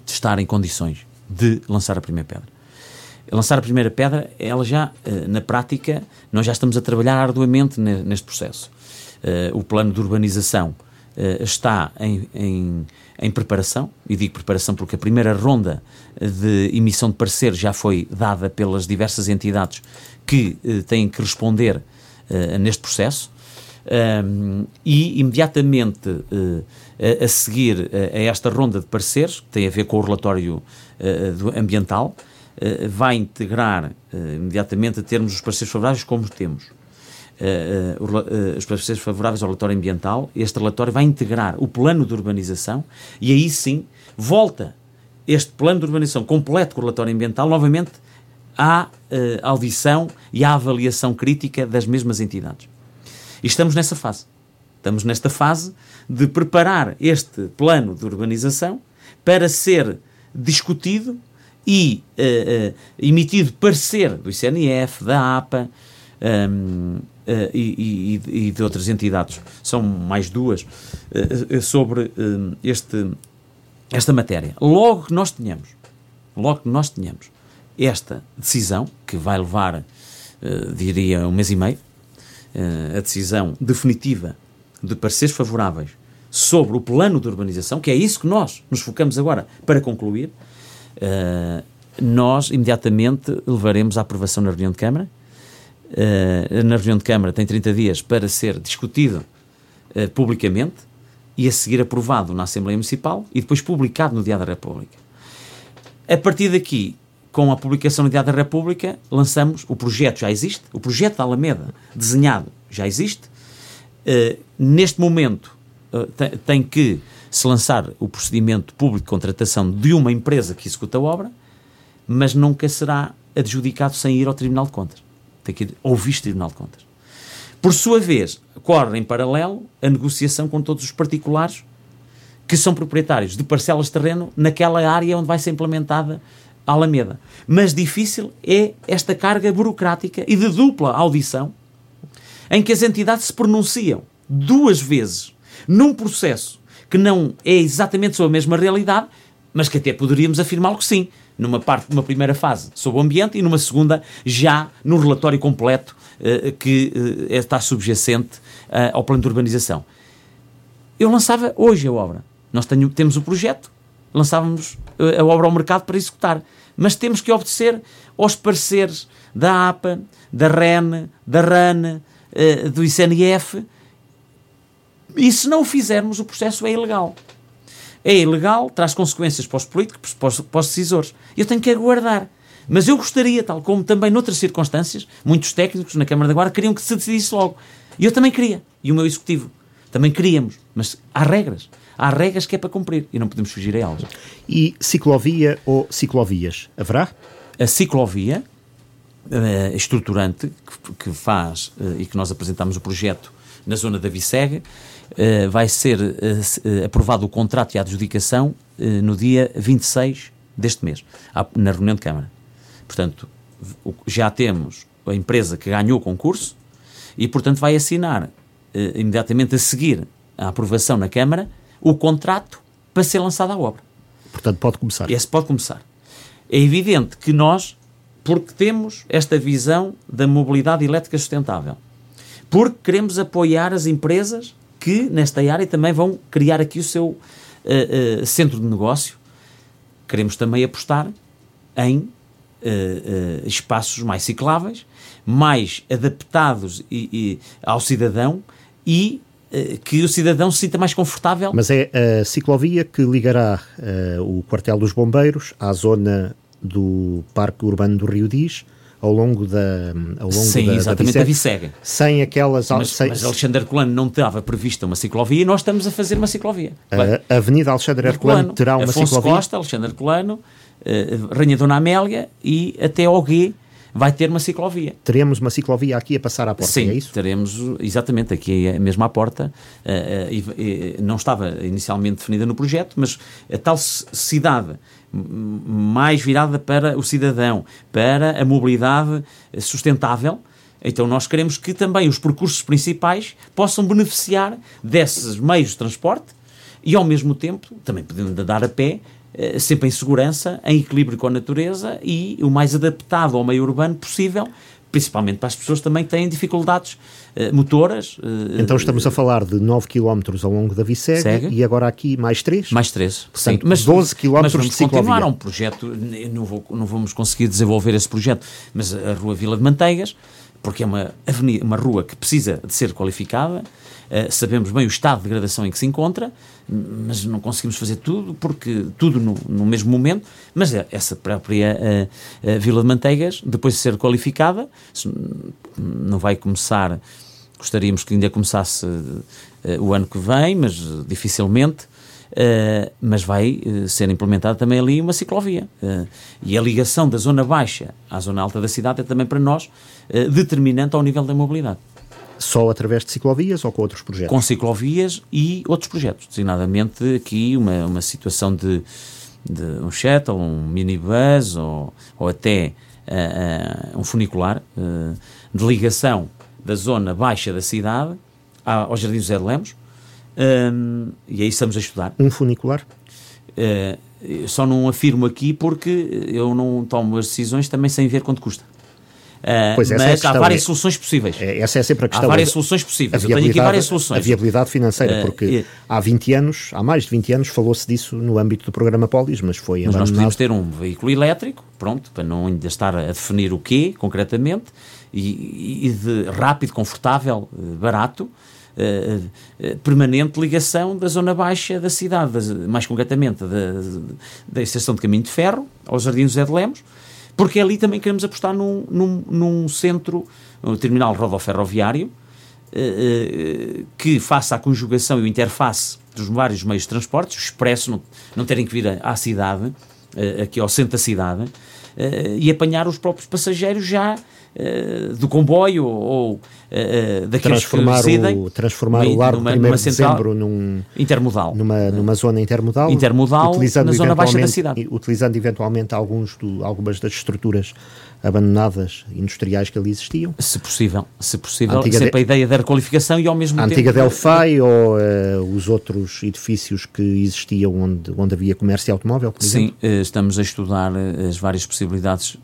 estar em condições de lançar a primeira pedra. Lançar a primeira pedra, ela já, na prática, nós já estamos a trabalhar arduamente neste processo o plano de urbanização está em, em, em, preparação, e digo preparação porque a primeira ronda de emissão de parecer já foi dada pelas diversas entidades que uh, têm que responder neste processo. Um, e imediatamente uh, a, a, seguir uh, a esta ronda de pareceres, que tem a ver com o relatório uh, ambiental, vai integrar imediatamente a termos os pareceres favoráveis como temos uh, uh, os pareceres favoráveis ao relatório ambiental, este relatório vai integrar o plano de urbanização e aí sim volta este plano de urbanização completo com o relatório ambiental novamente à audição e à avaliação crítica das mesmas entidades. E estamos nessa fase. Estamos nesta fase de preparar este plano de urbanização para ser discutido e uh, uh, emitido parecer do ICNF, da APA, um, uh, e, e, e, de outras entidades, são mais duas, uh, sobre uh, este, esta matéria. Logo que nós tenhamos, logo que nós tenhamos esta decisão, que vai levar, diria, um mês e meio, a decisão definitiva de pareceres favoráveis sobre o plano de urbanização, que é isso que nós nos focamos agora para concluir, nós imediatamente levaremos à aprovação na reunião de Câmara uh, na reunião de Câmara tem 30 dias para ser discutido uh, publicamente e a seguir aprovado na Assembleia Municipal e depois publicado no Diário da República. A partir daqui, com a publicação no Diário da República, lançamos o projeto, já existe, o projeto da Alameda, desenhado, já existe. Uh, neste momento, tem que se lançar o procedimento público de contratação de uma empresa que executa a obra, mas nunca será adjudicado sem ir ao Tribunal de Contas tem que ir ao visto Tribunal de Contas. Por sua vez, corre em paralelo a negociação com todos os particulares que são proprietários de parcelas de terreno naquela área onde vai ser implementada a Alameda. Mas difícil é esta carga burocrática e de dupla audição em que as entidades se pronunciam duas vezes num processo que não é exatamente sobre a mesma realidade, mas que até poderíamos afirmá-lo que sim, numa parte, numa primeira fase sobre o ambiente e numa segunda já no relatório completo uh, que uh, está subjacente uh, ao plano de urbanização. Eu lançava hoje a obra. Nós tenho, temos o projeto, lançávamos a obra ao mercado para executar. Mas temos que obedecer aos pareceres da APA, da REN, da RAN, do ICNF. E se não o fizermos, o processo é ilegal é ilegal, traz consequências para os políticos, para os, para os decisores. Eu tenho que aguardar. Mas eu gostaria, tal como também noutras circunstâncias, muitos técnicos na Câmara da Guarda queriam que se decidisse logo. E eu também queria. E o meu executivo. Também queríamos. Mas há regras. Há regras que é para cumprir e não podemos fugir a elas. E ciclovia ou ciclovias? Haverá? A ciclovia uh, estruturante que, que faz uh, e que nós apresentamos o projeto na zona da Vicega uh, vai ser uh, aprovado o contrato e a adjudicação no dia 26 deste mês, na reunião de Câmara. Portanto, já temos a empresa que ganhou o concurso e, portanto, vai assinar imediatamente a seguir a aprovação na Câmara o contrato para ser lançada a obra. Portanto, pode começar. Esse pode começar. É evidente que nós, porque temos esta visão da mobilidade elétrica sustentável, porque queremos apoiar as empresas que nesta área também vão criar aqui o seu uh, uh, centro de negócio. Queremos também apostar em uh, espaços mais cicláveis, mais adaptados e, e, ao cidadão e que o cidadão se sinta mais confortável. Mas é a ciclovia que ligará o quartel dos bombeiros à zona do Parque Urbano do Rio Diz ao longo da ao longo Sim, da, exatamente, da Vicega. Sem aquelas... Mas, sem, mas Alexandre Herculano não estava prevista uma ciclovia e nós estamos a fazer uma ciclovia. A, a Avenida Alexandre Herculano terá uma Afonso ciclovia? Costa, Alexandre Herculano, uh, Rainha Dona Amélia e até ao Guê vai ter uma ciclovia. Teremos uma ciclovia aqui a passar à porta, Sim, é isso? teremos, exatamente, aqui é mesmo à porta. Uh, uh, não estava inicialmente definida no projeto, mas a tal cidade mais virada para o cidadão, para a mobilidade sustentável. Então nós queremos que também os percursos principais possam beneficiar desses meios de transporte e ao mesmo tempo também podendo dar a pé eh, sempre em segurança, em equilíbrio com a natureza e o mais adaptado ao meio urbano possível, principalmente para as pessoas também que têm dificuldades uh, motoras. Uh, então estamos a falar de 9 km ao longo da Vicega e agora aqui mais 3? Mais 3, Portanto, sim. Mas, 12 km mas vamos de ciclovia. continuar um projeto, não, vou, não vamos conseguir desenvolver esse projeto, mas a Rua Vila de Manteigas, porque é uma, avenida, uma rua que precisa de ser qualificada, sabemos bem o estado de degradação em que se encontra, mas não conseguimos fazer tudo, porque tudo no, no mesmo momento, mas é essa própria uh, uh, Vila de Manteigas, depois de ser qualificada, não vai começar, gostaríamos que ainda começasse uh, o ano que vem, mas dificilmente, mas vai ser implementada também ali uma ciclovia. e a ligação da zona baixa à zona alta da cidade é também para nós determinante ao nível da mobilidade. Só através de ciclovias ou com outros projetos? Com ciclovias e outros projetos, designadamente aqui uma, uma situação de, de um shuttle, um minibus ou, ou até uh, uh, um funicular uh, de ligação da zona baixa da cidade ao Jardim José de Lemos e aí estamos a estudar. Um funicular? só não afirmo aqui porque eu não tomo as decisões também sem ver quanto custa. Uh, pois essa mas é a questão, há várias é, soluções possíveis. É, essa é sempre a questão. Há várias soluções possíveis. Eu tenho aqui várias soluções. A viabilidade financeira, porque uh, há 20 anos, há mais de 20 anos, falou-se disso no âmbito do programa Polis, mas foi Mas nós podíamos ter um veículo elétrico, pronto, para não ainda estar a definir o quê, concretamente, e, e de rápido, confortável, barato, Uh, uh, permanente ligação da zona baixa da cidade, mais concretamente da, da estação de caminho de ferro, ao Jardim José de Lemos, porque ali também queremos apostar num, num, num centro, um terminal rodoferroviário, uh, que faça a conjugação e o interface dos vários meios de transporte, o expresso, não, não terem que vir à cidade, aqui ao centro da cidade, e apanhar os próprios passageiros já uh, do comboio ou uh, daqueles transformar que residem. O, transformar o Largo numa, 1 de Dezembro num, intermodal. Numa, numa zona intermodal, intermodal utilizando na zona baixa da cidade. Utilizando eventualmente alguns do, algumas das estruturas abandonadas industriais que ali existiam. Se possível, se possível, a sempre de... a ideia da requalificação e ao mesmo a tempo... A antiga Delphi ou uh, os outros edifícios que existiam onde, onde havia comércio automóvel, por Sim, exemplo? Sim, estamos a estudar as várias possibilidades,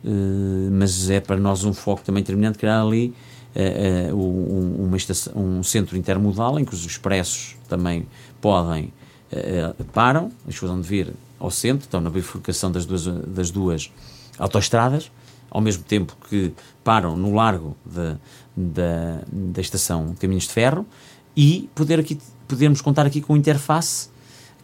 mas é para nós um foco também determinante criar ali uh, uh, uma estação, um centro intermodal em que os expressos também podem uh, param, escusam de vir ao centro, estão na bifurcação das duas, das duas autoestradas, ao mesmo tempo que param no largo da, da, da estação Caminhos de Ferro e poder aqui, podemos contar aqui com interface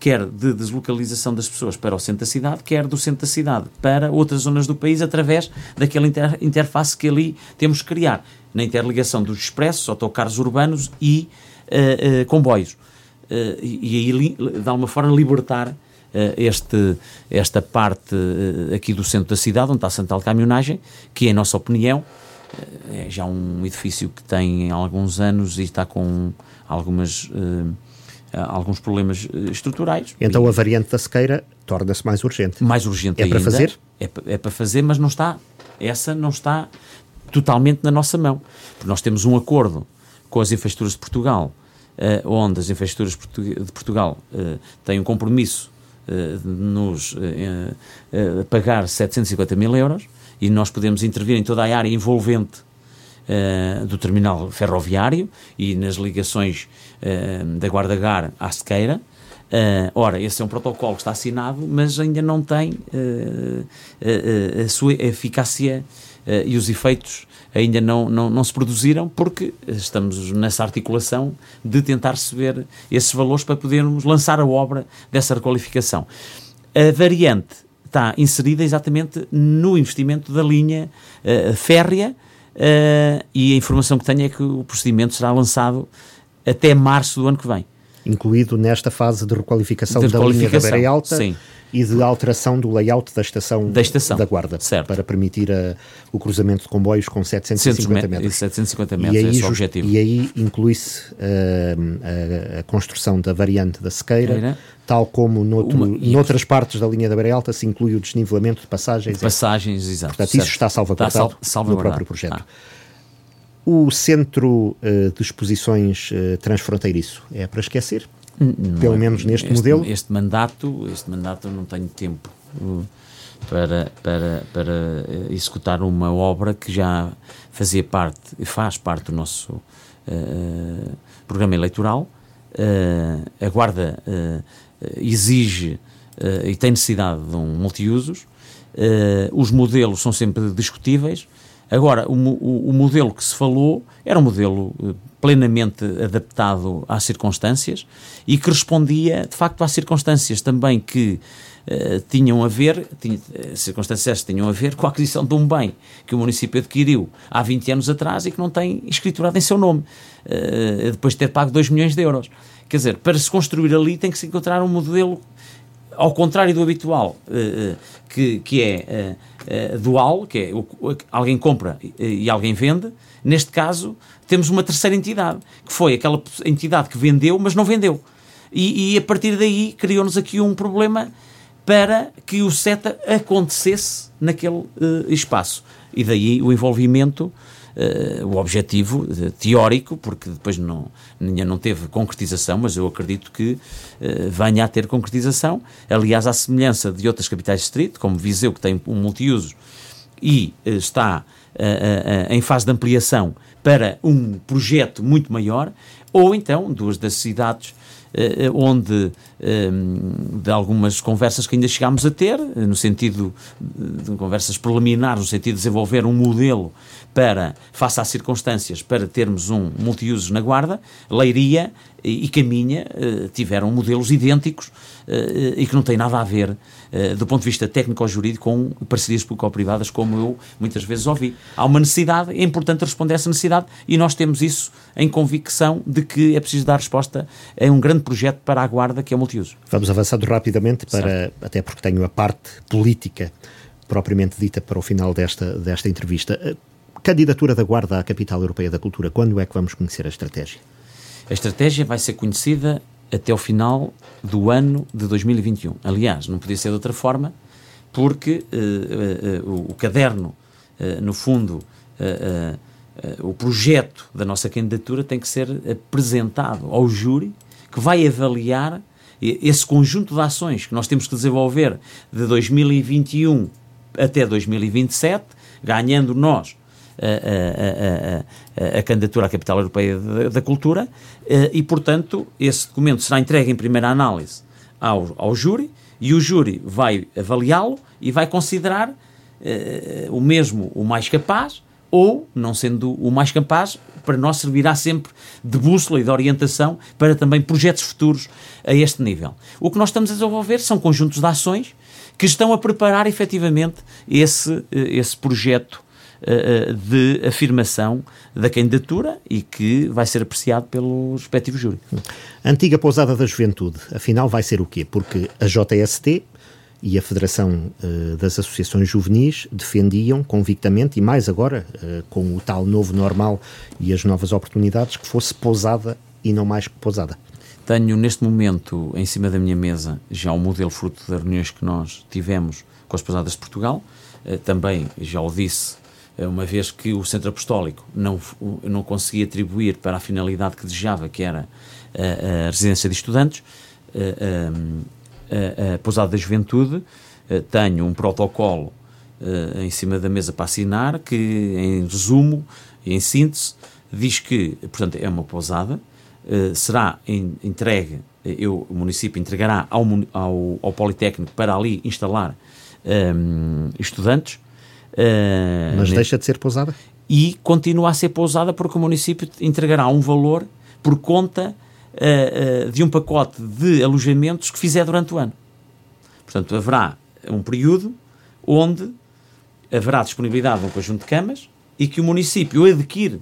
quer de deslocalização das pessoas para o centro da cidade, quer do centro da cidade para outras zonas do país através daquela inter interface que ali temos que criar na interligação dos expressos, autocarros urbanos e uh, uh, comboios. Uh, e aí, de alguma forma, libertar este, esta parte aqui do centro da cidade, onde está a central de caminhonagem, que, em nossa opinião, é já um edifício que tem alguns anos e está com algumas alguns problemas estruturais. Então a variante da sequeira torna-se mais urgente. Mais urgente é ainda. Para fazer? É, é, para fazer, mas não está. Essa não está totalmente na nossa mão. Porque nós temos um acordo com as infraestruturas de Portugal, uh, onde as infraestruturas de Portugal uh, têm um compromisso de nos pagar 750 mil euros e nós podemos intervir em toda a área envolvente do terminal ferroviário e nas ligações da Guarda-Gar à Sequeira. Uh, ora, esse é um protocolo que está assinado, mas ainda não tem a sua eficácia e os efeitos ainda não, não, não se produziram porque estamos nessa articulação de tentar receber esses valores para podermos lançar a obra dessa requalificação. A variante está inserida exatamente no investimento da linha uh, férrea uh, e a informação que tenho é que o procedimento será lançado até março do ano que vem. Incluído nesta fase de requalificação, de requalificação da linha da Beira Alta. Sim e de alteração do layout da estação da, estação, da Guarda, certo. para permitir a, o cruzamento de comboios com 750 metros. 750 metros, e aí, esse é objetivo. E aí inclui-se uh, a, a, construção da variante da Sequeira, Era. tal como noutro, Uma, noutras partes da linha da Beira Alta se inclui o desnivelamento de passagens. passagens, exato. Portanto, certo. isso está salvaguardado, está sal, no próprio projeto. Ah. O centro uh, de exposições uh, transfronteiriço é para esquecer? Não Pelo é, menos neste este, modelo? Este mandato, este mandato eu não tenho tempo uh, para, para, para uh, executar uma obra que já fazia parte, e faz parte do nosso uh, programa eleitoral. Uh, a Guarda uh, exige e tem necessidade de um multiusos. os modelos são sempre discutíveis. Agora, o, o, o modelo que se falou era um modelo plenamente adaptado às circunstâncias e que respondia, de facto, às circunstâncias também que uh, tinham a ver, tinha, uh, circunstâncias que tinham a ver com a aquisição de um bem que o município adquiriu há 20 anos atrás e que não tem escriturado em seu nome, uh, depois de ter pago 2 milhões de euros. Quer dizer, para se construir ali tem que se encontrar um modelo ao contrário do habitual, que, que é dual, que é alguém compra e alguém vende, neste caso temos uma terceira entidade, que foi aquela entidade que vendeu, mas não vendeu. E, e a partir daí criou-nos aqui um problema para que o SETA acontecesse naquele uh, espaço. E daí o envolvimento, uh, o objetivo uh, teórico, porque depois não, não teve concretização, mas eu acredito que venha a ter concretização. Aliás, à semelhança de outras capitais de distrito, como Viseu, que tem um multiuso e está em fase de ampliação para um projeto muito maior, ou então duas das cidades eh, onde ehm, de algumas conversas que ainda chegámos a ter, no sentido de conversas preliminares, no sentido de desenvolver um modelo para, face às circunstâncias, para termos um multiusos na Guarda, Leiria e Caminha eh, tiveram modelos idênticos eh, e que não têm nada a ver, do ponto de vista técnico-jurídico, com parcerias público-privadas, como eu muitas vezes ouvi. Há uma necessidade, é importante responder a essa necessidade e nós temos isso em convicção de que é preciso dar resposta a um grande projeto para a Guarda, que é multiuso. Vamos avançando rapidamente, para, certo. até porque tenho a parte política propriamente dita para o final desta, desta entrevista. candidatura da Guarda à Capital Europeia da Cultura. Quando é que vamos conhecer a estratégia? A estratégia vai ser conhecida até o final do ano de 2021. Aliás, não podia ser de outra forma, porque uh, uh, uh, o caderno, no fundo, o projeto da nossa candidatura tem que ser apresentado ao júri, que vai avaliar esse conjunto de ações que nós temos que desenvolver de 2021 até 2027, ganhando nós a, a, a, candidatura à Capital Europeia da, da Cultura eh, e, portanto, esse documento será entregue em primeira análise ao, ao júri e o júri vai avaliá-lo e vai considerar uh, o mesmo o mais capaz ou, não sendo o mais capaz, para nós servirá sempre de bússola e de orientação para também projetos futuros a este nível. O que nós estamos a desenvolver são conjuntos de ações que estão a preparar efetivamente esse, eh, esse projeto de afirmação da candidatura e que vai ser apreciado pelo respectivo júri. Antiga Pousada da Juventude, afinal vai ser o quê? Porque a JST e a Federação uh, das Associações Juvenis defendiam convictamente, e mais agora, uh, com o tal novo normal e as novas oportunidades, que fosse pousada e não mais que pousada. Tenho neste momento em cima da minha mesa já o modelo fruto das reuniões que nós tivemos com as pousadas de Portugal. Uh, também já o disse, uma vez que o Centro Apostólico não, não conseguia atribuir para a finalidade que desejava, que era a, a residência de estudantes a, a Pousada da Juventude, uh, tenho um protocolo uh, em cima da mesa para assinar que, em resumo e em síntese, diz que, portanto, é uma pousada, será en, entregue, eu, o município entregará ao, ao, ao Politécnico para ali instalar um, estudantes. Mas deixa de ser pousada? E continua a ser pousada porque o município entregará um valor por conta uh, uh, de um pacote de alojamentos que fizer durante o ano. Portanto, haverá um período onde haverá disponibilidade de um conjunto de camas e que o município adquire,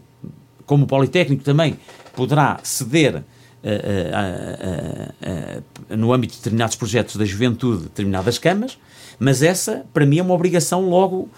como o Politécnico também poderá ceder uh, no âmbito de determinados projetos da juventude determinadas camas, mas essa, para mim, é uma obrigação logo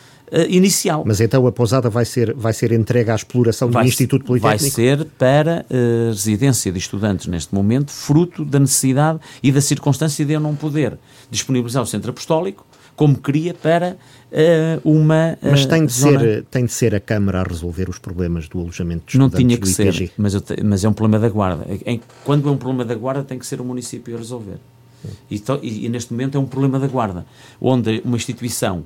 inicial. Mas então a pousada vai ser, vai ser entregue à exploração vai, do Instituto Politécnico? Vai ser para uh, residência de estudantes neste momento, fruto da necessidade e da circunstância de eu não poder disponibilizar o centro apostólico como queria para uh, uma uh, Mas tem de, zona... ser, tem de ser a Câmara a resolver os problemas do alojamento de Não tinha que ser, mas, te, mas, é um problema da Guarda. Em, quando é um problema da Guarda tem que ser o município a resolver. E, to, e, e, neste momento é um problema da Guarda, onde uma instituição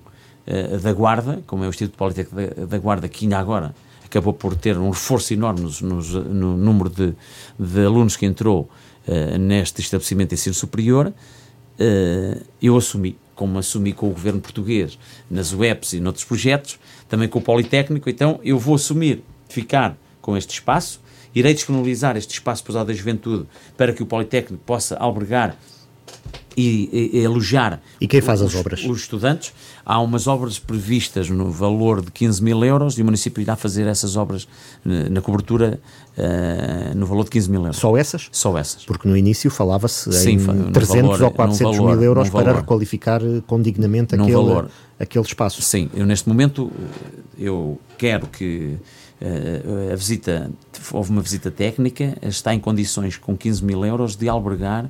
uh, da Guarda, como é o Instituto Politécnico da, da, Guarda, que ainda agora acabou por ter um reforço enorme nos, nos, no número de, de, alunos que entrou uh, neste estabelecimento de ensino superior, uh, eu assumi, como assumi com o governo português nas UEPs e noutros projetos, também com o Politécnico, então eu vou assumir ficar com este espaço, irei disponibilizar este espaço para da juventude para que o Politécnico possa albergar e, e, alojar e quem faz os, as obras? os estudantes. Há umas obras previstas no valor de 15 mil euros e o município irá fazer essas obras eh, na cobertura uh, no valor de 15 mil euros. Só essas? Só essas. Porque no início falava-se em 300 valor, ou 400 valor, mil euros para requalificar eh, condignamente aquele, valor. aquele espaço. Sim, eu neste momento eu quero que a visita, houve uma visita técnica, está em condições com 15 mil euros de albergar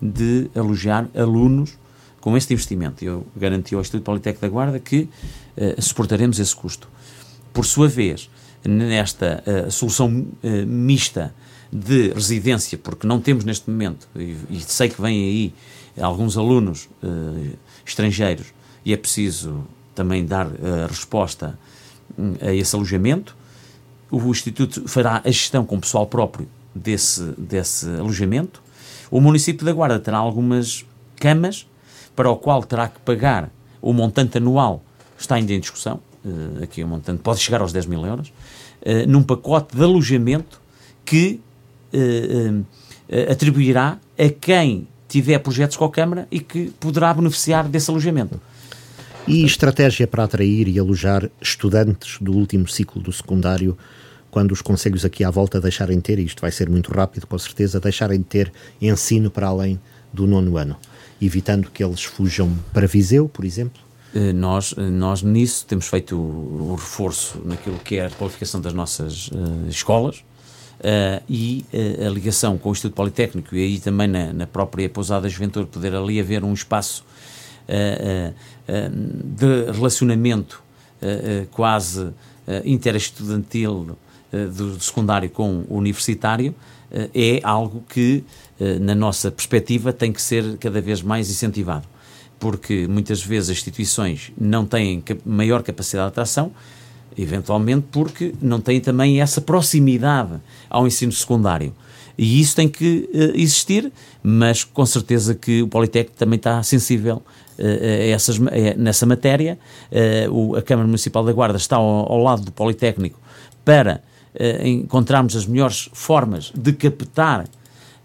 de alojar alunos com este investimento. Eu garanti ao Instituto Politécnico da Guarda que uh, suportaremos esse custo. Por sua vez, nesta uh, solução uh, mista de residência, porque não temos neste momento, e, e sei que vêm aí alguns alunos estrangeiros e é preciso também dar resposta um, a esse alojamento, o Instituto fará a gestão com pessoal próprio desse, desse alojamento o município da Guarda terá algumas camas para o qual terá que pagar o montante anual, está ainda em discussão, uh, aqui o montante pode chegar aos 10 mil euros, uh, num pacote de alojamento que uh, atribuirá a quem tiver projetos com a Câmara e que poderá beneficiar desse alojamento. E estratégia para atrair e alojar estudantes do último ciclo do secundário quando os conselhos aqui à volta deixarem de ter, e isto vai ser muito rápido com certeza, deixarem de ter ensino para além do nono ano, evitando que eles fujam para Viseu, por exemplo? Nós, nós nisso temos feito o, o reforço naquilo que é a qualificação das nossas uh, escolas uh, e uh, a ligação com o Instituto Politécnico e aí também na, na própria Pousada Juventude poder ali haver um espaço de relacionamento quase interestudantil do, do secundário com o universitário é algo que, na nossa perspectiva, tem que ser cada vez mais incentivado porque muitas vezes as instituições não têm maior capacidade de atração, eventualmente porque não têm também essa proximidade ao ensino secundário. E isso tem que existir, mas com certeza que o Politécnico também está sensível essas, nessa matéria. A Câmara Municipal da Guarda está ao, ao lado do Politécnico para encontrarmos as melhores formas de captar,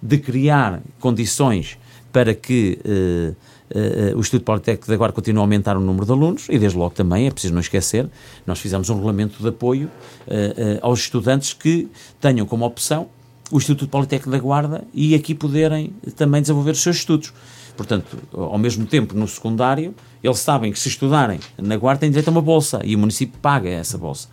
de criar condições para que Uh, o Instituto Politécnico de agora continua a aumentar o número de alunos e desde logo também, é preciso não esquecer, nós fizemos um regulamento de apoio uh, uh, aos estudantes que tenham como opção o Instituto Politécnico da Guarda e aqui poderem também desenvolver os seus estudos. Portanto, ao mesmo tempo, no secundário, eles sabem que se estudarem na Guarda têm direito a uma bolsa e o município paga essa bolsa.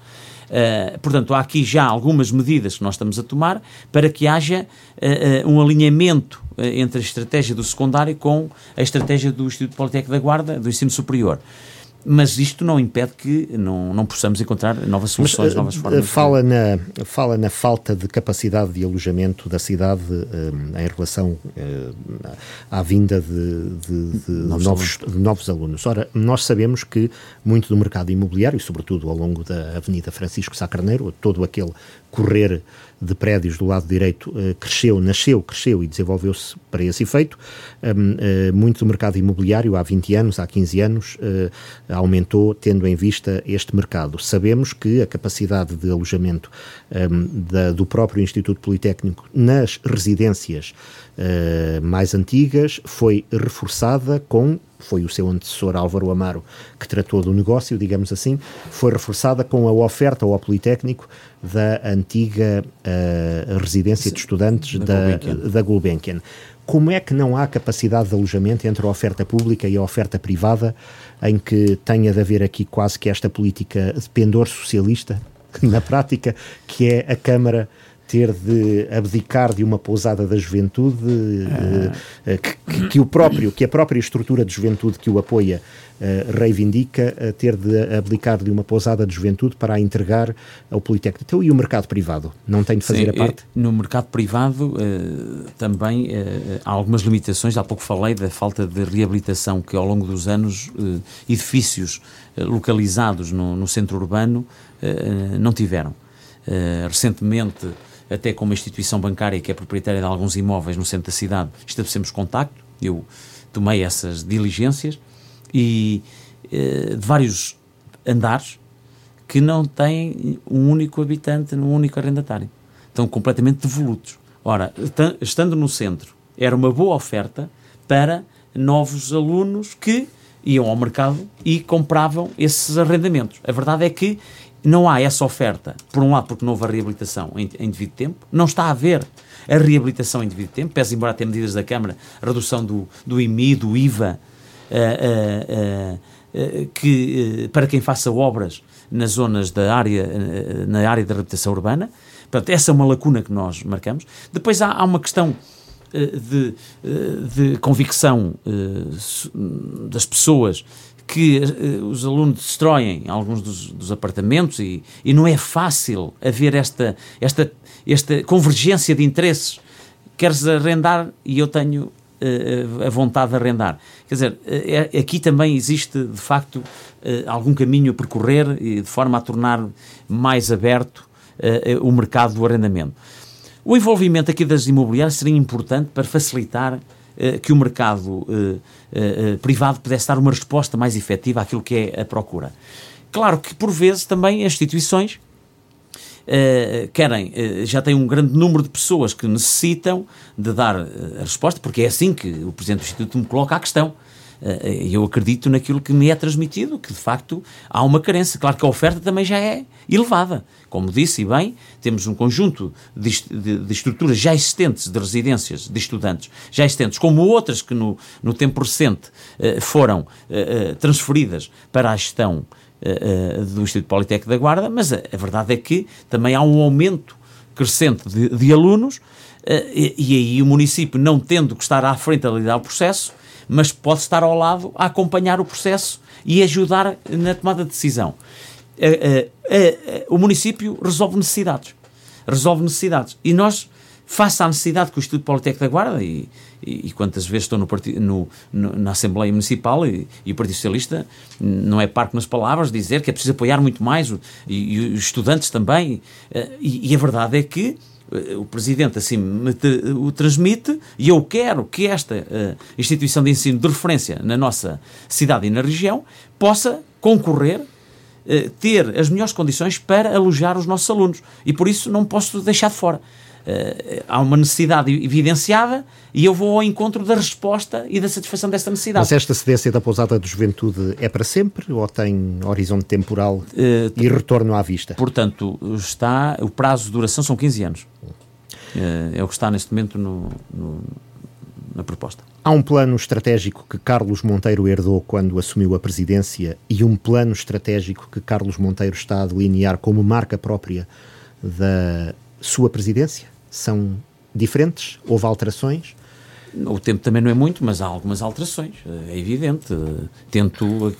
Uh, portanto, há aqui já algumas medidas que nós estamos a tomar para que haja uh, um alinhamento entre a estratégia do secundário com a estratégia do Instituto Politécnico da Guarda, do ensino superior mas isto não impede que não, não possamos encontrar novas soluções, mas, novas formas. Fala, de... na, fala na falta de capacidade de alojamento da cidade em relação à vinda de, de, de novos, novos, alunos. novos alunos. Ora, nós sabemos que muito do mercado imobiliário, sobretudo ao longo da Avenida Francisco Sá Carneiro, todo aquele correr de prédios do lado direito uh, cresceu, nasceu, cresceu e desenvolveu-se para esse efeito. Eh, muito do mercado imobiliário, há 20 anos, há 15 anos, uh, aumentou tendo em vista este mercado. Sabemos que a capacidade de alojamento do próprio Instituto Politécnico nas residências mais antigas foi reforçada com foi o seu antecessor Álvaro Amaro que tratou do negócio, digamos assim, foi reforçada com a oferta ao Politécnico da antiga uh, residência de estudantes da, da Gulbenkian. Como é que não há capacidade de alojamento entre a oferta pública e a oferta privada, em que tenha de haver aqui quase que esta política de pendor socialista, *laughs* na prática, que é a Câmara ter de abdicar de uma pousada da juventude ah. uh, que, que, o próprio, que a própria estrutura de juventude que o apoia uh, reivindica ter de abdicar de uma pousada de juventude para a entregar ao Politécnico. Então, e o mercado privado? Não tem de fazer Sim, a parte? No mercado privado também há algumas limitações. Há pouco falei da falta de reabilitação que ao longo dos anos edifícios localizados no, no centro urbano não tiveram. recentemente até com uma instituição bancária que é proprietária de alguns imóveis no centro da cidade, estabelecemos contacto, eu tomei essas diligências e eh, de vários andares que não têm um único habitante, um único arrendatário. Estão completamente devolutos. Ora, estando no centro, era uma boa oferta para novos alunos que iam ao mercado e compravam esses arrendamentos. A verdade é que não há essa oferta, por um lado porque não houve a reabilitação em, em devido tempo, não está a haver a reabilitação em devido tempo, pese embora tenha medidas da Câmara, redução do, do IMI, do IVA, uh, uh, uh, que para quem faça obras nas zonas da área, na área da reabilitação urbana. Portanto, essa é uma lacuna que nós marcamos. Depois há, há uma questão de, de convicção das pessoas que uh, os alunos destroem alguns dos, dos apartamentos e, e, não é fácil haver esta, esta, esta convergência de interesses. Queres arrendar e eu tenho uh, a vontade de arrendar. Quer dizer, uh, aqui também existe, de facto, algum caminho a percorrer e de forma a tornar mais aberto o mercado do arrendamento. O envolvimento aqui das imobiliárias seria importante para facilitar que o mercado eh, eh, privado pudesse dar uma resposta mais efetiva àquilo que é a procura. Claro que, por vezes, também as instituições querem, já tem um grande número de pessoas que necessitam de dar a resposta, porque é assim que o Presidente do Instituto me coloca a questão. Eh, eu acredito naquilo que me é transmitido, que de facto há uma carência. Claro que a oferta também já é elevada. Como disse e bem, temos um conjunto de, de, de estruturas já existentes de residências de estudantes, já existentes, como outras que no, no tempo recente eh, foram eh, transferidas para a gestão do Instituto Politécnico da Guarda, mas a, a, verdade é que também há um aumento crescente de, de alunos e, e aí o município, não tendo que estar à frente a lidar o processo, mas pode estar ao lado a acompanhar o processo e ajudar na tomada de decisão. o município resolve necessidades. Resolve necessidades. E nós, face à necessidade que o Instituto Politécnico da Guarda, e, e, quantas vezes estou no, no, no, na Assembleia Municipal e, e, o Partido Socialista, não é parco nas palavras, dizer que é preciso apoiar muito mais, e, e os estudantes também. e a verdade é que o Presidente assim me o transmite e eu quero que esta uh, instituição de ensino de referência na nossa cidade e na região possa concorrer, uh, ter as melhores condições para alojar os nossos alunos. E por isso não posso deixar de fora. Uh, há uma necessidade evidenciada e eu vou ao encontro da resposta e da satisfação dessa necessidade. Mas esta cedência da pousada de juventude é para sempre ou tem horizonte temporal uh, e retorno à vista? Portanto, está, o prazo de duração são 15 anos. Uh, é o que está neste momento no, no, na proposta. Há um plano estratégico que Carlos Monteiro herdou quando assumiu a presidência e um plano estratégico que Carlos Monteiro está a delinear como marca própria da sua presidência? São diferentes? Houve alterações? O tempo também não é muito, mas há algumas alterações, é evidente. Tento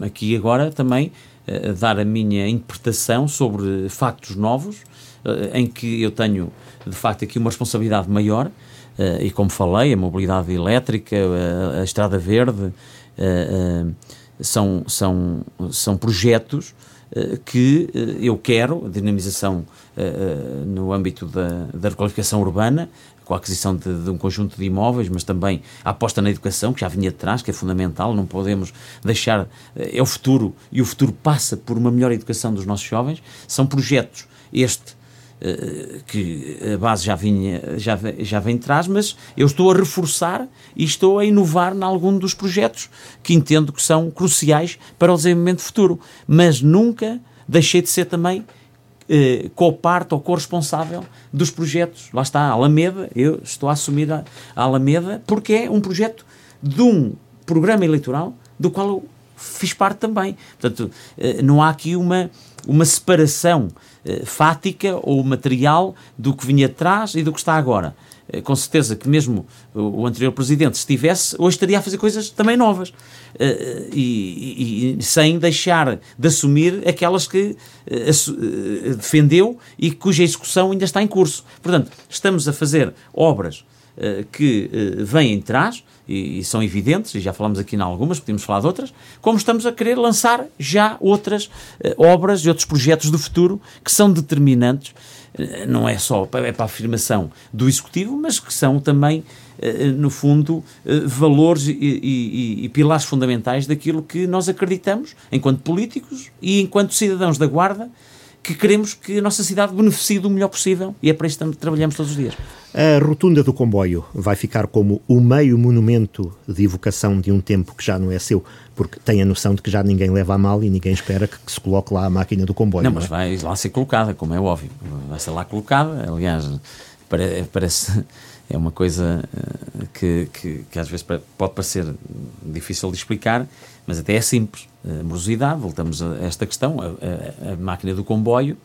aqui agora também eh, dar a minha interpretação sobre factos novos, eh, em que eu tenho, de facto, aqui uma responsabilidade maior, eh, e como falei, a mobilidade elétrica, a, Estrada Verde, são, são, são projetos que eu quero, a dinamização no âmbito da, da requalificação urbana, com a aquisição de, de, um conjunto de imóveis, mas também a aposta na educação, que já vinha de trás, que é fundamental, não podemos deixar, eh, é o futuro, e o futuro passa por uma melhor educação dos nossos jovens. São projetos, este, que a base já, vinha, já, já vem de trás, mas eu estou a reforçar e estou a inovar em algum dos projetos que entendo que são cruciais para o desenvolvimento futuro. Mas nunca deixei de ser também eh, co-parte ou co-responsável dos projetos. Lá está a Alameda, eu estou a assumir a, a Alameda porque é um projeto de um programa eleitoral do qual eu fiz parte também. Portanto, eh, não há aqui uma, uma separação eh, fática ou material do que vinha atrás e do que está agora. Eh, com certeza que mesmo o anterior presidente estivesse, hoje estaria a fazer coisas também novas eh, e, e sem deixar de assumir aquelas que eh, defendeu e cuja execução ainda está em curso. Portanto, estamos a fazer obras que vêm em trás e, e, são evidentes, e já falamos aqui em algumas, podemos falar de outras, como estamos a querer lançar já outras obras e outros projetos do futuro que são determinantes não é só é para a afirmação do Executivo, mas que são também, eh, no fundo, eh, valores e, e, e, pilares fundamentais daquilo que nós acreditamos, enquanto políticos e enquanto cidadãos da Guarda, que queremos que a nossa cidade beneficie do melhor possível e é para isso que trabalhamos todos os dias. A rotunda do comboio vai ficar como o meio monumento de evocação de um tempo que já não é seu, porque tem a noção de que já ninguém leva a mal e ninguém espera que, se coloque lá a máquina do comboio. Não, não mas é? vai lá ser colocada, como é óbvio. Vai ser lá colocada, aliás, parece. É uma coisa eh, que, que, que às vezes pode parecer difícil de explicar, mas até é simples. A morosidade, voltamos a esta questão, a, a, a máquina do comboio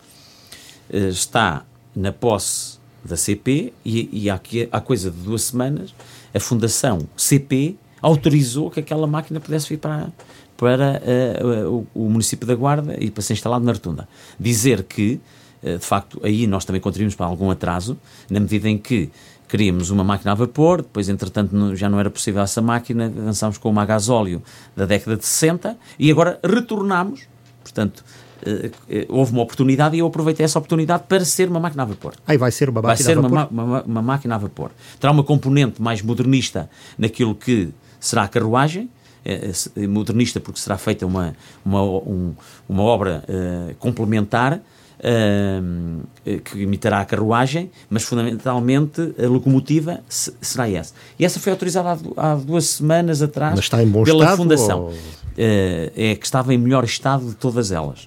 eh, está na posse da CP e, e há, há coisa de duas semanas a Fundação CP autorizou que aquela máquina pudesse vir para, para uh, o, o, município da Guarda e para ser instalado na Rotunda. Dizer que, uh, de facto, aí nós também contribuímos para algum atraso, na medida em que queríamos uma máquina a vapor, depois, entretanto, já não era possível essa máquina, avançámos com uma a gasóleo da década de 60 e agora retornámos, portanto, Uh, uh, houve uma oportunidade e eu aproveitei essa oportunidade para ser uma máquina a vapor. Aí vai ser uma máquina vai ser a vapor? Uma, uma, uma, máquina a vapor. Terá uma componente mais modernista naquilo que será a carruagem, modernista porque será feita uma, uma, um, uma obra uh, complementar, uh, que imitará a carruagem, mas fundamentalmente a locomotiva será essa. E essa foi autorizada há, há duas semanas atrás pela estado, Fundação. Ou... Uh, é que estava em melhor estado de todas elas.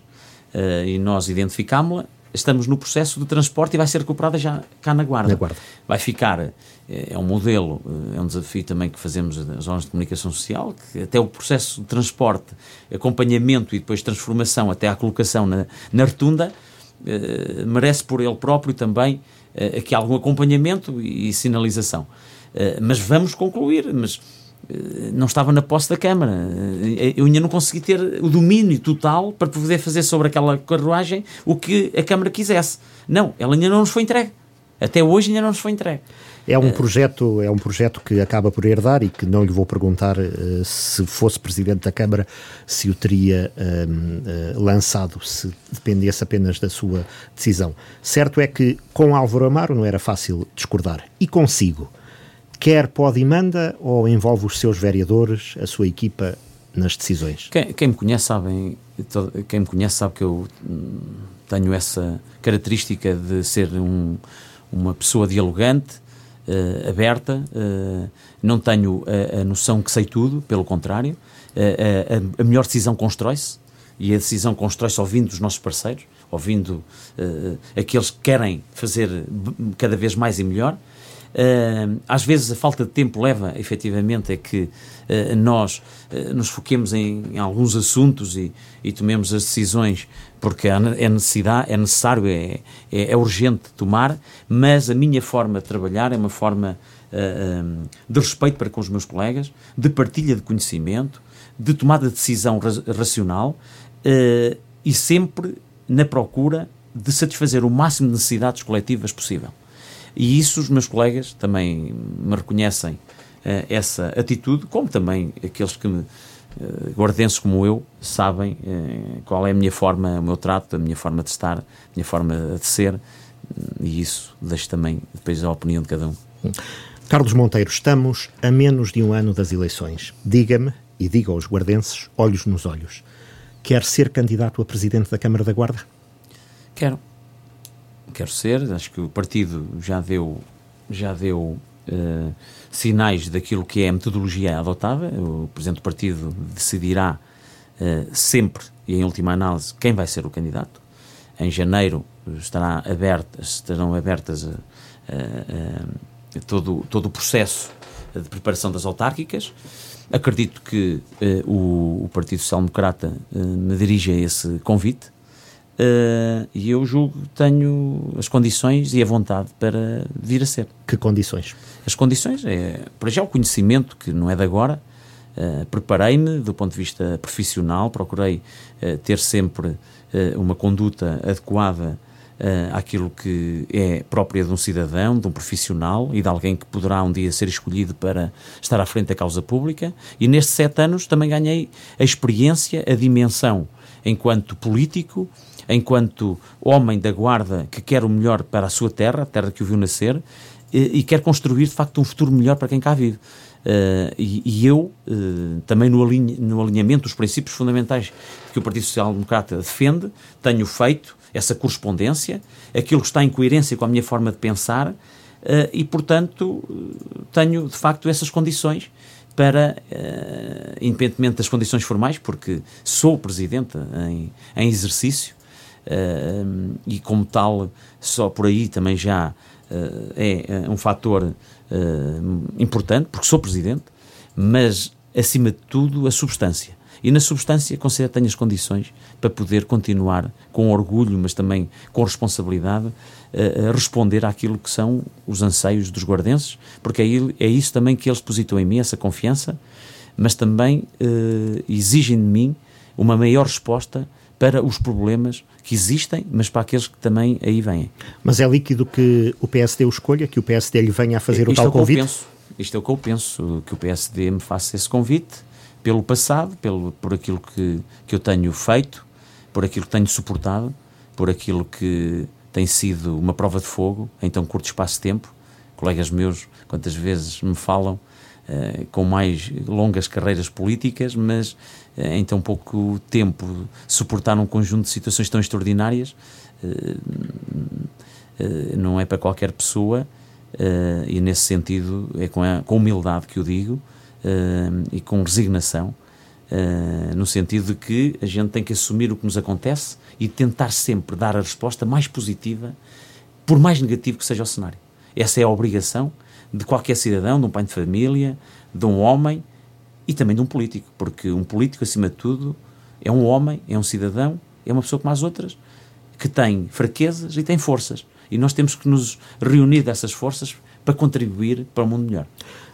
Uh, e nós identificámos-la estamos no processo de transporte e vai ser recuperada já cá na Guarda. Na guarda. Vai ficar, eh, é um modelo, eh, é um desafio também que fazemos nas zonas de comunicação social, que até o processo de transporte, acompanhamento e depois transformação até à colocação na, na rotunda, eh, merece por ele próprio também eh, aqui algum acompanhamento e, e sinalização. Eh, mas vamos concluir, mas não estava na posse da Câmara. Eu ainda não consegui ter o domínio total para poder fazer sobre aquela carruagem o que a Câmara quisesse. Não, ela ainda não nos foi entregue. Até hoje ainda não nos foi entregue. É um projeto, é um projeto que acaba por herdar e que não lhe vou perguntar uh, se fosse presidente da Câmara se o teria uh, uh, lançado, se dependesse apenas da sua decisão. Certo é que com Álvaro Amaro não era fácil discordar e consigo quer pode e manda ou envolve os seus vereadores, a sua equipa nas decisões? Quem, quem me conhece sabe, quem me conhece sabe que eu hum, tenho essa característica de ser um, uma pessoa dialogante, uh, aberta, uh, não tenho a, a, noção que sei tudo, pelo contrário, uh, a, a, melhor decisão constrói-se e a decisão constrói-se ouvindo os nossos parceiros, ouvindo aqueles que querem fazer cada vez mais e melhor. Uh, às vezes a falta de tempo leva efetivamente a que uh, nós uh, nos foquemos em, em, alguns assuntos e, e tomemos as decisões porque é necessidade, é necessário, é, é, é, urgente tomar, mas a minha forma de trabalhar é uma forma um, de respeito para com os meus colegas, de partilha de conhecimento, de tomada de decisão ra racional e sempre na procura de satisfazer o máximo de necessidades coletivas possível. E isso os meus colegas também me reconhecem uh, essa atitude, como também aqueles que me, uh, guardenses como eu, sabem uh, qual é a minha forma, o meu trato, a minha forma de estar, a minha forma de ser, e isso deixo também depois a opinião de cada um. Carlos Monteiro, estamos a menos de um ano das eleições. Diga-me, e diga aos guardenses, olhos nos olhos, quer ser candidato a presidente da Câmara da Guarda? Quero quero ser. Acho que o partido já deu, já deu uh, sinais daquilo que é a metodologia adotada. O presidente do partido decidirá uh, sempre e em última análise quem vai ser o candidato. Em janeiro estará abertas, estarão abertas a, a, a, todo, todo o processo de preparação das autárquicas. Acredito que uh, o, o, Partido Social Democrata uh, me dirige a esse convite Uh, e eu julgo que tenho as condições e a vontade para vir a ser. Que condições? As condições é, para já, o conhecimento, que não é de agora. Uh, Preparei-me do ponto de vista profissional, procurei uh, ter sempre uma conduta adequada àquilo que é própria de um cidadão, de um profissional e de alguém que poderá um dia ser escolhido para estar à frente da causa pública. E nestes sete anos também ganhei a experiência, a dimensão enquanto político enquanto homem da guarda que quer o melhor para a sua terra, a terra que o viu nascer, e, e quer construir de facto um futuro melhor para quem cá vive. Uh, e, e, eu, uh, também no, alinha, no, alinhamento dos princípios fundamentais que o Partido Social Democrata defende, tenho feito essa correspondência, aquilo que está em coerência com a minha forma de pensar, uh, e portanto tenho de facto essas condições para, independentemente das condições formais, porque sou presidente em, em exercício, e como tal, só por aí também já é um fator uh, importante, porque sou presidente, mas acima de tudo a substância. E na substância considero que tenho as condições para poder continuar com orgulho, mas também com responsabilidade, a responder àquilo que são os anseios dos guardenses, porque é, é isso também que eles depositam em mim, essa confiança, mas também exigem de mim uma maior resposta para os problemas que existem, mas para aqueles que também aí vêm. Mas é líquido que o PSD o escolha, que o PSD lhe venha a fazer Isto o tal é o convite? Penso. Isto é o que eu penso, que o PSD me faça esse convite, pelo passado, pelo, por aquilo que, que eu tenho feito, por aquilo que tenho suportado, por aquilo que tem sido uma prova de fogo em tão curto espaço de tempo. Colegas meus, quantas vezes me falam, uh, com mais longas carreiras políticas, mas em tão pouco tempo suportar um conjunto de situações tão extraordinárias não é para qualquer pessoa e nesse sentido é com humildade que o digo e com resignação no sentido de que a gente tem que assumir o que nos acontece e tentar sempre dar a resposta mais positiva por mais negativo que seja o cenário. Essa é a obrigação de qualquer cidadão, de um pai de família, de um homem e também de um político, porque um político, acima de tudo, é um homem, é um cidadão, é uma pessoa como as outras, que tem fraquezas e tem forças. E nós temos que nos reunir dessas forças para contribuir para um mundo melhor.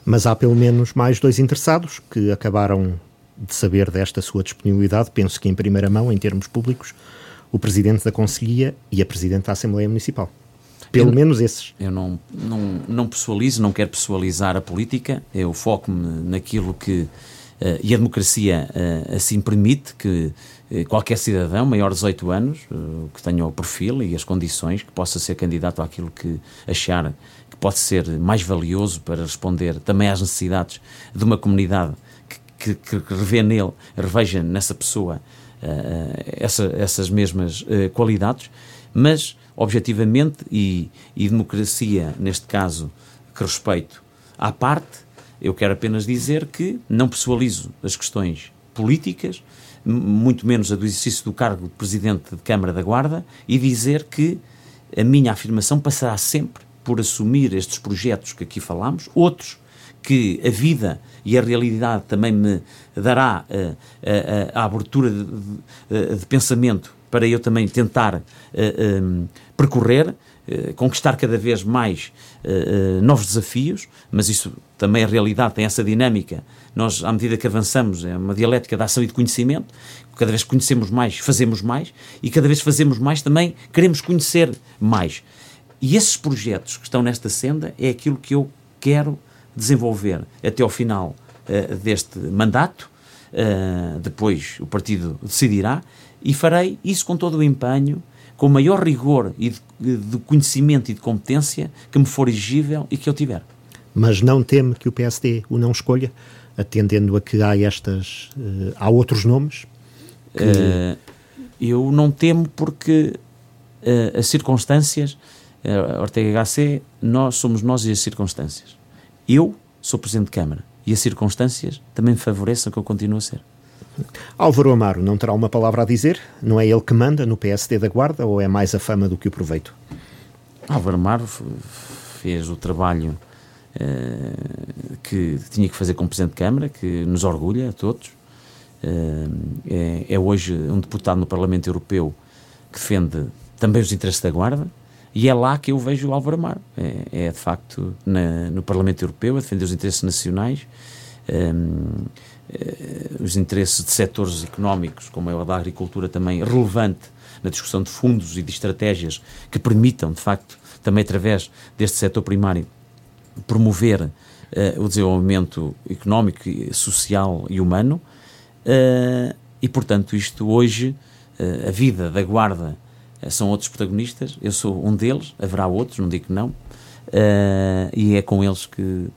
Mas há pelo menos mais dois interessados que acabaram de saber desta sua disponibilidade, penso que em primeira mão, em termos públicos, o Presidente da Conselhia e a Presidente da Assembleia Municipal. Pelo eu, menos esses. Eu não, não, não pessoalizo, não quero pessoalizar a política, eu foco-me naquilo que. Uh, e a democracia uh, assim permite que uh, qualquer cidadão maior de 18 anos, que tenha o perfil e as condições, que possa ser candidato àquilo que achar que pode ser mais valioso para responder também às necessidades de uma comunidade que, que, que revê nele, reveja nessa pessoa essa, essas mesmas qualidades, mas objetivamente e, e democracia, neste caso, que respeito à parte, eu quero apenas dizer que não pessoalizo as questões políticas, muito menos a do exercício do cargo de Presidente de Câmara da Guarda, e dizer que a minha afirmação passará sempre por assumir estes projetos que aqui falamos, outros que a vida e a realidade também me dará a, a, a abertura de, de, de pensamento para eu também tentar uh, eh, um, ehm, percorrer, uh, conquistar cada vez mais uh, novos desafios, mas isso também a realidade tem essa dinâmica. Nós, à medida que avançamos, é uma dialética da ação e de conhecimento, cada vez que conhecemos mais, fazemos mais, e cada vez que fazemos mais também queremos conhecer mais. E esses projetos que estão nesta senda é aquilo que eu quero desenvolver até ao final deste mandato. depois o partido decidirá e farei isso com todo o empenho, com o maior rigor e de, de conhecimento e de competência que me for exigível e que eu tiver. Mas não teme que o PSD o não escolha, atendendo a que há estas. Uh, há outros nomes? Que... Uh, eu não temo porque uh, as circunstâncias. Uh, Ortega HC, nós somos nós e as circunstâncias. Eu sou Presidente de Câmara e as circunstâncias também favorecem que eu continue a ser. Álvaro Amaro não terá uma palavra a dizer? Não é ele que manda no PSD da Guarda ou é mais a fama do que o proveito? Álvaro Amaro fez o trabalho eh, que tinha que fazer como Presidente de Câmara, que nos orgulha a todos. Eh, é, é, hoje um deputado no Parlamento Europeu que defende também os interesses da Guarda e é lá que eu vejo o Álvaro Amaro. É, é de facto na, no Parlamento Europeu a defender os interesses nacionais. Eh, os interesses de setores económicos, como é o da agricultura, também relevante na discussão de fundos e de estratégias que permitam, de facto, também através deste setor primário, promover uh, o desenvolvimento económico, social e humano. Uh, e, portanto, isto hoje, a vida da Guarda são outros protagonistas, eu sou um deles, haverá outros, não digo que não, e é com eles que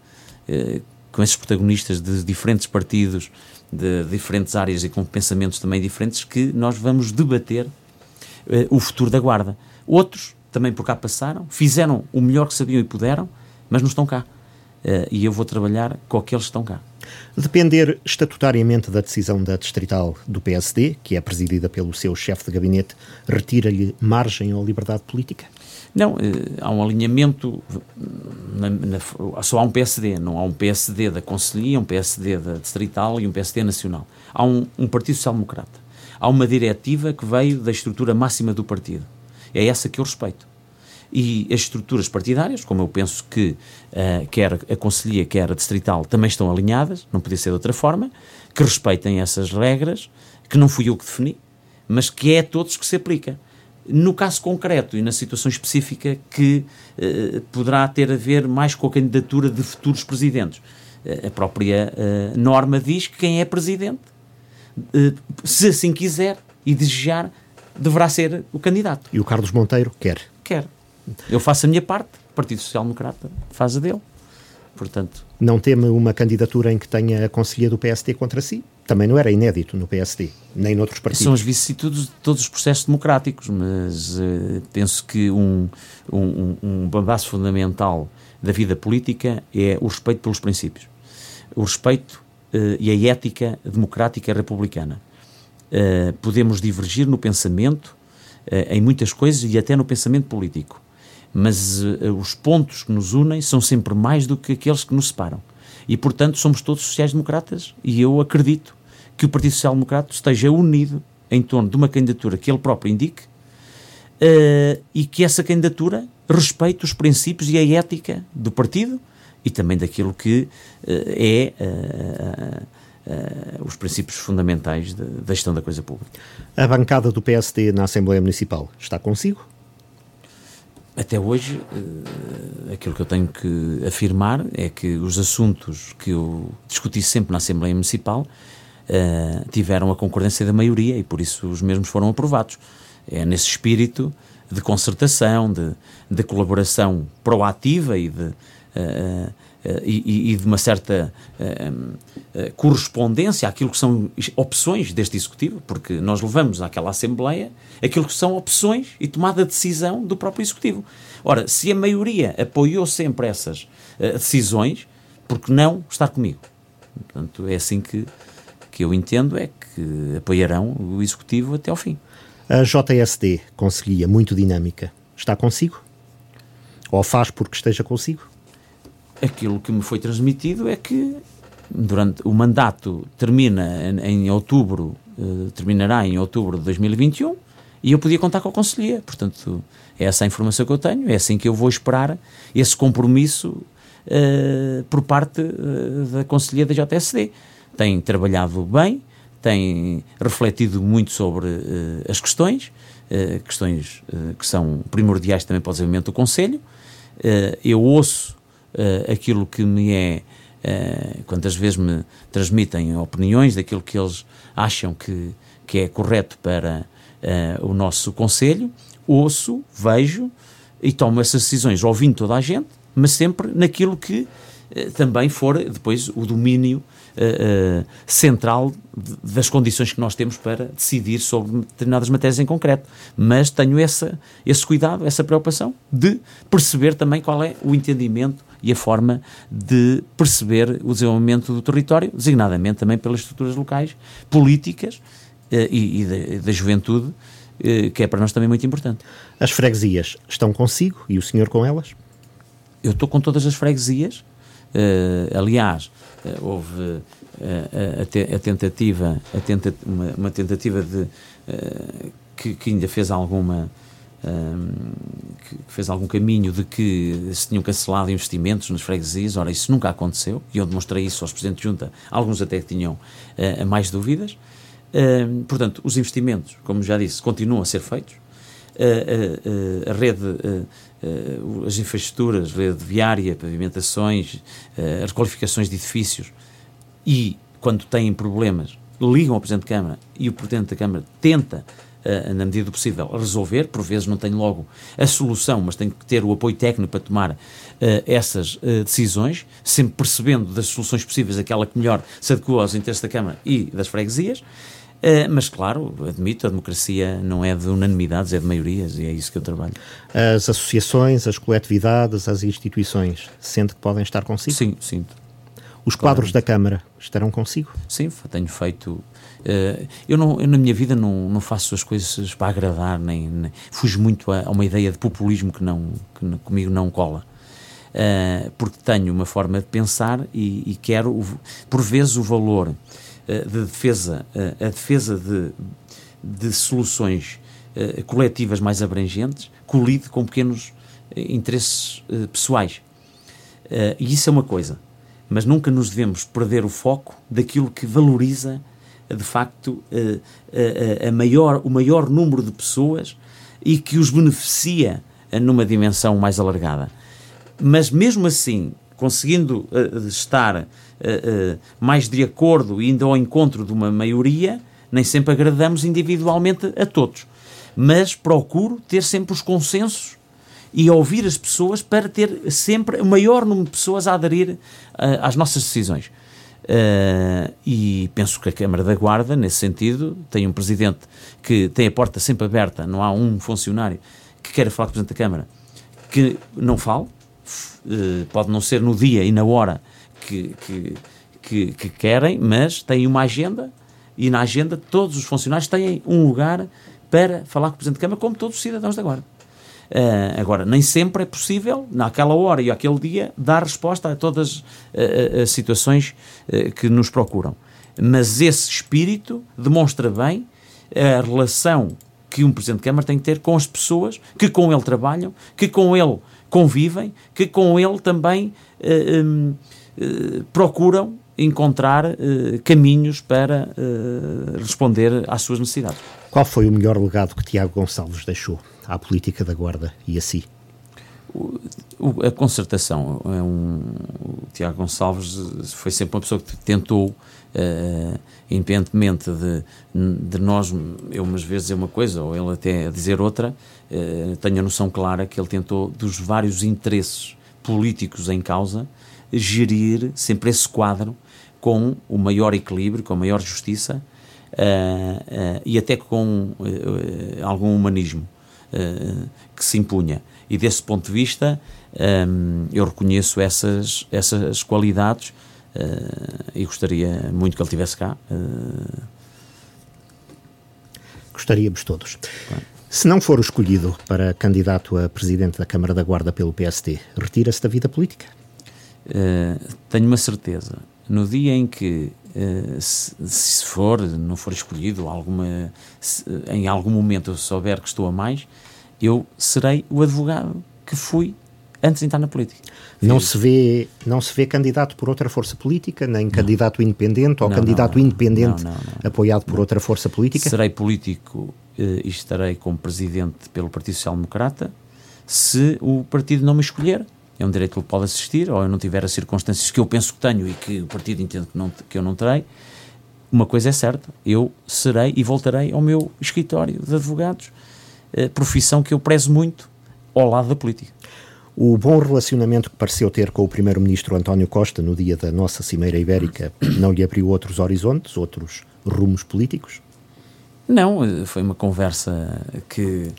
com esses protagonistas de diferentes partidos, de diferentes áreas e com pensamentos também diferentes, que nós vamos debater uh, o futuro da Guarda. Outros também por cá passaram, fizeram o melhor que sabiam e puderam, mas não estão cá. Uh, e eu vou trabalhar com aqueles que estão cá. Depender estatutariamente da decisão da distrital do PSD, que é presidida pelo seu chefe de gabinete, retira-lhe margem ou liberdade política? Não, eh, há um alinhamento, na, na, só há um PSD, não há um PSD da Conselhia, um PSD da Distrital e um PSD nacional. Há um, um Partido Social Democrata. Há uma diretiva que veio da estrutura máxima do partido. É essa que eu respeito. E as estruturas partidárias, como eu penso que uh, quer a Conselhia, quer a Distrital, também estão alinhadas, não podia ser de outra forma, que respeitem essas regras, que não fui eu que defini, mas que é a todos que se aplica no caso concreto e na situação específica que eh, poderá ter a ver mais com a candidatura de futuros presidentes. Eh, a própria eh, norma diz que quem é presidente, se assim quiser e desejar, deverá ser o candidato. E o Carlos Monteiro quer? Quer. Eu faço a minha parte, o Partido Social Democrata faz a dele. Portanto, não teme uma candidatura em que tenha a conselhia do PSD contra si? Também não era inédito no PSD, nem noutros partidos. São as vicissitudes de todos os processos democráticos, mas uh, penso que um, um, um bambaço fundamental da vida política é o respeito pelos princípios. O respeito uh, e a ética democrática republicana. Uh, podemos divergir no pensamento, em muitas coisas e até no pensamento político, mas os pontos que nos unem são sempre mais do que aqueles que nos separam. E, portanto, somos todos sociais-democratas e eu acredito que o Partido Social Democrata esteja unido em torno de uma candidatura que ele próprio indique uh, e que essa candidatura respeite os princípios e a ética do partido e também daquilo que uh, é uh, os princípios fundamentais da gestão da coisa pública. A bancada do PSD na Assembleia Municipal está consigo? Até hoje, aquilo que eu tenho que afirmar é que os assuntos que eu discuti sempre na Assembleia Municipal uh, tiveram a concordância da maioria e por isso os mesmos foram aprovados. É nesse espírito de concertação, de, de colaboração proativa e de, uh, e, e, de uma certa correspondência àquilo que são opções deste Executivo, porque nós levamos àquela Assembleia aquilo que são opções e tomada de decisão do próprio Executivo. Ora, se a maioria apoiou sempre essas decisões, por que não estar comigo? Portanto, é assim que que eu entendo é que apoiarão o Executivo até ao fim. A JSD conseguia muito dinâmica. Está consigo? Ou faz porque esteja consigo? Aquilo que me foi transmitido é que durante o mandato termina em, em outubro, uh, terminará em outubro de 2021 e eu podia contar com a Conselhia. Portanto, é essa a informação que eu tenho, é assim que eu vou esperar esse compromisso uh, por parte uh, da Conselhia da JSD tem trabalhado bem, tem refletido muito sobre uh, as questões, uh, questões uh, que são primordiais também para o desenvolvimento do Conselho. eu ouço aquilo que me é, quantas vezes me transmitem opiniões daquilo que eles acham que, que é correto para o nosso Conselho, ouço, vejo e tomo essas decisões ouvindo toda a gente, mas sempre naquilo que também for depois o domínio uh, central das condições que nós temos para decidir sobre determinadas matérias em concreto. Mas tenho essa, esse cuidado, essa preocupação de perceber também qual é o entendimento e a forma de perceber o desenvolvimento do território, designadamente também pelas estruturas locais, políticas uh, e, e, da, da juventude, uh, que é para nós também muito importante. As freguesias estão consigo e o senhor com elas? Eu estou com todas as freguesias. Uh, aliás, houve a, a, a, tentativa, a tenta, uma, uma, tentativa de que, que, ainda fez alguma um, que fez algum caminho de que se tinham cancelado investimentos nas freguesias, ora isso nunca aconteceu e eu demonstrei isso aos Presidentes de Junta, alguns até tinham uh, mais dúvidas. Uh, portanto, os investimentos, como já disse, continuam a ser feitos. A rede as infraestruturas, rede viária, pavimentações, as qualificações de edifícios e, quando têm problemas, ligam ao Presidente da Câmara e o Presidente da Câmara tenta, uh, na medida do possível, resolver. Por vezes não tem logo a solução, mas tem que ter o apoio técnico para tomar uh, essas uh, decisões, sempre percebendo das soluções possíveis aquela que melhor se adequa aos interesses da Câmara e das freguesias. Uh, mas, claro, admito, a democracia não é de unanimidades, é de maiorias e é isso que eu trabalho. As associações, as coletividades, as instituições, sente que podem estar consigo? Sim, sinto. Os quadros da Câmara estarão consigo? Sim, tenho feito. Uh, eu, não, eu, na minha vida não, não faço as coisas para agradar, nem, nem fujo muito a, a, uma ideia de populismo que, não, que comigo não cola. Uh, porque tenho uma forma de pensar e, e quero, por vezes, o valor uh, de defesa, a defesa de, de soluções coletivas mais abrangentes, colide com pequenos interesses pessoais. e isso é uma coisa mas nunca nos devemos perder o foco daquilo que valoriza, de facto, a, a, a maior, o maior número de pessoas e que os beneficia numa dimensão mais alargada. Mas mesmo assim, conseguindo estar mais de acordo e indo ao encontro de uma maioria, nem sempre agradamos individualmente a todos. Mas procuro ter sempre os consensos e ouvir as pessoas para ter sempre o maior número de pessoas a aderir às nossas decisões. Uh, e penso que a Câmara da Guarda, nesse sentido, tem um presidente que tem a porta sempre aberta, não há um funcionário que queira falar com o presidente da Câmara que não fale, uh, pode não ser no dia e na hora que, que, que, que, querem, mas tem uma agenda e na agenda todos os funcionários têm um lugar para falar com o presidente da Câmara, como todos os cidadãos da Guarda. Uh, agora, nem sempre é possível, naquela hora e aquele dia, dar resposta a todas uh, as situações uh, que nos procuram. Mas esse espírito demonstra bem a relação que um Presidente de Câmara tem que ter com as pessoas que com ele trabalham, que com ele convivem, que com ele também um, procuram encontrar caminhos para responder às suas necessidades. Qual foi o melhor legado que Tiago Gonçalves deixou? À política da Guarda e a si? O, a concertação. É um, o Tiago Gonçalves foi sempre uma pessoa que tentou, uh, independentemente de, de nós, eu umas vezes dizer uma coisa ou ele até dizer outra, uh, tenho a noção clara que ele tentou, dos vários interesses políticos em causa, gerir sempre esse quadro com o maior equilíbrio, com a maior justiça uh, e até com algum humanismo. Eh, que se impunha. E desse ponto de vista, eh, eu reconheço essas, essas qualidades uh, e gostaria muito que ele estivesse cá. Gostaríamos todos. Se não for escolhido para candidato a presidente da Câmara da Guarda pelo PST, retira-se da vida política? Uh, tenho uma certeza. No dia em que se, se, for, não for escolhido, alguma, se, em algum momento eu souber que estou a mais, eu serei o advogado que fui antes de entrar na política. Não se, vê, não se vê candidato por outra força política, nem não. candidato independente ou não, candidato não, independente apoiado por outra força política? Serei político uh, e estarei como presidente pelo Partido Social Democrata se o partido não me escolher é um direito que ele pode assistir, ou eu não tiver as circunstâncias que eu penso que tenho e que o partido entende que, não, que eu não terei, uma coisa é certa, eu serei e voltarei ao meu escritório de advogados, eh, profissão que eu prezo muito ao lado da política. O bom relacionamento que pareceu ter com o primeiro-ministro António Costa no dia da nossa Cimeira Ibérica *coughs* não lhe abriu outros horizontes, outros rumos políticos? Não, eh, foi uma conversa que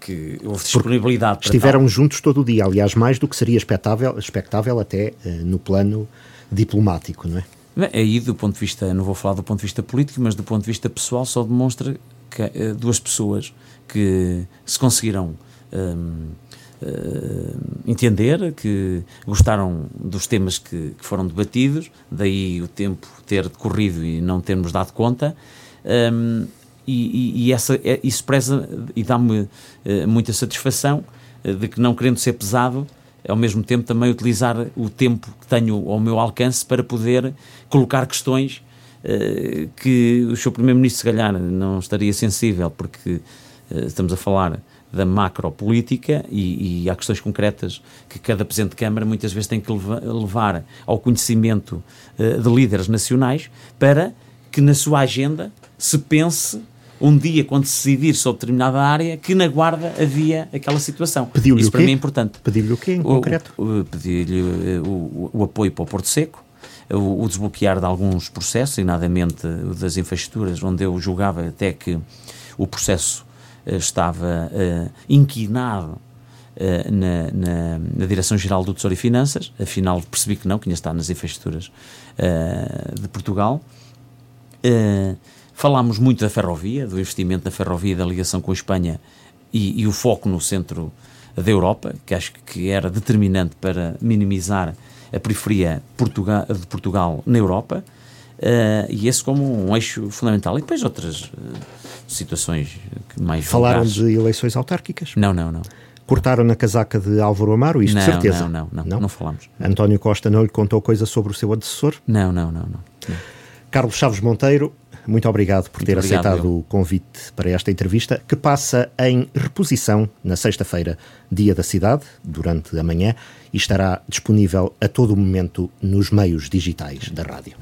que houve disponibilidade. Estiveram tal. juntos todo o dia, aliás, mais do que seria expectável, expectável até uh, no plano diplomático, não é? Aí, do ponto de vista, não vou falar do ponto de vista político, mas do ponto de vista pessoal, só demonstra que uh, duas pessoas que se conseguiram um, uh, entender, que gostaram dos temas que, que, foram debatidos, daí o tempo ter decorrido e não termos dado conta. Um, e, e, essa, é, isso preza e dá-me uh, muita satisfação uh, de que, não querendo ser pesado, ao mesmo tempo também utilizar o tempo que tenho ao meu alcance para poder colocar questões uh, que o Sr. Primeiro-Ministro, se calhar, não estaria sensível, porque estamos a falar da macropolítica e, e há questões concretas que cada Presidente de Câmara muitas vezes tem que levar ao conhecimento de líderes nacionais para que na sua agenda se pense um dia, quando se decidir sobre determinada área, que na Guarda havia aquela situação. Pediu-lhe Isso para mim é importante. Pediu-lhe o quê, em concreto? Pedi-lhe eh, o, o, apoio para o Porto Seco, o, desbloquear de alguns processos, designadamente o das infraestruturas, onde eu julgava até que o processo uh, estava uh, inquinado uh, na, na, na Direção-Geral do Tesouro e Finanças, afinal percebi que não, que ainda está nas infraestruturas de Portugal. Uh, Falámos muito da ferrovia, do investimento na ferrovia, da ligação com a Espanha e, e o foco no centro da Europa, que acho que era determinante para minimizar a periferia Portugal, de Portugal na Europa, uh, e esse como um eixo fundamental. E depois outras uh, situações que mais. Falaram de eleições autárquicas? Não, não, não. Cortaram na casaca de Álvaro Amaro, isto não, de certeza? Não, não, não, não, não falamos. António Costa não lhe contou coisa sobre o seu antecessor? Não, não, não, não. não. Carlos Chaves Monteiro, muito obrigado por ter obrigado, aceitado eu. o convite para esta entrevista, que passa em reposição na sexta-feira, dia da cidade, durante a manhã, e estará disponível a todo momento nos meios digitais da rádio.